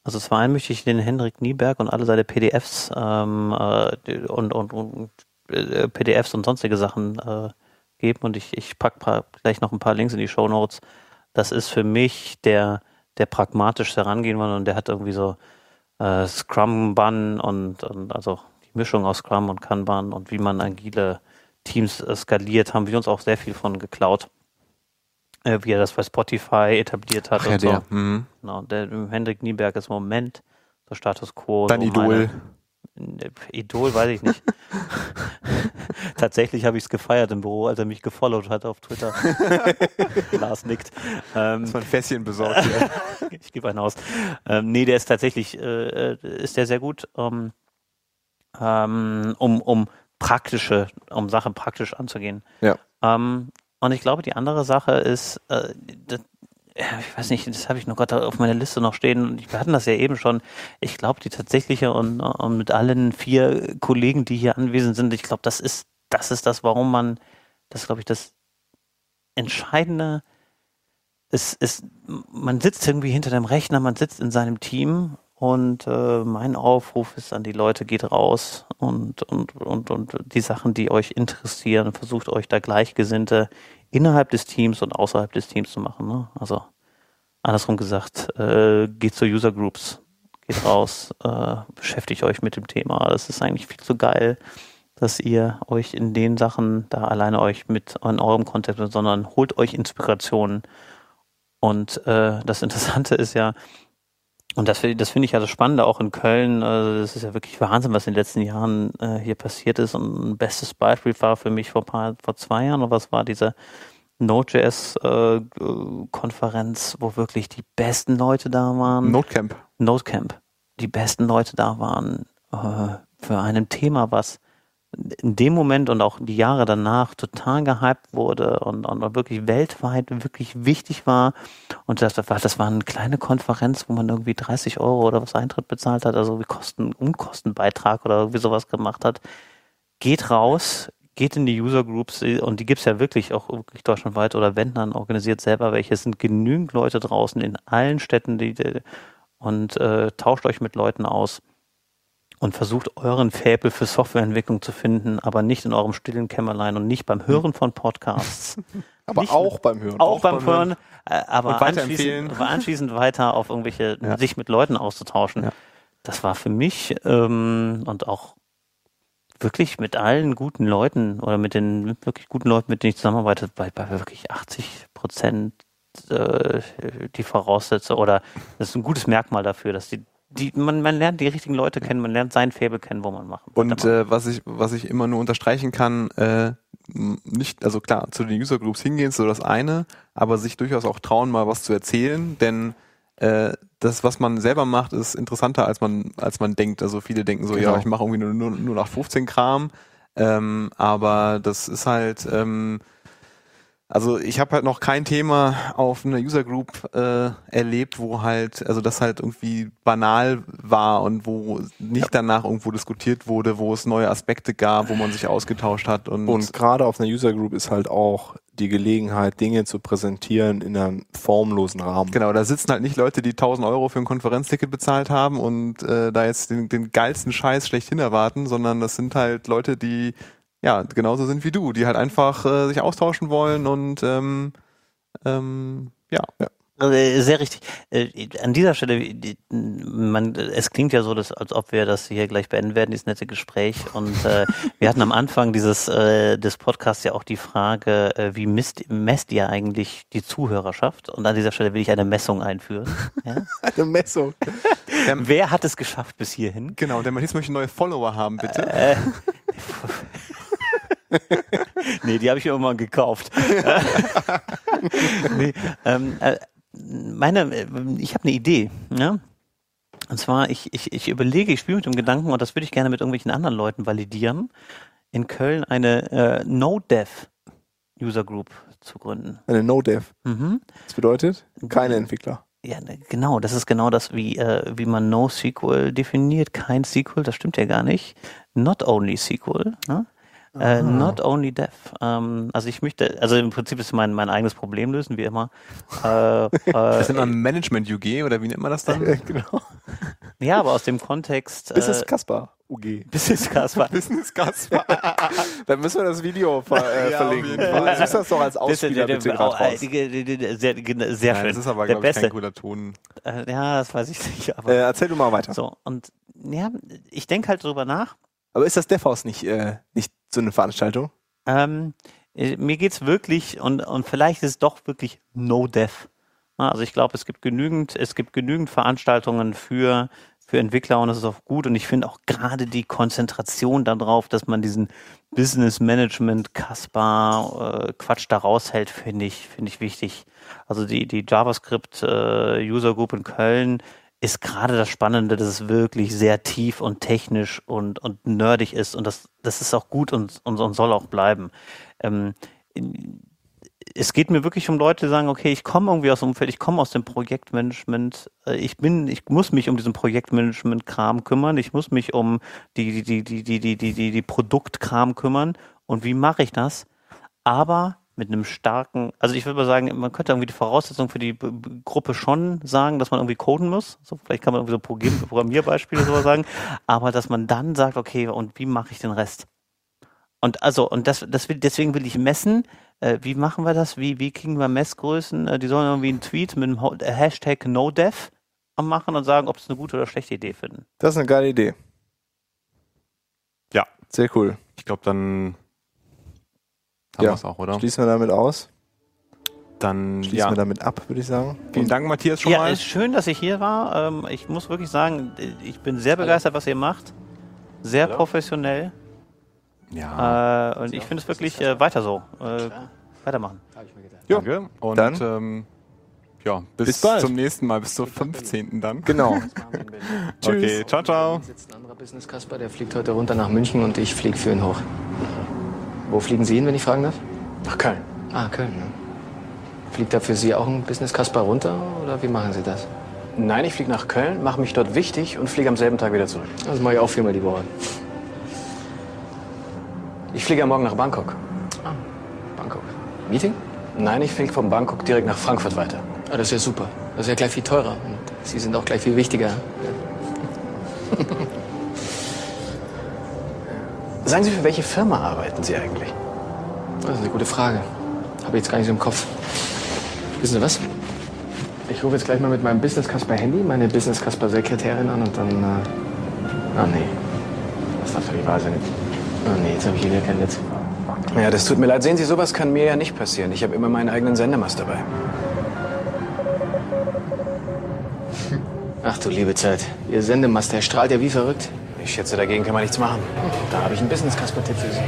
Also zum einen möchte ich den Henrik Nieberg und alle seine PDFs ähm, äh, und, und, und äh, PDFs und sonstige Sachen äh, geben und ich, ich packe gleich noch ein paar Links in die Show Notes. Das ist für mich der, der pragmatisch herangehen will und der hat irgendwie so äh, Scrum-Bun und, und also Mischung aus Scrum und Kanban und wie man agile Teams äh, skaliert, haben wir uns auch sehr viel von geklaut. Äh, wie er das bei Spotify etabliert hat Ach ja, und so. der. Mhm. Genau, der Hendrik Nieberg ist im Moment der Status quo. Dein so Idol. Meine, Idol weiß ich nicht. [laughs] Tatsächlich habe ich es gefeiert im Büro, als er mich gefollowt hat auf Twitter. [laughs] Lars nickt. Ähm, Das war ein Fässchen besorgt. [laughs] ich gebe einen aus. Ähm, nee, der ist tatsächlich, äh, äh, ist der sehr gut, ähm, ähm, um, um praktische, um Sachen praktisch anzugehen. Ja. Ähm, und ich glaube, die andere Sache ist, äh, das, ich weiß nicht, das habe ich noch gerade auf meiner Liste noch stehen. Und Wir hatten das ja eben schon. Ich glaube, die tatsächliche und, und mit allen vier Kollegen, die hier anwesend sind, ich glaube, das ist, das ist das, warum man, das ist, glaube ich, das Entscheidende es ist, man sitzt irgendwie hinter dem Rechner, man sitzt in seinem Team und äh, mein Aufruf ist an die Leute, geht raus und, und, und, und die Sachen, die euch interessieren, versucht euch da Gleichgesinnte innerhalb des Teams und außerhalb des Teams zu machen. Ne? Also andersrum gesagt, äh, geht zu User Groups, geht raus, äh, beschäftigt euch mit dem Thema. Das ist eigentlich viel zu geil, dass ihr euch in den Sachen da alleine euch mit in eurem Kontext, sondern holt euch Inspirationen und äh, das Interessante [laughs] ist ja, und das, das finde ich ja das Spannende auch in Köln, äh, das ist ja wirklich Wahnsinn, was in den letzten Jahren äh, hier passiert ist. Und ein bestes Beispiel war für mich vor, paar, vor zwei Jahren, oder was war diese Node.js-Konferenz, wo wirklich die besten Leute da waren. Notecamp. Notecamp. Die besten Leute da waren äh, für ein Thema, was in dem Moment und auch die Jahre danach total gehypt wurde und, und wirklich weltweit wirklich wichtig war. Und das das war eine kleine Konferenz, wo man irgendwie 30 Euro oder was Eintritt bezahlt hat, also wie Kosten, Unkostenbeitrag oder irgendwie sowas gemacht hat. Geht raus, geht in die User Groups und die gibt's ja wirklich auch wirklich deutschlandweit oder wenn dann organisiert selber welche. Es sind genügend Leute draußen in allen Städten, die und äh, tauscht euch mit Leuten aus und versucht euren Fäbel für Softwareentwicklung zu finden, aber nicht in eurem stillen Kämmerlein und nicht beim Hören von Podcasts. [laughs] Aber Nicht auch beim Hören. auch, beim Hören, äh, aber anschließend, aber anschließend weiter auf irgendwelche, [laughs] Ja. sich mit Leuten auszutauschen. Ja. Das war für mich ähm, und auch wirklich mit allen guten Leuten oder mit den wirklich guten Leuten, mit denen ich zusammenarbeite, bei, bei wirklich 80 Prozent äh, die Voraussetzung oder das ist ein gutes Merkmal dafür, dass die, die man, man lernt die richtigen Leute kennen, man lernt sein Faible kennen, wo man machen Und äh, was ich was ich immer nur unterstreichen kann, äh, nicht, also klar, zu den User Groups hingehen ist so das eine, aber sich durchaus auch trauen, mal was zu erzählen, denn äh, das, was man selber macht, ist interessanter, als man als man denkt. Also viele denken so, Genau. ja, ich mache irgendwie nur, nur, nur nach 15 Kram, ähm, aber das ist halt ähm, also ich habe halt noch kein Thema auf einer User Group äh, erlebt, wo halt, also das halt irgendwie banal war und wo nicht danach irgendwo diskutiert wurde, wo es neue Aspekte gab, wo man sich ausgetauscht hat und, Und gerade auf einer User Group ist halt auch die Gelegenheit, Dinge zu präsentieren in einem formlosen Rahmen. genau, da sitzen halt nicht Leute, die 1000 Euro für ein Konferenzticket bezahlt haben und äh, da jetzt den, den geilsten Scheiß schlechthin erwarten, sondern das sind halt Leute, die ja genauso sind wie du, die halt einfach äh, sich austauschen wollen und ähm, ähm, ja. Äh, Sehr richtig. Äh, An dieser Stelle, man, es klingt ja so, dass, als ob wir das hier gleich beenden werden, dieses nette Gespräch. Und äh, wir hatten am Anfang dieses äh, des Podcasts ja auch die Frage, äh, wie misst, messt ihr eigentlich die Zuhörerschaft? Und an dieser Stelle will ich eine Messung einführen. Ja? [laughs] Eine Messung. Wer hat es geschafft bis hierhin? Genau, der Matthias möchte neue Follower haben, bitte. [laughs] [laughs] Nee, die habe ich irgendwann gekauft. [laughs] nee, ähm, äh, meine, äh, ich habe eine Idee. Ja? Und zwar, ich, ich, ich überlege, ich spiele mit dem Gedanken, und das würde ich gerne mit irgendwelchen anderen Leuten validieren, in Köln eine äh, No-Dev User Group zu gründen. Eine No-Dev. Mhm. Das bedeutet, keine Entwickler. Ja, ne, genau, das ist genau das, wie, äh, wie man NoSQL definiert. Kein SQL, das stimmt ja gar nicht. Not only SQL, ne? Äh, not only dev. Ähm, also ich möchte, also im Prinzip ist mein, mein eigenes Problem lösen, wie immer. Äh, [laughs] Das äh, nennt man Management UG oder wie nennt man das dann? [laughs] genau. ja, aber aus dem Kontext. Business Kasper. UG. Business Casper. Business Kasper. [laughs] Dann müssen wir das Video ver äh, Ja, verlinken. Du suchst das doch als Ausspieler bitte gerade raus. Sehr, sehr schön. das ist aber, glaube ich, kein cooler Ton. Äh, ja, das weiß ich nicht. Aber Äh, erzähl du mal weiter. so, und ja, ich denke halt drüber nach. Aber ist das DevHaus nicht, äh, nicht so eine Veranstaltung? Ähm, äh, mir geht's wirklich und, und vielleicht ist es doch wirklich no. Ja, Also ich glaube, es gibt genügend, es gibt genügend Veranstaltungen für für Entwickler und es ist auch gut und ich finde auch gerade die Konzentration darauf, dass man diesen Business Management Kaspar äh, Quatsch da raushält, finde ich finde ich wichtig. Also die die JavaScript äh, User Group in Köln ist gerade das Spannende, dass es wirklich sehr tief und technisch und, und nerdig ist und das, das ist auch gut und, und, und soll auch bleiben. Ähm, es geht mir wirklich um Leute, die sagen, okay, ich komme irgendwie aus dem Umfeld, ich komme aus dem Projektmanagement, äh, ich bin, ich muss mich um diesen Projektmanagement-Kram kümmern, ich muss mich um die, die, die, die, die, die, die, die Produktkram kümmern und wie mache ich das? Aber mit einem starken, also ich würde mal sagen, man könnte irgendwie die Voraussetzung für die B- B- Gruppe schon sagen, dass man irgendwie coden muss. So, vielleicht kann man irgendwie so Programm- [laughs] Programmierbeispiele sowas sagen, aber dass man dann sagt, okay, und wie mache ich den Rest? Und also, und das, das will, deswegen will ich messen, äh, wie machen wir das? Wie, wie kriegen wir Messgrößen? Äh, die sollen irgendwie einen Tweet mit dem äh, Hashtag NoDev machen und sagen, ob es eine gute oder schlechte Idee finden. Das ist eine geile Idee. Ja. Sehr cool. Ich glaube, dann haben Ja. wir es auch, oder? Schließen wir damit aus. Dann, Schließen ja. wir damit ab, würde ich sagen. Vielen Dank, Matthias, schon ja, mal. ist schön, dass ich hier war. Ähm, ich muss wirklich sagen, ich bin sehr begeistert, was ihr macht. Sehr professionell. Ja. Äh, und ich finde es wirklich äh, weiter so. Äh, weitermachen. Jo, Danke. Und dann- ähm, ja, bis, Bis bald. zum nächsten Mal, bis zur 15. dann. [laughs] Genau. Okay, ciao, ciao. sitzt ein anderer Business Kasper, der fliegt heute runter nach München und ich fliege für ihn hoch. Wo fliegen Sie hin, wenn ich fragen darf? Nach Köln. Ah, Köln. Ne? Fliegt da für Sie auch ein Business Kasper runter oder wie machen Sie das? Nein, ich fliege nach Köln, mache mich dort wichtig und fliege am selben Tag wieder zurück. Das mache ich auch viermal die Woche. Ich fliege am Morgen nach Bangkok. Ah, Bangkok. Meeting? Nein, ich fliege von Bangkok direkt nach Frankfurt weiter. Ah, das ist ja super. Das ist ja gleich viel teurer. Und Sie sind auch gleich viel wichtiger. [laughs] Sagen Sie, für welche Firma arbeiten Sie eigentlich? Das ist eine gute Frage. Habe ich jetzt gar nicht so im Kopf. Wissen Sie was? Ich rufe jetzt gleich mal mit meinem Business Casper Handy meine Business Casper Sekretärin an und dann. Äh... Ah, nee. Was darf doch nicht wahr sein? Ah, nee, jetzt habe ich hier wieder kein Netz. Ja, das tut mir leid. Sehen Sie, sowas kann mir ja nicht passieren. Ich habe immer meinen eigenen Sendemast dabei. Ach du liebe Zeit. Ihr Sendemast, der strahlt ja wie verrückt. Ich schätze, dagegen kann man nichts machen. Da habe ich einen Business Casper Tipp für Sie.